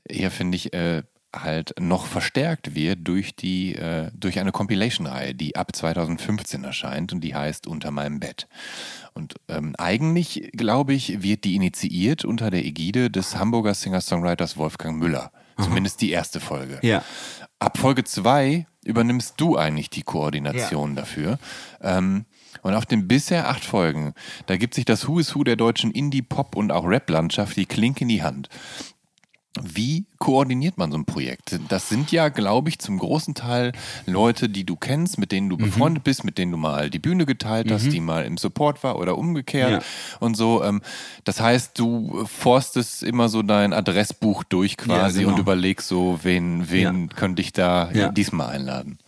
eher, finde ich, äh, halt noch verstärkt wird durch die äh, durch eine Compilation-Reihe, die ab 2015 erscheint und die heißt Unter meinem Bett. Und ähm, eigentlich, glaube ich, wird die initiiert unter der Ägide des Hamburger Singer-Songwriters Wolfgang Müller. Zumindest die erste Folge. Ja. Ab Folge 2 übernimmst du eigentlich die Koordination dafür. Ähm, und auf den bisher acht Folgen, da gibt sich das Who is Who der deutschen Indie, Pop und auch Rap-Landschaft die Klinke in die Hand. Wie koordiniert man so ein Projekt? Das sind ja, glaube ich, zum großen Teil Leute, die du kennst, mit denen du befreundet bist, mit denen du mal die Bühne geteilt hast, die mal im Support war oder umgekehrt Ja. und so. Ähm, Das heißt, du forstest immer so dein Adressbuch durch quasi Ja, genau. und überlegst so, wen, wen könnte ich da Ja. diesmal einladen.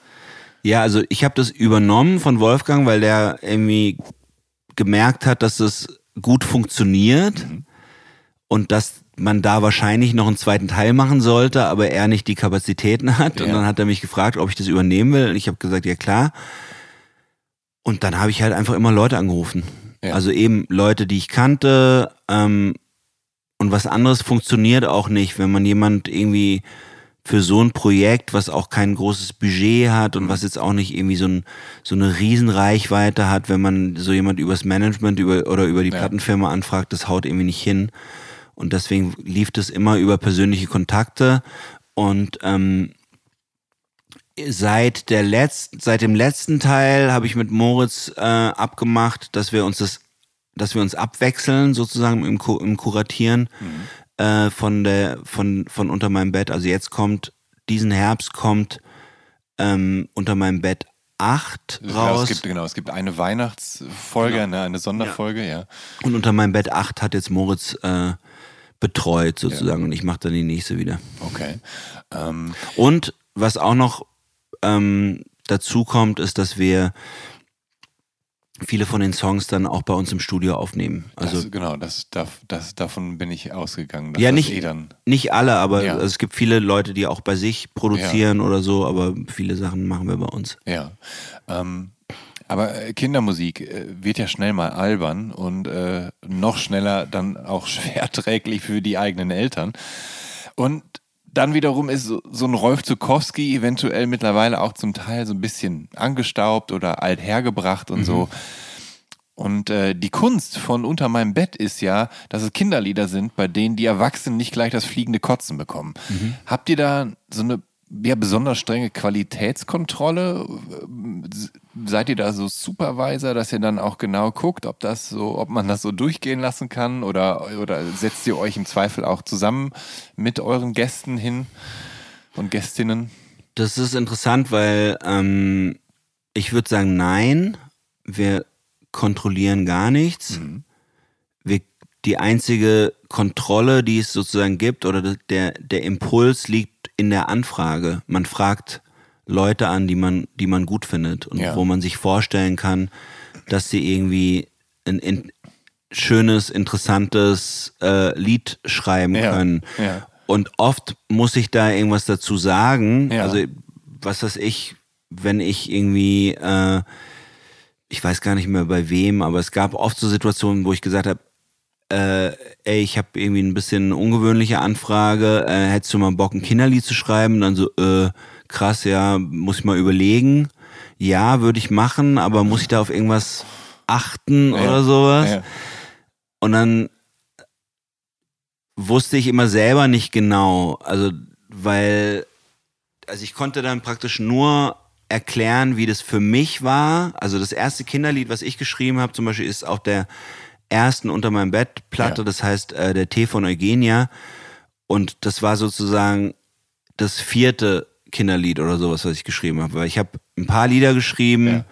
Ja, also ich habe das übernommen von Wolfgang, weil der irgendwie gemerkt hat, dass es gut funktioniert und dass man da wahrscheinlich noch einen zweiten Teil machen sollte, aber er nicht die Kapazitäten hat. Und Ja. dann hat er mich gefragt, ob ich das übernehmen will. Und ich habe gesagt, ja klar. Und dann habe ich halt einfach immer Leute angerufen. Ja. Also eben Leute, die ich kannte. Ähm, und was anderes funktioniert auch nicht, wenn man jemand irgendwie für so ein Projekt, was auch kein großes Budget hat und was jetzt auch nicht irgendwie so, ein, so eine Riesenreichweite hat, wenn man so jemand übers Management über, oder über die Ja. Plattenfirma anfragt, das haut irgendwie nicht hin. Und deswegen lief das immer über persönliche Kontakte. Und ähm, seit der letzten, seit dem letzten Teil habe ich mit Moritz äh, abgemacht, dass wir uns das, dass wir uns abwechseln sozusagen im, im Kuratieren äh, von der von von unter meinem Bett. Also jetzt kommt diesen Herbst kommt ähm, unter meinem Bett 8 Ja, raus. es gibt, genau, es gibt eine Weihnachtsfolge, ne, eine Sonderfolge, ja. und unter meinem Bett 8 hat jetzt Moritz äh, betreut sozusagen und ich mache dann die nächste wieder. Okay. Ähm, Und was auch noch ähm, dazu kommt, ist, dass wir viele von den Songs dann auch bei uns im Studio aufnehmen. Also das, genau, das, das, das, davon bin ich ausgegangen. Ja, nicht, Eh dann, nicht alle, aber Ja. also es gibt viele Leute, die auch bei sich produzieren oder so, aber viele Sachen machen wir bei uns. ja. Ähm, aber äh, Kindermusik äh, wird ja schnell mal albern und äh, noch schneller dann auch schwerträglich für die eigenen Eltern. Und dann wiederum ist so, so ein Rolf Zukowski eventuell mittlerweile auch zum Teil so ein bisschen angestaubt oder alt hergebracht und so. Und äh, die Kunst von Unter meinem Bett ist ja, dass es Kinderlieder sind, bei denen die Erwachsenen nicht gleich das fliegende Kotzen bekommen. Habt ihr da so eine ja, besonders strenge Qualitätskontrolle? Seid ihr da so Supervisor, dass ihr dann auch genau guckt, ob das so, ob man das so durchgehen lassen kann? Oder, oder setzt ihr euch im Zweifel auch zusammen mit euren Gästen hin und Gästinnen? Das ist interessant, weil ähm, ich würde sagen, nein, wir kontrollieren gar nichts. Wir, die einzige Kontrolle, die es sozusagen gibt, oder der, der Impuls liegt in der Anfrage. Man fragt Leute an, die man, die man gut findet und Ja. wo man sich vorstellen kann, dass sie irgendwie ein, ein schönes, interessantes äh, Lied schreiben Ja, können. ja. Und oft muss ich da irgendwas dazu sagen. Also, was weiß ich, wenn ich irgendwie, äh, ich weiß gar nicht mehr bei wem, aber es gab oft so Situationen, wo ich gesagt habe, äh, ey, ich habe irgendwie ein bisschen ungewöhnliche Anfrage, äh, hättest du mal Bock, ein Kinderlied zu schreiben? Und dann so, äh, krass, ja, muss ich mal überlegen. Ja, würde ich machen, aber muss ich da auf irgendwas achten oder sowas? Ja. Und dann wusste ich immer selber nicht genau, also weil, also ich konnte dann praktisch nur erklären, wie das für mich war. Also das erste Kinderlied, was ich geschrieben habe, zum Beispiel, ist auf der ersten unter meinem Bett Platte, Ja. das heißt äh, der Tee von Eugenia. Und das war sozusagen das vierte Kinderlied oder sowas, was ich geschrieben habe. Weil ich habe ein paar Lieder geschrieben, Ja.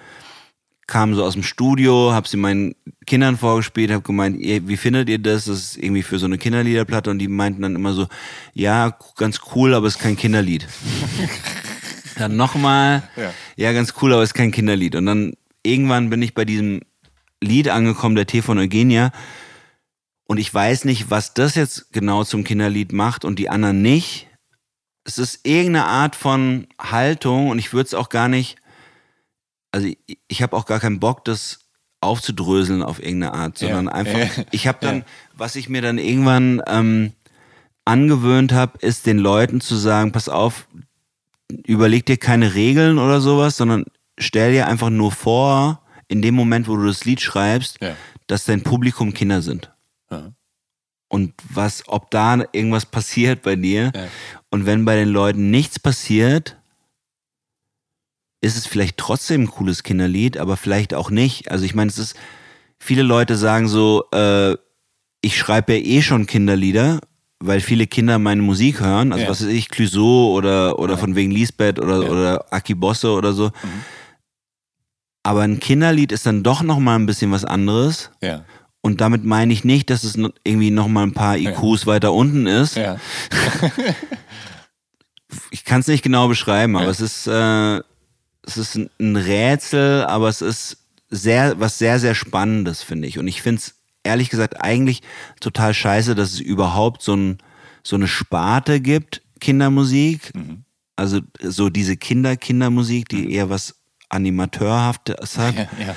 kam so aus dem Studio, habe sie meinen Kindern vorgespielt, habe gemeint, ihr, wie findet ihr das? Das ist irgendwie für so eine Kinderliederplatte und die meinten dann immer so, ja, ganz cool, aber es ist kein Kinderlied. dann nochmal, Ja. ja, ganz cool, aber es ist kein Kinderlied. Und dann irgendwann bin ich bei diesem Lied angekommen, der Tee von Eugenia. Und ich weiß nicht, was das jetzt genau zum Kinderlied macht und die anderen nicht. Es ist irgendeine Art von Haltung und ich würde es auch gar nicht, also ich, ich habe auch gar keinen Bock, das aufzudröseln auf irgendeine Art, sondern Ja. einfach, Ja. ich habe dann, was ich mir dann irgendwann ähm, angewöhnt habe, ist den Leuten zu sagen, pass auf, überleg dir keine Regeln oder sowas, sondern stell dir einfach nur vor, in dem Moment, wo du das Lied schreibst, Ja. dass dein Publikum Kinder sind. Ja. Und was, ob da irgendwas passiert bei dir. Ja. Und wenn bei den Leuten nichts passiert, ist es vielleicht trotzdem ein cooles Kinderlied, aber vielleicht auch nicht. Also ich meine, es ist, viele Leute sagen so, äh, ich schreibe ja eh schon Kinderlieder, weil viele Kinder meine Musik hören. Also Ja. was weiß ich, Clouseau oder, oder Ja. von wegen Lisbeth oder, Ja. oder Aki Bosse oder so. Mhm. Aber ein Kinderlied ist dann doch nochmal ein bisschen was anderes. Ja. Und damit meine ich nicht, dass es irgendwie nochmal ein paar IQs weiter unten ist. Ja. Ich kann es nicht genau beschreiben, aber Ja. es ist, äh, es ist ein- ein Rätsel, aber es ist sehr, was sehr, sehr Spannendes, finde ich. Und ich finde es ehrlich gesagt eigentlich total scheiße, dass es überhaupt so, ein, so eine Sparte gibt, Kindermusik. Mhm. Also so diese Kinder-Kindermusik, die eher was Animateurhaftes hat. Ja. Ja.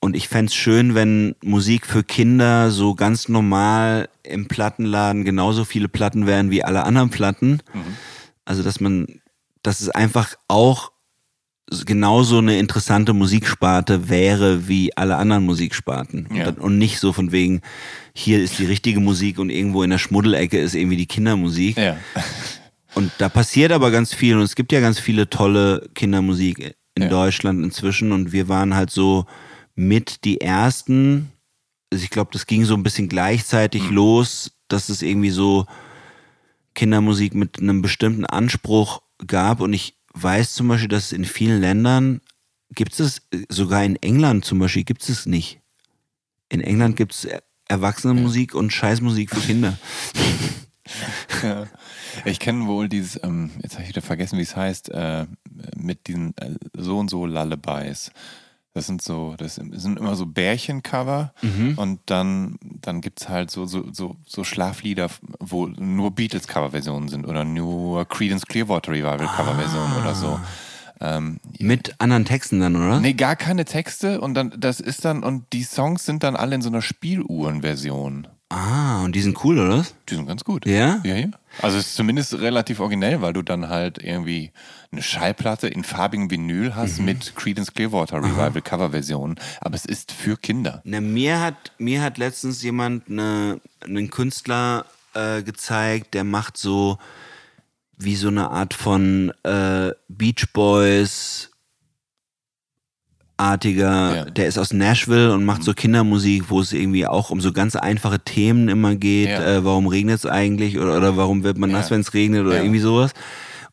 Und ich fänd's schön, wenn Musik für Kinder so ganz normal im Plattenladen genauso viele Platten wären wie alle anderen Platten. Also, dass man, dass es einfach auch genauso eine interessante Musiksparte wäre wie alle anderen Musiksparten. Ja. Und, und nicht so von wegen, hier ist die richtige Musik und irgendwo in der Schmuddelecke ist irgendwie die Kindermusik. Ja. Und da passiert aber ganz viel und es gibt ja ganz viele tolle Kindermusik in Ja. Deutschland inzwischen und wir waren halt so mit die ersten. Also ich glaube, das ging so ein bisschen gleichzeitig Mhm. los, dass es irgendwie so Kindermusik mit einem bestimmten Anspruch gab und ich weiß zum Beispiel, dass es in vielen Ländern gibt es sogar in England zum Beispiel gibt es nicht. In England gibt es Erwachsenenmusik und Scheißmusik für Kinder. Ja. Ich kenne wohl dieses, ähm, jetzt habe ich wieder vergessen, wie es heißt, äh, mit diesen äh, so und so Lullabies. Das sind so, das sind immer so Bärchencover Mhm. und dann, dann gibt es halt so, so, so, so Schlaflieder, wo nur Beatles-Coverversionen sind oder nur Creedence Clearwater Revival-Coverversionen oder so. Ähm, Mit anderen Texten dann, oder? Nee, gar keine Texte und dann, das ist dann, und die Songs sind dann alle in so einer Spieluhren-Version. Ah, und die sind cool, oder? Die sind ganz gut. Ja? Ja, ja. Also es ist zumindest relativ originell, weil du dann halt irgendwie eine Schallplatte in farbigen Vinyl hast Mhm. mit Creedence Clearwater Revival Coverversion, aber es ist für Kinder. Na, mir hat, mir hat letztens jemand eine, einen Künstler äh, gezeigt, der macht so wie so eine Art von äh, Beach Boys artiger, Ja. der ist aus Nashville und macht so Kindermusik, wo es irgendwie auch um so ganz einfache Themen immer geht. Ja. Äh, warum regnet es eigentlich oder, oder warum wird man Ja. nass, wenn es regnet oder irgendwie sowas.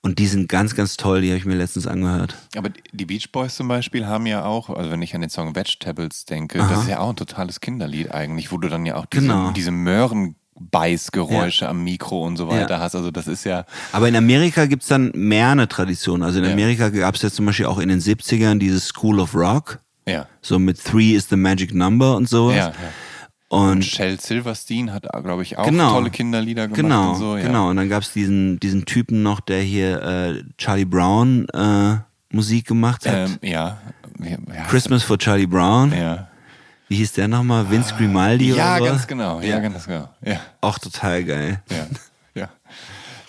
Und die sind ganz, ganz toll, die habe ich mir letztens angehört. Aber die Beach Boys zum Beispiel haben ja auch, also wenn ich an den Song Vegetables denke, das ist ja auch ein totales Kinderlied eigentlich, wo du dann ja auch diese, Genau. diese Möhrenbeißgeräusche am Mikro und so weiter Ja. hast. Also das ist ja, Aber in Amerika gibt's dann mehr eine Tradition. Also in Ja. Amerika gab's ja zum Beispiel auch in den 70ern dieses School of Rock, ja. so mit Three is the Magic Number und sowas. Ja, ja. Und Shel Silverstein hat, glaube ich, auch Genau. tolle Kinderlieder gemacht genau, und so. Ja. genau. Und dann gab's diesen, diesen Typen noch, der hier äh, Charlie Brown äh, Musik gemacht hat. Ähm, ja. Heißt Christmas for Charlie Brown. Ja. Wie hieß der nochmal? Vince Grimaldi Ja, oder ganz genau. Ja, ganz genau. Ja, Auch total geil. ja, ja.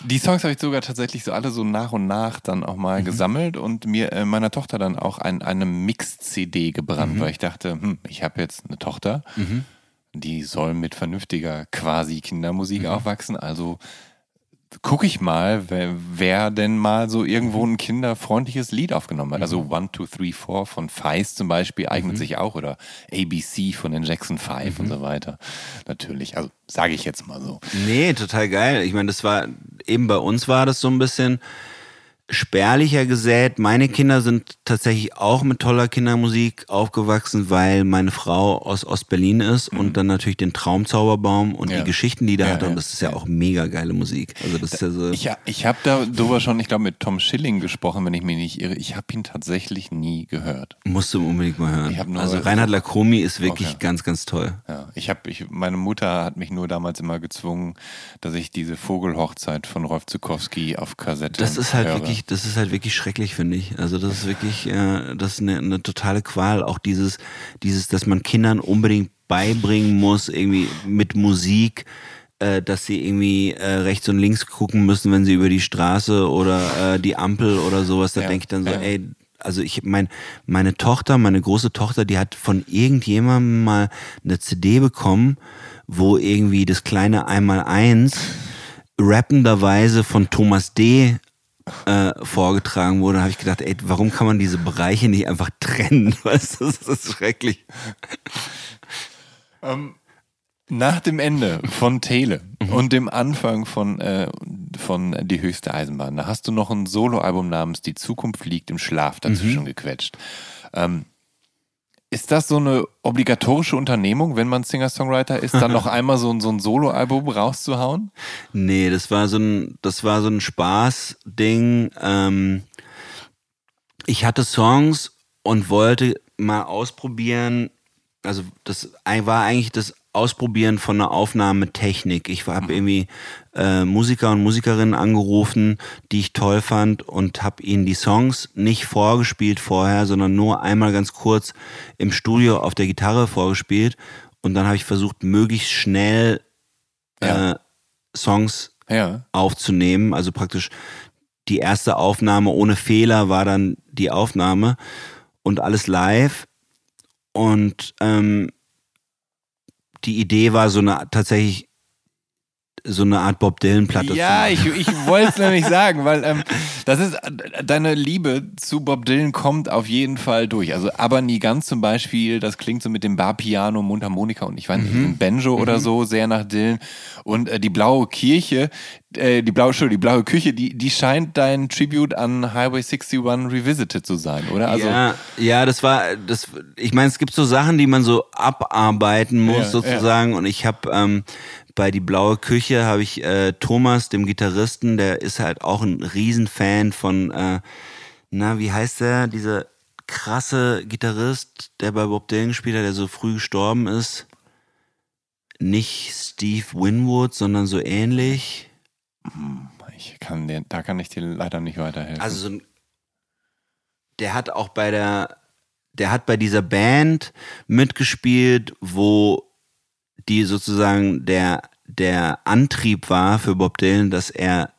Die Songs habe ich sogar tatsächlich so alle so nach und nach dann auch mal Mhm. gesammelt und mir äh, meiner Tochter dann auch ein, eine Mix-CD Mhm. gebrannt, weil ich dachte, hm, ich habe jetzt eine Tochter, die soll mit vernünftiger quasi Kindermusik Mhm. aufwachsen, also gucke ich mal, wer, wer denn mal so irgendwo ein kinderfreundliches Lied aufgenommen hat. Also One, Two, Three, Four von Feist zum Beispiel eignet sich auch oder ABC von den Jackson Five und so weiter. Natürlich, also sage ich jetzt mal so. Nee, total geil. Ich meine, das war, eben bei uns war das so ein bisschen spärlicher gesät. Meine Kinder sind tatsächlich auch mit toller Kindermusik aufgewachsen, weil meine Frau aus Ostberlin ist und dann natürlich den Traumzauberbaum und Mhm. Ja. die Geschichten, die da Ja, hatte. Und ja, das ist ja auch mega geile Musik. Also das ist ja so. Ich, ich habe darüber schon, ich glaube, mit Tom Schilling gesprochen, wenn ich mich nicht irre. Ich habe ihn tatsächlich nie gehört. Musst du unbedingt mal hören. Hab also Reinhard Lacomi ist wirklich Okay. ganz, ganz toll. Ja, ich habe, ich, meine Mutter hat mich nur damals immer gezwungen, dass ich diese Vogelhochzeit von Rolf Zukowski auf Kassette Das ist halt höre. wirklich, das ist halt wirklich schrecklich, finde ich. Also das ist wirklich, äh, das ist eine, eine totale Qual. Auch dieses, dieses, dass man Kindern unbedingt beibringen muss, irgendwie mit Musik, äh, dass sie irgendwie äh, rechts und links gucken müssen, wenn sie über die Straße oder äh, die Ampel oder sowas. Da Ja, denke ich dann so, ja. ey, also ich mein, meine Tochter, meine große Tochter, die hat von irgendjemandem mal eine CD bekommen, wo irgendwie das kleine Einmaleins rappenderweise von Thomas D. Äh, vorgetragen wurde, habe ich gedacht, ey, warum kann man diese Bereiche nicht einfach trennen? Weißt du, das ist schrecklich. Nach dem Ende von Tele Mhm. und dem Anfang von, äh, von Die höchste Eisenbahn, da hast du noch ein Soloalbum namens Die Zukunft liegt im Schlaf dazwischen Mhm. gequetscht. Ähm, ist das so eine obligatorische Unternehmung, wenn man Singer-Songwriter ist, dann noch einmal so, ein- so ein Soloalbum rauszuhauen? Nee, das war so ein, das war so ein Spaßding. Ähm, ich hatte Songs und wollte mal ausprobieren. Also das war eigentlich das Ausprobieren von einer Aufnahmetechnik. Ich habe irgendwie äh, Musiker und Musikerinnen angerufen, die ich toll fand und habe ihnen die Songs nicht vorgespielt vorher, sondern nur einmal ganz kurz im Studio auf der Gitarre vorgespielt. Und dann habe ich versucht, möglichst schnell Ja. äh, Songs Ja. aufzunehmen. Also praktisch die erste Aufnahme ohne Fehler war dann die Aufnahme und alles live. Und ähm, die Idee war so eine tatsächlich so eine Art Bob Dylan Platte. Ja, ich, ich wollte es nämlich sagen, weil ähm, das ist deine Liebe zu Bob Dylan kommt auf jeden Fall durch. Also aber nie ganz zum Beispiel, das klingt so mit dem Barpiano, Mundharmonika und ich weiß nicht, Mhm. ein Banjo oder so, sehr nach Dylan. Und äh, die blaue Kirche, äh, die blaue Schule, die blaue Küche, die, die scheint dein Tribute an Highway 61 Revisited zu sein, oder? Also, ja, ja, das war, das, ich meine, es gibt so Sachen, die man so abarbeiten muss ja, sozusagen. Ja. Und ich habe ähm, bei die blaue Küche habe ich äh, Thomas, dem Gitarristen, der ist halt auch ein Riesenfan von, äh, na, wie heißt der, dieser krasse Gitarrist, der bei Bob Dylan gespielt hat, der so früh gestorben ist. Nicht Steve Winwood, sondern so ähnlich. Hm, ich kann dir, da kann ich dir leider nicht weiterhelfen. Also so ein, der hat auch bei der, der hat bei dieser Band mitgespielt, wo die sozusagen der, der Antrieb war für Bob Dylan, dass er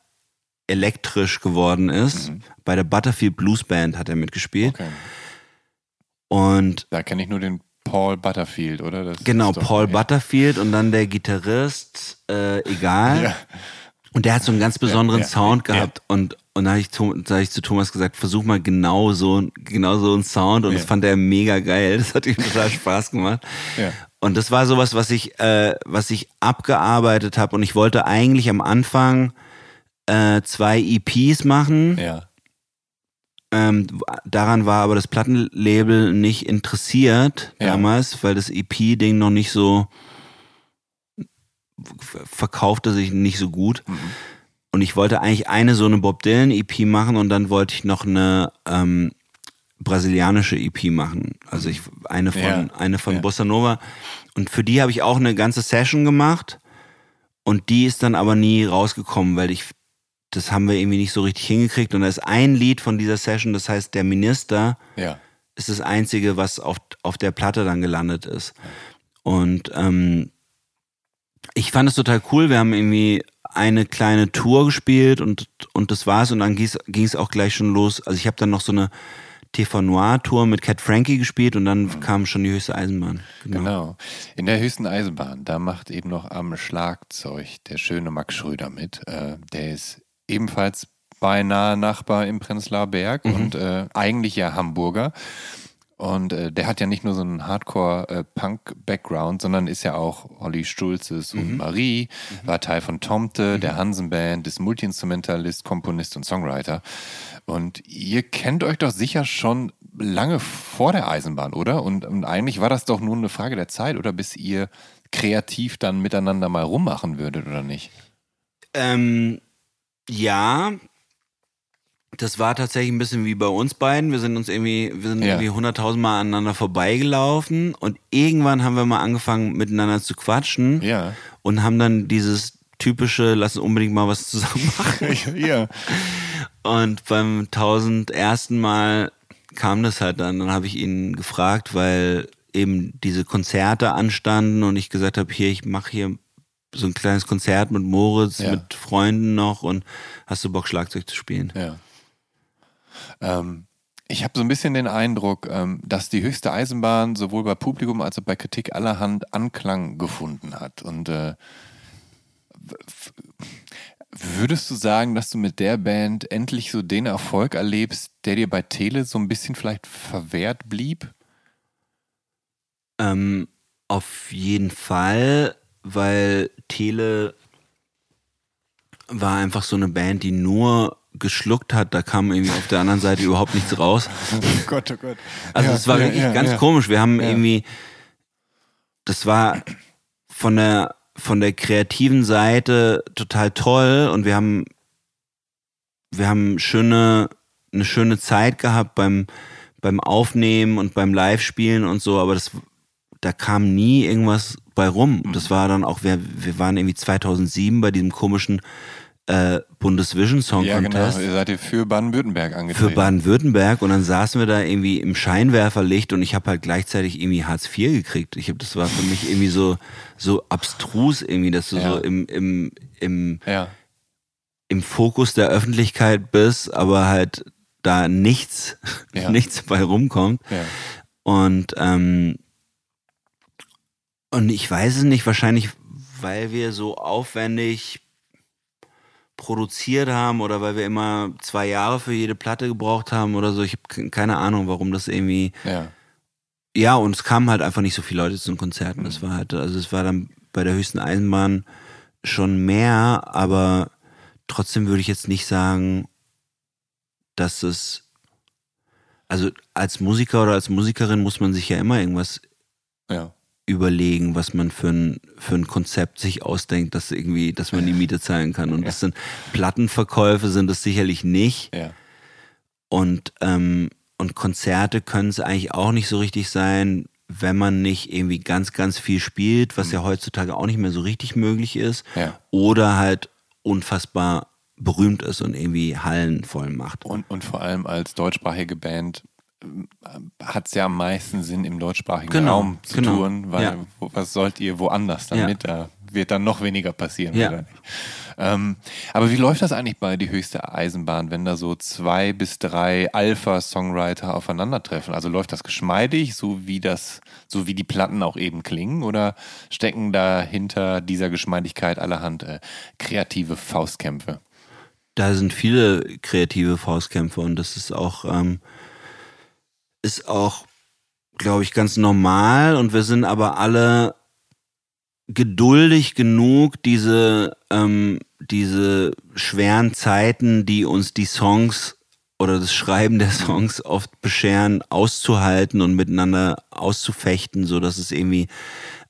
elektrisch geworden ist. Mhm. Bei der Butterfield Blues Band hat er mitgespielt. Okay. Und da kenne ich nur den Paul Butterfield, oder? Das genau, Paul Butterfield und dann der Gitarrist, äh, egal. Ja. Und der hat so einen ganz besonderen ja, ja, Sound gehabt. Und, und da habe ich, hab ich zu Thomas gesagt, versuch mal genau so, genau so einen Sound. Und das fand er mega geil. Das hat ihm total Spaß gemacht. Und das war sowas, was ich, äh, was ich abgearbeitet habe. Und ich wollte eigentlich am Anfang äh, zwei EPs machen. Ja. Ähm, daran war aber das Plattenlabel nicht interessiert ja. damals, weil das EP-Ding noch nicht so verkaufte sich nicht so gut. Mhm. Und ich wollte eigentlich eine so eine Bob Dylan EP machen und dann wollte ich noch eine ähm, brasilianische EP machen. Also ich eine von ja. eine von ja. Bossa Nova und für die habe ich auch eine ganze Session gemacht und die ist dann aber nie rausgekommen, weil ich das haben wir irgendwie nicht so richtig hingekriegt und da ist ein Lied von dieser Session, das heißt der Minister. Ja. Ist das einzige, was auf, auf der Platte dann gelandet ist. Und ähm, ich fand es total cool. Wir haben irgendwie eine kleine Tour gespielt und, und das war's. Und dann ging es auch gleich schon los. Also ich habe dann noch so eine TV Noir Tour mit Cat Frankie gespielt und dann mhm. kam schon die höchste Eisenbahn. Genau. genau. In der höchsten Eisenbahn, da macht eben noch am Schlagzeug der schöne Max Schröder mit. Äh, der ist ebenfalls beinahe Nachbar im Prenzlauer Berg mhm. und äh, eigentlich ja Hamburger. Und äh, der hat ja nicht nur so einen Hardcore-Punk-Background, äh, sondern ist ja auch Olli Stulzes mhm. und Marie, mhm. war Teil von Tomte, mhm. der Hansen-Band, ist Multiinstrumentalist, Komponist und Songwriter. Und ihr kennt euch doch sicher schon lange vor der Eisenbahn, oder? Und, und eigentlich war das doch nur eine Frage der Zeit, oder bis ihr kreativ dann miteinander mal rummachen würdet, oder nicht? Ähm, ja, das war tatsächlich ein bisschen wie bei uns beiden. Wir sind uns irgendwie, wir sind ja. irgendwie hunderttausend Mal aneinander vorbeigelaufen und irgendwann haben wir mal angefangen miteinander zu quatschen ja. und haben dann dieses typische, lass uns unbedingt mal was zusammen machen. ja. Und beim tausend ersten Mal kam das halt dann. Dann habe ich ihn gefragt, weil eben diese Konzerte anstanden und ich gesagt habe, hier, ich mache hier so ein kleines Konzert mit Moritz, ja. mit Freunden noch und hast du Bock, Schlagzeug zu spielen? Ja. Ähm, ich habe so ein bisschen den Eindruck, ähm, dass die höchste Eisenbahn sowohl bei Publikum als auch bei Kritik allerhand Anklang gefunden hat. Und äh, würdest du sagen, dass du mit der Band endlich so den Erfolg erlebst, der dir bei Tele so ein bisschen vielleicht verwehrt blieb? Ähm, auf jeden Fall weil Tele war einfach so eine Band, die nur geschluckt hat, da kam irgendwie auf der anderen Seite überhaupt nichts raus. Oh Gott, oh Gott. Also es ja, war ja, wirklich ja, ganz komisch. Wir haben irgendwie, das war von der von der kreativen Seite total toll und wir haben wir haben schöne eine schöne Zeit gehabt beim beim Aufnehmen und beim Live-Spielen und so, aber das da kam nie irgendwas bei rum. Mhm. Das war dann auch, wir, wir waren irgendwie 2007 bei diesem komischen äh, Bundesvision Song ja, Contest. Ja, genau. Ihr seid ihr für Baden-Württemberg angetreten. Für Baden-Württemberg und dann saßen wir da irgendwie im Scheinwerferlicht und ich habe halt gleichzeitig irgendwie Hartz IV gekriegt. Ich habe, das war für mich irgendwie so so abstrus irgendwie, dass du ja. so im im im ja. im Fokus der Öffentlichkeit bist, aber halt da nichts nichts bei rumkommt. Und ähm, und ich weiß es nicht, wahrscheinlich, weil wir so aufwendig produziert haben oder weil wir immer zwei Jahre für jede Platte gebraucht haben oder so. Ich habe keine Ahnung, warum das irgendwie. Ja. Ja, und es kamen halt einfach nicht so viele Leute zu den Konzerten. Das war halt, also es war dann bei der höchsten Eisenbahn schon mehr, aber trotzdem würde ich jetzt nicht sagen, dass es, also als Musiker oder als Musikerin muss man sich ja immer irgendwas Ja. Überlegen, was man für ein, für ein Konzept sich ausdenkt, dass irgendwie, dass man die Miete zahlen kann. Und das sind Plattenverkäufe sind es sicherlich nicht. Ja. Und, ähm, und Konzerte können es eigentlich auch nicht so richtig sein, wenn man nicht irgendwie ganz, ganz viel spielt, was ja heutzutage auch nicht mehr so richtig möglich ist. Ja. Oder halt unfassbar berühmt ist und irgendwie Hallen voll macht. Und, und vor allem als deutschsprachige Band hat es ja am meisten Sinn, im deutschsprachigen Genau, Raum zu genau. touren, weil Ja. wo, was sollt ihr woanders damit? Da wird dann noch weniger passieren, Ja. oder nicht? Ähm, aber wie läuft das eigentlich bei die höchste Eisenbahn, wenn da so zwei bis drei Alpha-Songwriter aufeinandertreffen? Also läuft das geschmeidig, so wie das, so wie die Platten auch eben klingen, oder stecken da hinter dieser Geschmeidigkeit allerhand äh, kreative Faustkämpfe? da sind viele kreative Faustkämpfe und das ist auch, ähm, ist auch, glaube ich, ganz normal und wir sind aber alle geduldig genug, diese, ähm, diese schweren Zeiten, die uns die Songs oder das Schreiben der Songs oft bescheren, auszuhalten und miteinander auszufechten, so dass es irgendwie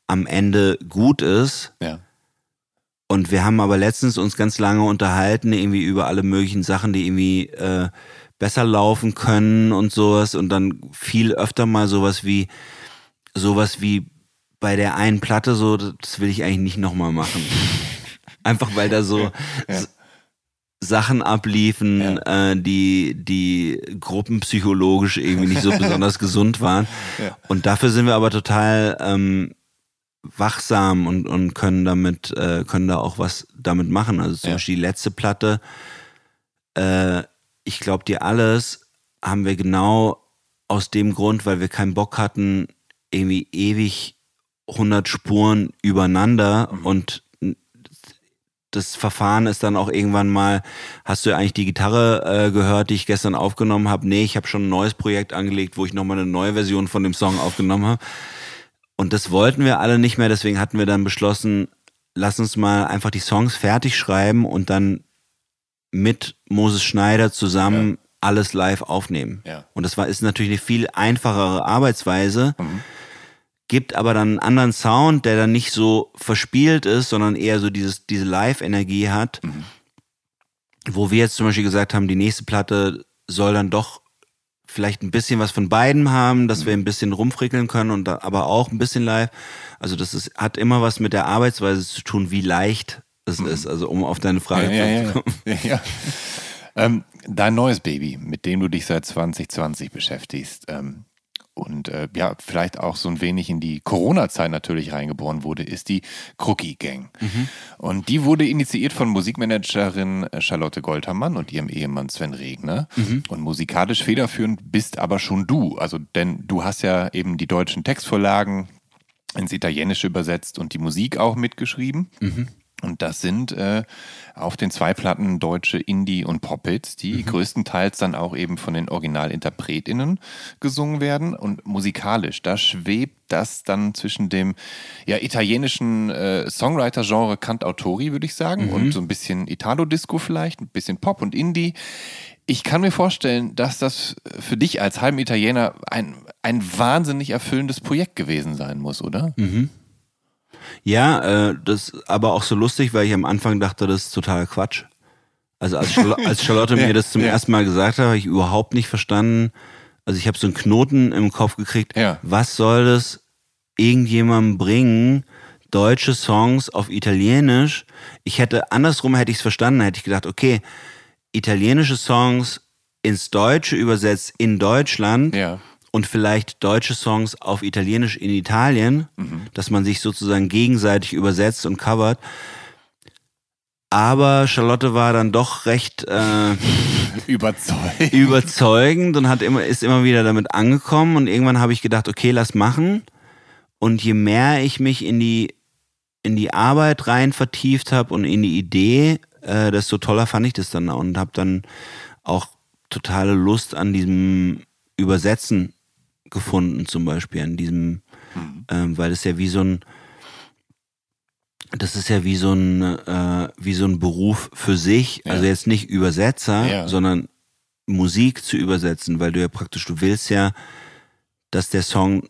am Ende gut ist. Ja. Und wir haben aber letztens uns ganz lange unterhalten, irgendwie über alle möglichen Sachen, die irgendwie äh, besser laufen können und sowas. Und dann viel öfter mal sowas wie, sowas wie bei der einen Platte, so, das will ich eigentlich nicht nochmal machen. Einfach weil da so S- Sachen abliefen, äh, die, die gruppenpsychologisch irgendwie nicht so besonders gesund waren. Ja. Und dafür sind wir aber total ähm, wachsam und, und können damit, äh, können da auch was damit machen. Also zum Ja. Beispiel die letzte Platte, äh, ich glaube dir alles, haben wir genau aus dem Grund, weil wir keinen Bock hatten, irgendwie ewig 100 Spuren übereinander und das Verfahren ist dann auch irgendwann mal, hast du eigentlich die Gitarre äh, gehört, die ich gestern aufgenommen habe? Nee, ich habe schon ein neues Projekt angelegt, wo ich nochmal eine neue Version von dem Song aufgenommen habe. Und das wollten wir alle nicht mehr, deswegen hatten wir dann beschlossen, lass uns mal einfach die Songs fertig schreiben und dann mit Moses Schneider zusammen alles live aufnehmen. Ja. Und das war, ist natürlich eine viel einfachere Arbeitsweise, gibt aber dann einen anderen Sound, der dann nicht so verspielt ist, sondern eher so dieses, diese Live-Energie hat. Wo wir jetzt zum Beispiel gesagt haben, die nächste Platte soll dann doch vielleicht ein bisschen was von beiden haben, dass wir ein bisschen rumfrickeln können und da, aber auch ein bisschen live. Also das ist, hat immer was mit der Arbeitsweise zu tun, wie leicht es ist. Also um auf deine Frage Ja, ja, ja. zurückzukommen. ja. Ähm, dein neues Baby, mit dem du dich seit 2020 beschäftigst ähm, und äh, ja, vielleicht auch so ein wenig in die Corona-Zeit natürlich reingeboren wurde, ist die Crookie Gang. Und die wurde initiiert von Musikmanagerin Charlotte Goldhammann und ihrem Ehemann Sven Regner. Und musikalisch federführend bist aber schon du. Also, denn du hast ja eben die deutschen Textvorlagen ins Italienische übersetzt und die Musik auch mitgeschrieben. Und das sind äh, auf den zwei Platten deutsche Indie- und Pop-Hits, die größtenteils dann auch eben von den OriginalinterpretInnen gesungen werden. Und musikalisch, da schwebt das dann zwischen dem ja, italienischen äh, Songwriter-Genre Cantautori, würde ich sagen, und so ein bisschen Italo-Disco vielleicht, ein bisschen Pop und Indie. Ich kann mir vorstellen, dass das für dich als halben Italiener ein, ein wahnsinnig erfüllendes Projekt gewesen sein muss, oder? Ja, äh, das aber auch so lustig, weil ich am Anfang dachte, das ist totaler Quatsch. Also als, Charlo als Charlotte Ja, mir das zum ja. ersten Mal gesagt hat, habe ich überhaupt nicht verstanden. Also ich habe so einen Knoten im Kopf gekriegt. Ja. Was soll das irgendjemandem bringen, deutsche Songs auf Italienisch? Ich hätte, andersrum hätte ich es verstanden, hätte ich gedacht, okay, italienische Songs ins Deutsche übersetzt in Deutschland Ja. Und vielleicht deutsche Songs auf Italienisch in Italien, dass man sich sozusagen gegenseitig übersetzt und covert. Aber Charlotte war dann doch recht äh, Überzeugt. überzeugend und hat immer, ist immer wieder damit angekommen. Und irgendwann habe ich gedacht, okay, lass machen. Und je mehr ich mich in die, in die Arbeit rein vertieft habe und in die Idee, äh, desto toller fand ich das dann und habe dann auch totale Lust an diesem Übersetzen gefunden, zum Beispiel, an diesem, ähm, weil es ja wie so ein das ist ja wie so ein, äh, wie so ein Beruf für sich. Ja. Also jetzt nicht Übersetzer, Ja. sondern Musik zu übersetzen, weil du ja praktisch, du willst ja, dass der Song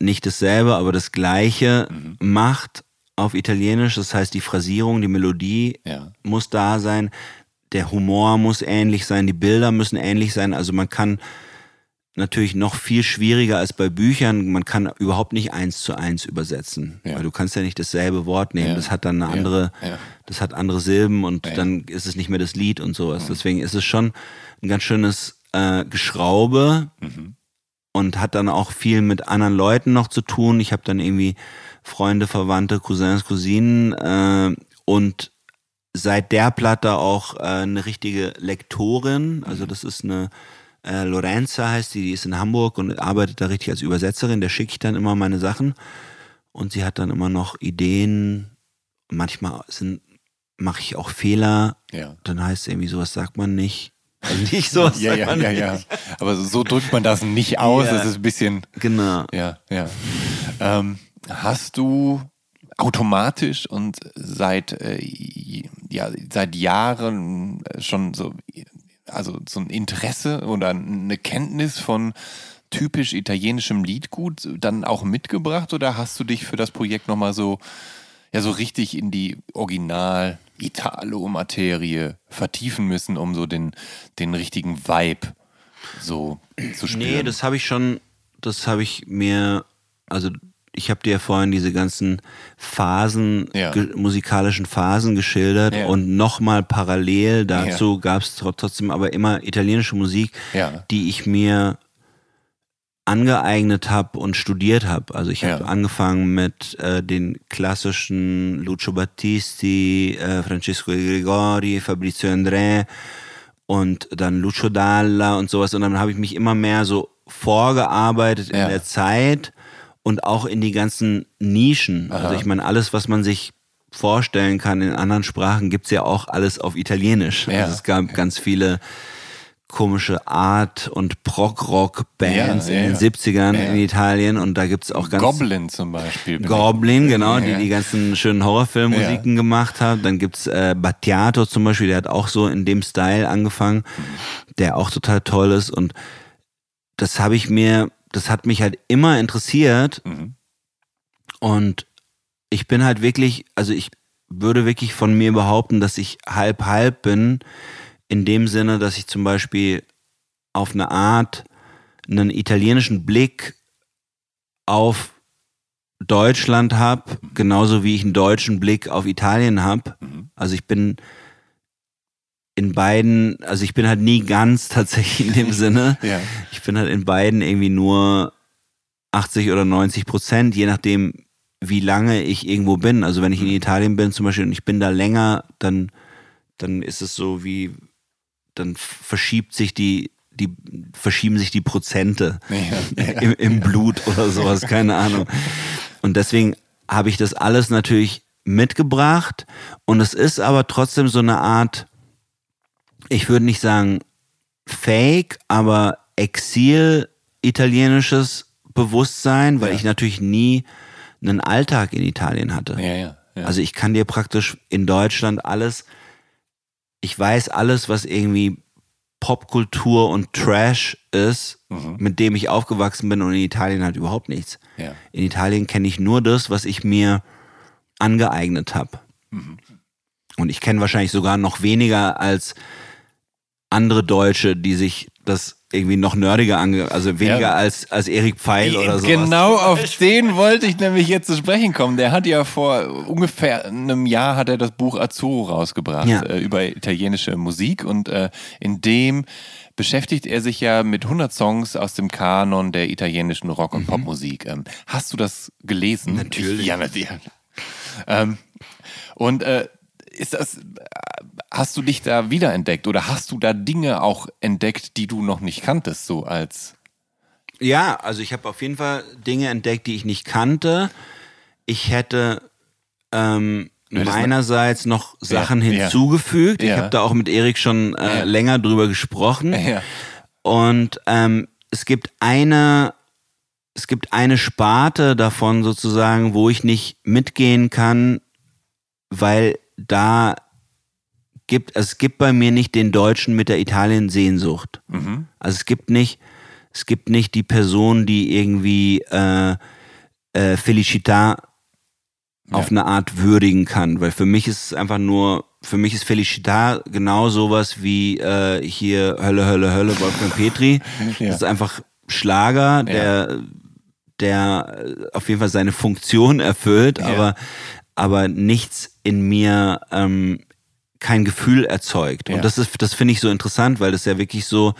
nicht dasselbe, aber das Gleiche Mhm. macht auf Italienisch. Das heißt, die Phrasierung, die Melodie Ja. muss da sein, der Humor muss ähnlich sein, die Bilder müssen ähnlich sein. Also man kann natürlich noch viel schwieriger als bei Büchern, man kann überhaupt nicht eins zu eins übersetzen. Ja. Weil du kannst ja nicht dasselbe Wort nehmen. Ja. Das hat dann eine andere, Ja. das hat andere Silben und dann ist es nicht mehr das Lied und sowas. Deswegen ist es schon ein ganz schönes äh, Geschraube Mhm. und hat dann auch viel mit anderen Leuten noch zu tun. Ich habe dann irgendwie Freunde, Verwandte, Cousins, Cousinen äh, und seit der Platte auch äh, eine richtige Lektorin. Also das ist eine äh, Lorenza heißt die, die ist in Hamburg und arbeitet da richtig als Übersetzerin. Der schicke ich dann immer meine Sachen und sie hat dann immer noch Ideen. Manchmal sind mache ich auch Fehler. Ja. Dann heißt es irgendwie sowas sagt man nicht. Also nicht sowas Ja, sagt ja, man ja, nicht. ja. Aber so- drückt man das nicht aus. Das ist ein bisschen, Genau. ja, ja. Ähm, hast du automatisch und seit, äh, ja, seit Jahren schon so, also so ein Interesse oder eine Kenntnis von typisch italienischem Liedgut dann auch mitgebracht oder hast du dich für das Projekt nochmal so, ja, so richtig in die Original Italo-Materie vertiefen müssen, um so den, den richtigen Vibe so zu spüren? Nee, das habe ich schon, das habe ich mir, also ich habe dir ja vorhin diese ganzen Phasen, Ja. musikalischen Phasen geschildert Ja. und nochmal parallel dazu gab es trotzdem aber immer italienische Musik, Ja. die ich mir angeeignet habe und studiert habe. Also ich habe Ja. angefangen mit äh, den klassischen Lucio Battisti, äh, Francesco Gregori, Fabrizio André und dann Lucio Dalla und sowas. Und dann habe ich mich immer mehr so vorgearbeitet in Ja. der Zeit und auch in die ganzen Nischen. Also ich meine, alles, was man sich vorstellen kann in anderen Sprachen, gibt's ja auch alles auf Italienisch. Ja. Also es gab ganz viele komische Art- und Prog-Rock-Bands Ja, ja, in den ja. 70ern Ja. in Italien und da gibt's auch ganz Goblin zum Beispiel. Goblin, genau, die Ja. die ganzen schönen Horrorfilmmusiken gemacht hat. Dann gibt's äh, Battiato zum Beispiel, der hat auch so in dem Style angefangen, der auch total toll ist. Und das habe ich mir, das hat mich halt immer interessiert. Mhm. Und ich bin halt wirklich, also ich würde wirklich von mir behaupten, dass ich halb halb bin, in dem Sinne, dass ich zum Beispiel auf eine Art einen italienischen Blick auf Deutschland habe, genauso wie ich einen deutschen Blick auf Italien habe. Mhm. Also ich bin in beiden, also ich bin halt nie ganz tatsächlich in dem Sinne. Ja. Ich bin halt in beiden irgendwie nur 80 oder 90 Prozent, je nachdem, wie lange ich irgendwo bin. Also wenn ich in Italien bin zum Beispiel und ich bin da länger, dann, dann ist es so wie, dann verschiebt sich die, die verschieben sich die Prozente Ja, ja. im, im Blut oder sowas, keine Ahnung. Und deswegen habe ich das alles natürlich mitgebracht und es ist aber trotzdem so eine Art, ich würde nicht sagen Fake, aber Exil-italienisches Bewusstsein, weil Ja. ich natürlich nie einen Alltag in Italien hatte. Ja, ja, ja. Also ich kann dir praktisch in Deutschland alles, ich weiß alles, was irgendwie Popkultur und Trash ist, Mhm. mit dem ich aufgewachsen bin und in Italien halt überhaupt nichts. ja. In Italien kenne ich nur das, was ich mir angeeignet habe. Mhm. Und ich kenne wahrscheinlich sogar noch weniger als andere Deutsche, die sich das irgendwie noch nerdiger ange, also weniger Ja. als, als Erik Pfeil oder so. Genau auf den wollte ich nämlich jetzt zu sprechen kommen. Der hat ja vor ungefähr einem Jahr hat er das Buch Azzurro rausgebracht Ja. äh, über italienische Musik und äh, in dem beschäftigt er sich ja mit 100 Songs aus dem Kanon der italienischen Rock- und Popmusik. Ähm, hast du das gelesen? Mhm. Natürlich. Ich, ja, natürlich. Ähm, und äh, ist das, hast du dich da wiederentdeckt oder hast du da Dinge auch entdeckt, die du noch nicht kanntest, so als Ja, also ich habe auf jeden Fall Dinge entdeckt, die ich nicht kannte. Ich hätte ähm, meinerseits noch Sachen Ja, ja. hinzugefügt. Ich Ja. habe da auch mit Erik schon äh, Ja. länger drüber gesprochen. Und ähm, es gibt eine, es gibt eine Sparte davon sozusagen, wo ich nicht mitgehen kann, weil da gibt, es gibt bei mir nicht den Deutschen mit der Italien-Sehnsucht. Also es gibt nicht, es gibt nicht die Person, die irgendwie äh, äh, Felicità auf eine Art würdigen kann, weil für mich ist es einfach nur, für mich ist Felicità genau sowas wie äh, hier Hölle, Hölle, Hölle, Wolfgang Petri. Ja. Das ist einfach Schlager, der, der äh, auf jeden Fall seine Funktion erfüllt, Ja. aber, aber nichts in mir ähm, kein Gefühl erzeugt. Ja. Und das ist, das finde ich so interessant, weil das ja wirklich so,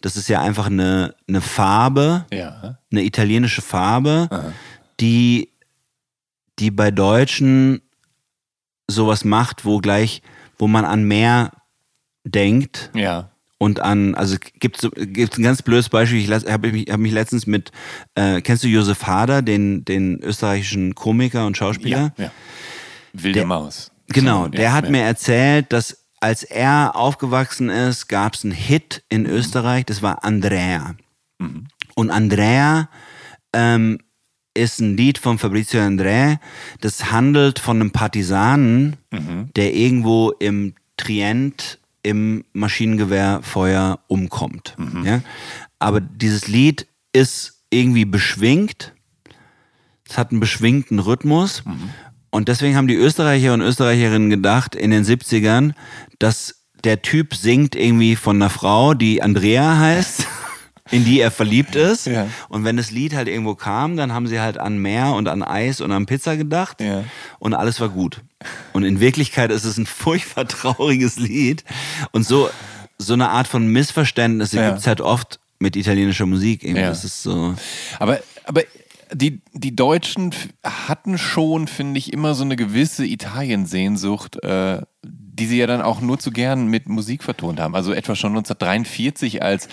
das ist ja einfach eine, eine Farbe, Ja. eine italienische Farbe, die, die bei Deutschen sowas macht, wo gleich, wo man an Meer denkt Ja. Und an, also gibt gibt's ein ganz blödes Beispiel, ich habe mich, hab mich letztens mit, äh, kennst du Josef Hader, den, den österreichischen Komiker und Schauspieler? Ja. ja. Wilde Der- Maus. Genau, der ja, hat ja. mir erzählt, dass als er aufgewachsen ist, gab es einen Hit in Österreich, das war Andrea. Und Andrea ähm, ist ein Lied von Fabrizio André, das handelt von einem Partisanen, der irgendwo im Trient im Maschinengewehrfeuer umkommt. Ja? Aber dieses Lied ist irgendwie beschwingt, es hat einen beschwingten Rhythmus. Und deswegen haben die Österreicher und Österreicherinnen gedacht in den 70ern, dass der Typ singt irgendwie von einer Frau, die Andrea heißt, in die er verliebt ist. Ja. Und wenn das Lied halt irgendwo kam, dann haben sie halt an Meer und an Eis und an Pizza gedacht. Ja. Und alles war gut. Und in Wirklichkeit ist es ein furchtbar trauriges Lied. Und so, so eine Art von Missverständnisse Ja. gibt's halt oft mit italienischer Musik. Irgendwie. Ja. Das ist so. Aber, aber die, die Deutschen hatten schon, finde ich, immer so eine gewisse Italien-Sehnsucht, äh, die sie ja dann auch nur zu gern mit Musik vertont haben. Also etwa schon 1943, als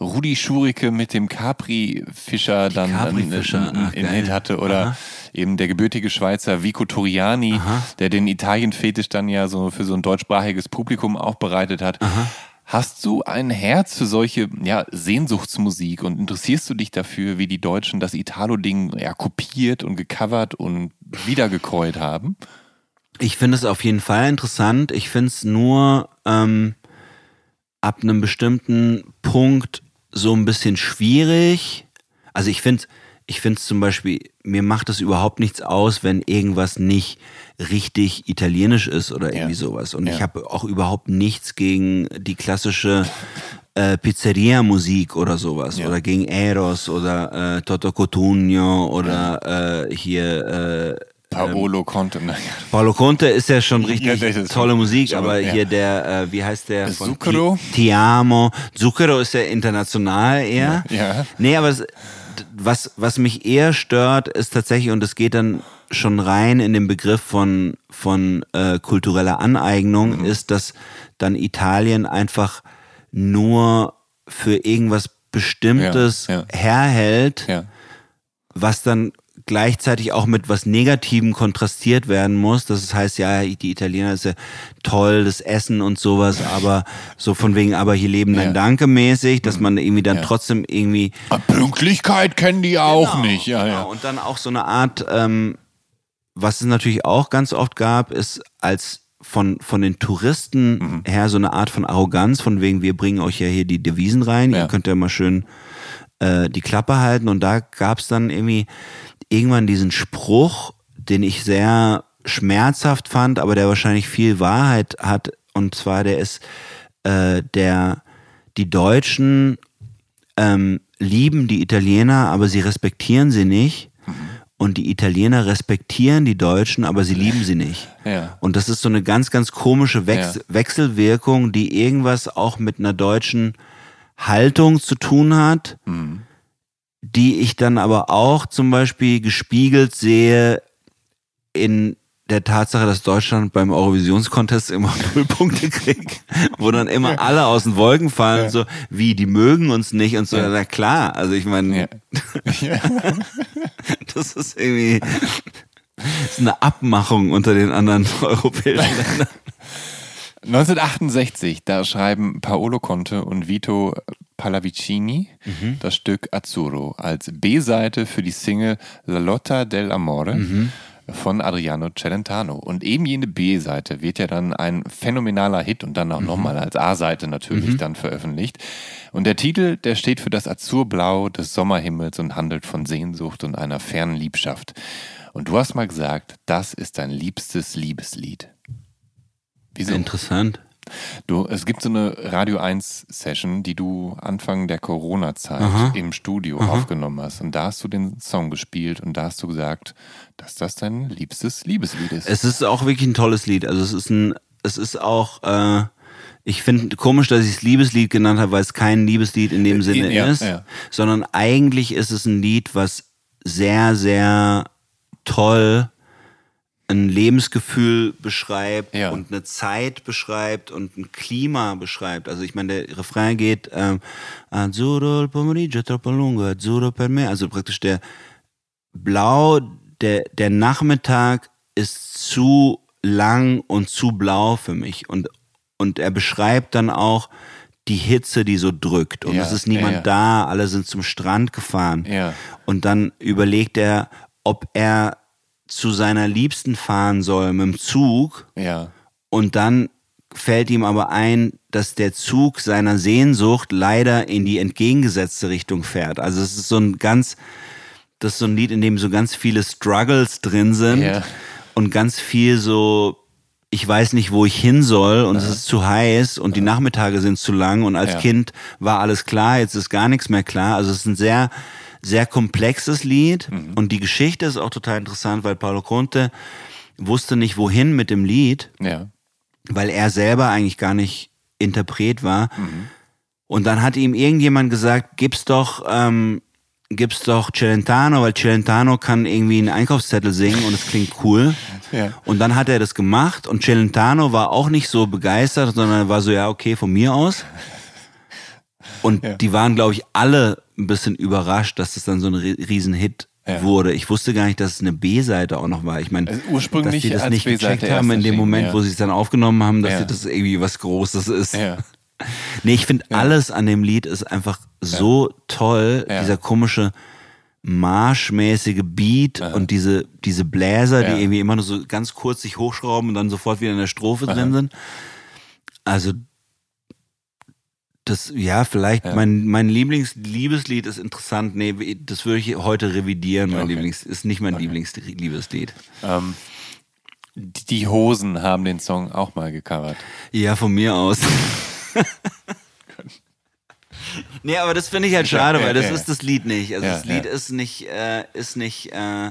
Rudi Schurike mit dem Capri-Fischer dann Capri-Fischer, einen, ach, einen geil. Hit hatte oder eben der gebürtige Schweizer Vico Toriani, der den Italien-Fetisch dann ja so für so ein deutschsprachiges Publikum aufbereitet hat. Hast du ein Herz für solche ja, Sehnsuchtsmusik und interessierst du dich dafür, wie die Deutschen das Italo-Ding ja, kopiert und gecovert und wiedergekäut haben? Ich finde es auf jeden Fall interessant. Ich finde es nur ähm, ab einem bestimmten Punkt so ein bisschen schwierig. Also ich finde ich finde es zum Beispiel, mir macht es überhaupt nichts aus, wenn irgendwas nicht richtig italienisch ist oder irgendwie Ja. sowas. Und Ja. ich habe auch überhaupt nichts gegen die klassische äh, Pizzeria-Musik oder sowas. Ja. Oder gegen Eros oder äh, Toto Cotugno oder äh, hier Paolo Conte. Naja. Paulo Conte ist ja schon richtig Ja, tolle Musik, schon- aber ja. hier der, äh, wie heißt der? von Zucchero? Ti, Amo. Zucchero ist ja international eher. Ja. Nee, aber es, was, was mich eher stört, ist tatsächlich, und es geht dann schon rein in den Begriff von, von äh, kultureller Aneignung, Mhm. ist, dass dann Italien einfach nur für irgendwas Bestimmtes Ja, herhält was dann gleichzeitig auch mit was Negativem kontrastiert werden muss. Das heißt, ja, die Italiener ist ja toll, das Essen und sowas, aber so von wegen, aber hier leben dann Ja. Danke mäßig, dass man irgendwie dann Ja. trotzdem irgendwie Aber Pünktlichkeit kennen die auch Genau, nicht. Ja, genau. ja. Und dann auch so eine Art, ähm, was es natürlich auch ganz oft gab, ist als von, von den Touristen Mhm. her so eine Art von Arroganz, von wegen, wir bringen euch ja hier die Devisen rein, Ja. ihr könnt ja mal schön äh, die Klappe halten. Und da gab es dann irgendwie irgendwann diesen Spruch, den ich sehr schmerzhaft fand, aber der wahrscheinlich viel Wahrheit hat. Und zwar, der ist, äh, der, die Deutschen ähm, lieben die Italiener, aber sie respektieren sie nicht. Und die Italiener respektieren die Deutschen, aber sie lieben sie nicht. Ja. Und das ist so eine ganz, ganz komische Wechs Ja. Wechselwirkung, die irgendwas auch mit einer deutschen Haltung zu tun hat, die ich dann aber auch zum Beispiel gespiegelt sehe in der Tatsache, dass Deutschland beim Eurovisionskontest immer null Punkte kriegt, wo dann immer alle aus den Wolken fallen, so wie, die mögen uns nicht und so. Ja. Na klar, also ich meine, Ja. das ist irgendwie das ist eine Abmachung unter den anderen europäischen Ländern. 1968, da schreiben Paolo Conte und Vito Pallavicini Mhm. das Stück Azzurro als B-Seite für die Single La Lotta dell'Amore. Mhm. von Adriano Celentano. Und eben jene B-Seite wird ja dann ein phänomenaler Hit und dann auch mhm. nochmal als A-Seite natürlich mhm. dann veröffentlicht. Und der Titel, der steht für das Azurblau des Sommerhimmels und handelt von Sehnsucht und einer fernen Liebschaft. Und du hast mal gesagt, das ist dein liebstes Liebeslied. Wieso? Interessant. Du, es gibt so eine Radio 1 Session, die du Anfang der Corona-Zeit im Studio Aha. aufgenommen hast. Und da hast du den Song gespielt und da hast du gesagt, dass das dein liebstes Liebeslied ist. Es ist auch wirklich ein tolles Lied. Also es ist ein, es ist auch, äh, ich finde komisch, dass ich es Liebeslied genannt habe, weil es kein Liebeslied in dem äh, Sinne ja, ist, ja. sondern eigentlich ist es ein Lied, was sehr, sehr toll ein Lebensgefühl beschreibt ja. und eine Zeit beschreibt und ein Klima beschreibt. Also ich meine, der Refrain geht ähm, Azzurro il pomeriggio troppo lungo, azzurro per me. Also praktisch der Blau, der, der Nachmittag ist zu lang und zu blau für mich. Und, und er beschreibt dann auch die Hitze, die so drückt. Und ja, es ist niemand ja, da, alle sind zum Strand gefahren. Und dann überlegt er, ob er zu seiner Liebsten fahren soll mit dem Zug. Ja. Und dann fällt ihm aber ein, dass der Zug seiner Sehnsucht leider in die entgegengesetzte Richtung fährt. Also es ist so ein ganz, das ist so ein Lied, in dem so ganz viele Struggles drin sind ja. und ganz viel so, ich weiß nicht, wo ich hin soll und ja. es ist zu heiß und ja. die Nachmittage sind zu lang und als Kind war alles klar, jetzt ist gar nichts mehr klar. Also es ist ein sehr sehr komplexes Lied mhm. und die Geschichte ist auch total interessant, weil Paolo Conte wusste nicht wohin mit dem Lied, ja. weil er selber eigentlich gar nicht Interpret war. Mhm. Und dann hat ihm irgendjemand gesagt, gib's doch, ähm, gib's doch Celentano, weil Celentano kann irgendwie einen Einkaufszettel singen und es klingt cool. Ja. Und dann hat er das gemacht und Celentano war auch nicht so begeistert, sondern war so, ja, okay, von mir aus. Und ja. die waren, glaube ich, alle ein bisschen überrascht, dass das dann so ein Riesenhit ja. wurde. Ich wusste gar nicht, dass es eine B-Seite auch noch war. Ich meine, also ursprünglich dass die das nicht gecheckt haben in dem Moment, ja. wo sie es dann aufgenommen haben, dass ja. das irgendwie was Großes ist. Ja. Nee, ich finde alles an dem Lied ist einfach so toll. Dieser komische marschmäßige Beat Aha. und diese, diese Bläser, die irgendwie immer nur so ganz kurz sich hochschrauben und dann sofort wieder in der Strophe Aha. drin sind. Also das, ja, vielleicht ja. mein, mein Lieblings-Liebeslied ist interessant. Nee, das würde ich heute revidieren. Mein okay. Lieblings ist nicht mein okay. Lieblings-Liebeslied. Ähm, die Hosen haben den Song auch mal gecovert. Ja, von mir aus. nee, aber das finde ich halt schade, ja, weil das ja, ist das Lied nicht. Also das Lied ist nicht, äh, ist nicht, äh,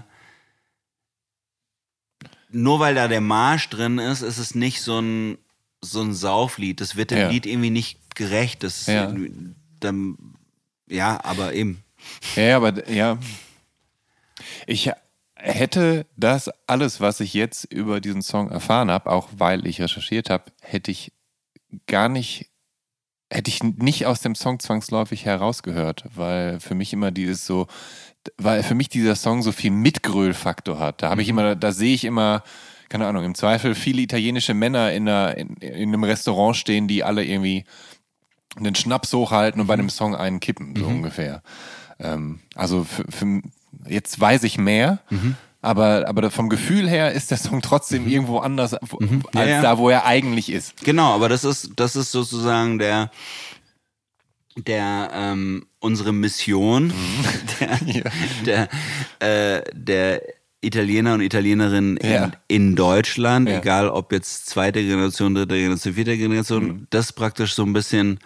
nur weil da der Marsch drin ist, ist es nicht so ein, so ein Sauflied. Das wird dem Lied irgendwie nicht gerecht. Das ja. Dann, ja, aber eben. Ja, aber ja. Ich hätte das alles, was ich jetzt über diesen Song erfahren habe, auch weil ich recherchiert habe, hätte ich gar nicht, hätte ich nicht aus dem Song zwangsläufig herausgehört, weil für mich immer dieses so, weil für mich dieser Song so viel Mitgrölfaktor hat. Da habe ich mhm. immer, da sehe ich immer, keine Ahnung, im Zweifel viele italienische Männer in, einer, in, in einem Restaurant stehen, die alle irgendwie einen Schnaps hochhalten und bei einem Song einen kippen, so mhm. ungefähr. Ähm, also für, für, jetzt weiß ich mehr, mhm. aber, aber vom Gefühl her ist der Song trotzdem mhm. irgendwo anders mhm. als ja, ja. da, wo er eigentlich ist. Genau, aber das ist, das ist sozusagen der, der ähm, unsere Mission, mhm. der, ja. der, äh, der Italiener und Italienerinnen ja. in, in, Deutschland, ja. egal ob jetzt zweite Generation, dritte Generation, vierte Generation, mhm. das praktisch so ein bisschen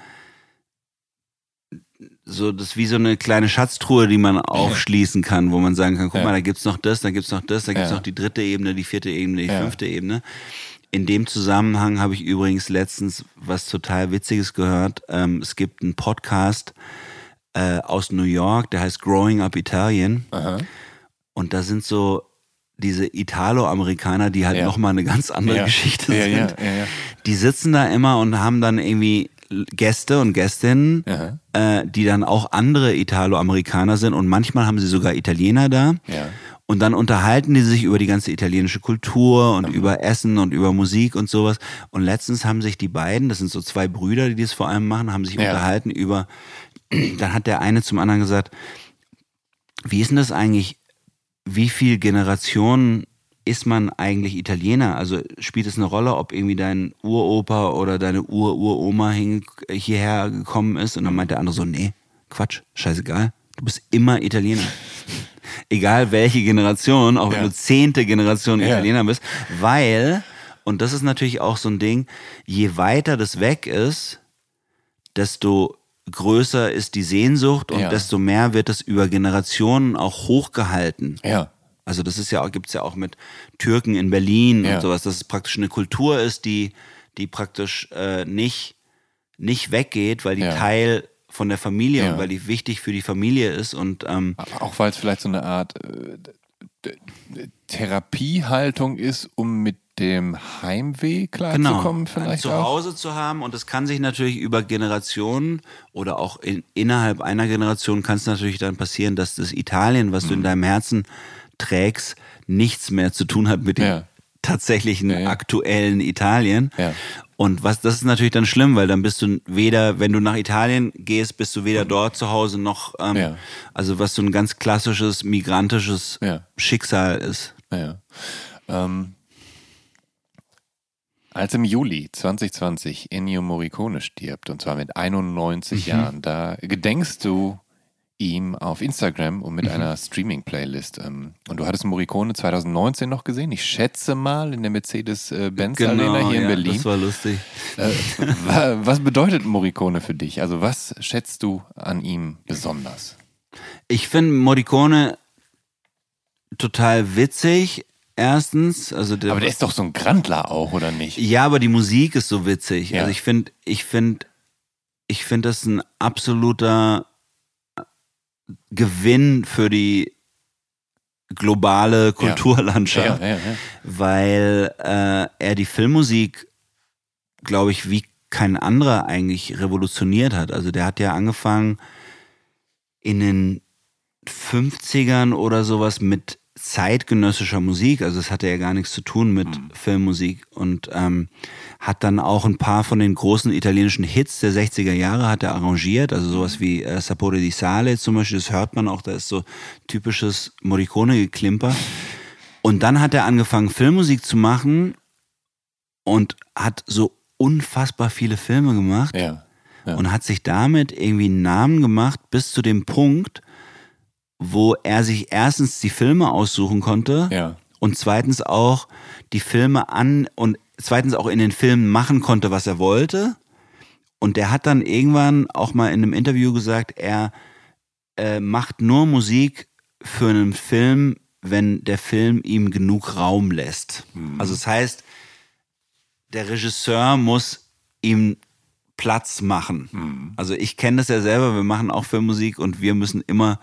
so, das ist wie so eine kleine Schatztruhe, die man aufschließen kann, wo man sagen kann, guck ja. mal, da gibt's noch das, da gibt's noch das, da gibt's noch die dritte Ebene, die vierte Ebene, die fünfte Ebene. In dem Zusammenhang habe ich übrigens letztens was total Witziges gehört. Ähm, es gibt einen Podcast äh, aus New York, der heißt Growing Up Italian. Aha. Und da sind so diese Italo-Amerikaner, die halt ja. nochmal eine ganz andere ja. Geschichte sind. Ja, die sitzen da immer und haben dann irgendwie Gäste und Gästinnen, äh, die dann auch andere Italo-Amerikaner sind und manchmal haben sie sogar Italiener da. Ja. Und dann unterhalten die sich über die ganze italienische Kultur und mhm. über Essen und über Musik und sowas. Und letztens haben sich die beiden, das sind so zwei Brüder, die das vor allem machen, haben sich ja. unterhalten über, dann hat der eine zum anderen gesagt, wie ist denn das eigentlich, wie viel Generationen ist man eigentlich Italiener? Also spielt es eine Rolle, ob irgendwie dein Uropa oder deine Ur-Uroma hierher gekommen ist? Und dann meint der andere so, nee, Quatsch, scheißegal. Du bist immer Italiener. Egal welche Generation, auch wenn Ja. du zehnte Generation Ja. Italiener bist, weil, und das ist natürlich auch so ein Ding, je weiter das weg ist, desto größer ist die Sehnsucht und Ja. desto mehr wird es über Generationen auch hochgehalten. Ja. Also das ist ja auch, gibt's ja auch mit Türken in Berlin Ja. und sowas, dass es praktisch eine Kultur ist, die, die praktisch äh, nicht, nicht weggeht, weil die Ja. Teil von der Familie und weil die wichtig für die Familie ist und ähm, Auch weil es vielleicht so eine Art äh, Therapiehaltung ist, um mit dem Heimweh klarzukommen, vielleicht Genau. zu auch. Hause zu haben und das kann sich natürlich über Generationen oder auch in, innerhalb einer Generation kann es natürlich dann passieren, dass das Italien, was du Mhm. in deinem Herzen trägst, nichts mehr zu tun hat mit dem Ja. tatsächlichen Ja, ja. aktuellen Italien. Ja. Und was das ist natürlich dann schlimm, weil dann bist du weder, wenn du nach Italien gehst, bist du weder dort zu Hause noch, ähm, Ja. also was so ein ganz klassisches migrantisches. Schicksal ist. Ja. Ähm, als im Juli 2020 Ennio Morricone stirbt, und zwar mit 91 Jahren, da gedenkst du ihm auf Instagram und mit einer Streaming-Playlist. Ähm, und du hattest Morricone 2019 noch gesehen, ich schätze mal, in der Mercedes-Benz-Arena hier in ja, Berlin. Das war lustig. Äh, wa- was bedeutet Morricone für dich? Also was schätzt du an ihm besonders? Ich finde Morricone total witzig. Erstens, also der, Aber der ist doch so ein Grandler auch, oder nicht? ja, aber die Musik ist so witzig. Ja. Also ich finde, ich finde, ich finde das ein absoluter Gewinn für die globale Kulturlandschaft, Ja, ja, weil äh, er die Filmmusik, glaube ich, wie kein anderer eigentlich revolutioniert hat. Also der hat ja angefangen in den 50ern oder sowas mit zeitgenössischer Musik, also es hatte ja gar nichts zu tun mit Filmmusik und ähm, hat dann auch ein paar von den großen italienischen Hits der 60er Jahre hat er arrangiert, also sowas wie äh, Sapore di Sale zum Beispiel, das hört man auch, da ist so typisches Morricone-Geklimper. Und dann hat er angefangen Filmmusik zu machen und hat so unfassbar viele Filme gemacht ja. Ja. und hat sich damit irgendwie einen Namen gemacht bis zu dem Punkt, wo er sich erstens die Filme aussuchen konnte Ja. und zweitens auch die Filme an und zweitens auch in den Filmen machen konnte, was er wollte. Und der hat dann irgendwann auch mal in einem Interview gesagt, er äh, macht nur Musik für einen Film, wenn der Film ihm genug Raum lässt. Also das heißt, der Regisseur muss ihm Platz machen. Also ich kenne das ja selber, wir machen auch Filmmusik und wir müssen immer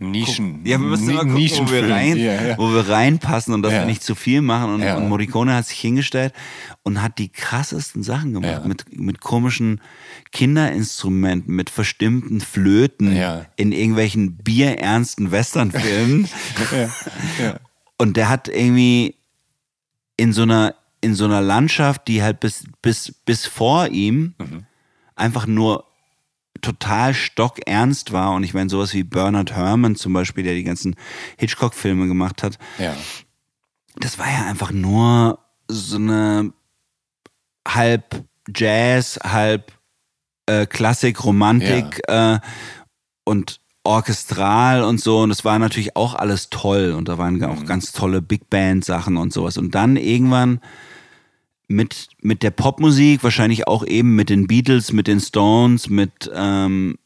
Nischen. ja, wir müssen immer gucken, wo wir, rein, Ja, ja. wo wir reinpassen und dass Ja. wir nicht zu viel machen. Und, Ja. und Morricone hat sich hingestellt und hat die krassesten Sachen gemacht. Ja. Mit, mit komischen Kinderinstrumenten, mit verstimmten Flöten Ja. in irgendwelchen bierernsten Westernfilmen. ja, ja. Und der hat irgendwie in so einer, in so einer Landschaft, die halt bis, bis, bis vor ihm Mhm. einfach nur total stockernst war. Und ich meine, sowas wie Bernard Herrmann zum Beispiel, der die ganzen Hitchcock-Filme gemacht hat, ja. das war ja einfach nur so eine halb Jazz, halb äh, Klassik, Romantik äh, und orchestral und so. Und es war natürlich auch alles toll. Und da waren auch ganz tolle Big Band-Sachen und sowas. Und dann irgendwann mit, mit der Popmusik, wahrscheinlich auch eben mit den Beatles, mit den Stones, mit ähm,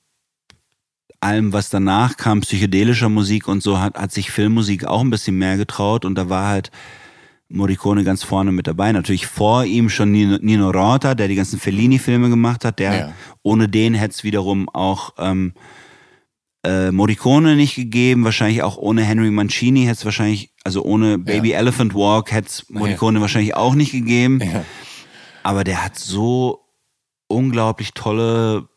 allem, was danach kam, psychedelischer Musik und so, hat, hat sich Filmmusik auch ein bisschen mehr getraut und da war halt Morricone ganz vorne mit dabei. Natürlich vor ihm schon Nino, Nino Rota, der die ganzen Fellini-Filme gemacht hat. Der, Ja. Ohne den hätte es wiederum auch ähm, äh, Morricone nicht gegeben. Wahrscheinlich auch ohne Henry Mancini hätte es wahrscheinlich, also ohne Baby Ja. Elephant Walk hätte es Morricone wahrscheinlich auch nicht gegeben. Ja. Aber der hat so unglaublich tolle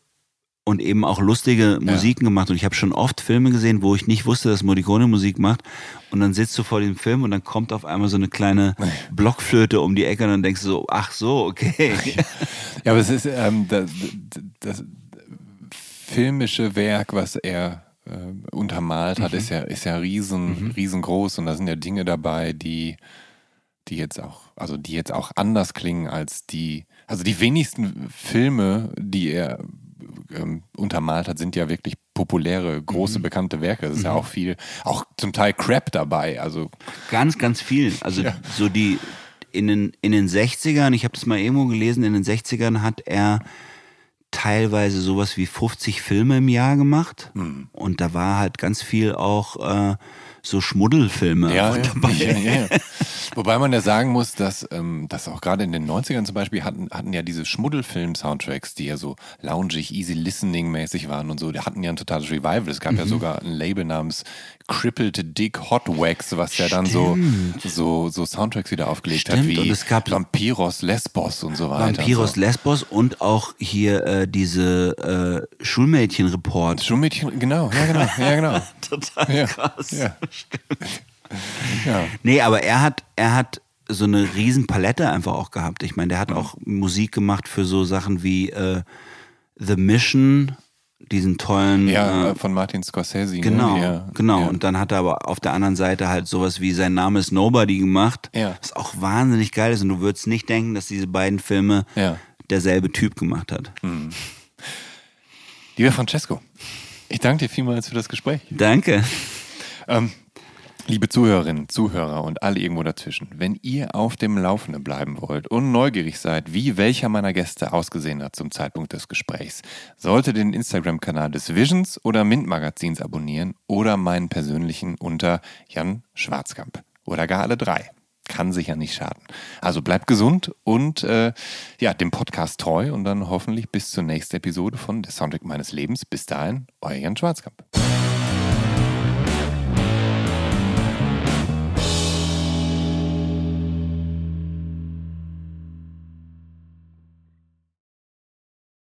und eben auch lustige Musiken gemacht. Und ich habe schon oft Filme gesehen, wo ich nicht wusste, dass Morricone Musik macht. Und dann sitzt du vor dem Film und dann kommt auf einmal so eine kleine Blockflöte um die Ecke und dann denkst du so, ach so, okay. Ja, aber es ist ähm, das, das filmische Werk, was er äh, untermalt hat, ist ja, ist ja riesen, riesengroß und da sind ja Dinge dabei, die, die jetzt auch, also die jetzt auch anders klingen als die, also die wenigsten Filme, die er ähm, untermalt hat, sind ja wirklich populäre, große, bekannte Werke. Es ist ja auch viel, auch zum Teil Crap dabei. Also Ganz, ganz viel. Also Ja. so die in den, in den 60ern, ich habe das mal irgendwo gelesen, in den 60ern hat er teilweise sowas wie 50 Filme im Jahr gemacht. Hm. Und da war halt ganz viel auch äh, so Schmuddelfilme Ja, ja, dabei. ja. Wobei man ja sagen muss, dass, ähm, dass auch gerade in den 90ern zum Beispiel hatten, hatten ja diese Schmuddelfilm-Soundtracks, die ja so loungig, easy listening-mäßig waren und so, die hatten ja ein totales Revival. Es gab Mhm. ja sogar ein Label namens Crippled Dick Hot Wax, was ja dann so, so, so Soundtracks wieder aufgelegt hat, Stimmt, wie und es gab- Vampiros Lesbos und so weiter. Vampiros so. Lesbos und auch hier äh, diese äh, Schulmädchen-Report. Schulmädchen, genau, ja, genau, ja, genau. Total Ja, krass. ja. ja. Nee, aber er hat, er hat so eine riesen Palette einfach auch gehabt. Ich meine, der Mhm. hat auch Musik gemacht für so Sachen wie äh, The Mission, diesen tollen. Ja, äh, von Martin Scorsese. Genau, ne? ja, genau. Ja. Und dann hat er aber auf der anderen Seite halt sowas wie Sein Name ist Nobody gemacht, Ja. was auch wahnsinnig geil ist. Und du würdest nicht denken, dass diese beiden Filme Ja. derselbe Typ gemacht hat. Lieber Francesco, ich danke dir vielmals für das Gespräch. Danke. Ähm, liebe Zuhörerinnen, Zuhörer und alle irgendwo dazwischen, wenn ihr auf dem Laufenden bleiben wollt und neugierig seid, wie welcher meiner Gäste ausgesehen hat zum Zeitpunkt des Gesprächs, solltet den Instagram-Kanal des Visions oder Mint-Magazins abonnieren oder meinen persönlichen unter Jan Schwarzkamp oder gar alle drei. Kann sicher nicht schaden. Also bleibt gesund und äh, ja, dem Podcast treu und dann hoffentlich bis zur nächsten Episode von Der Soundtrack meines Lebens. Bis dahin, euer Jan Schwarzkamp.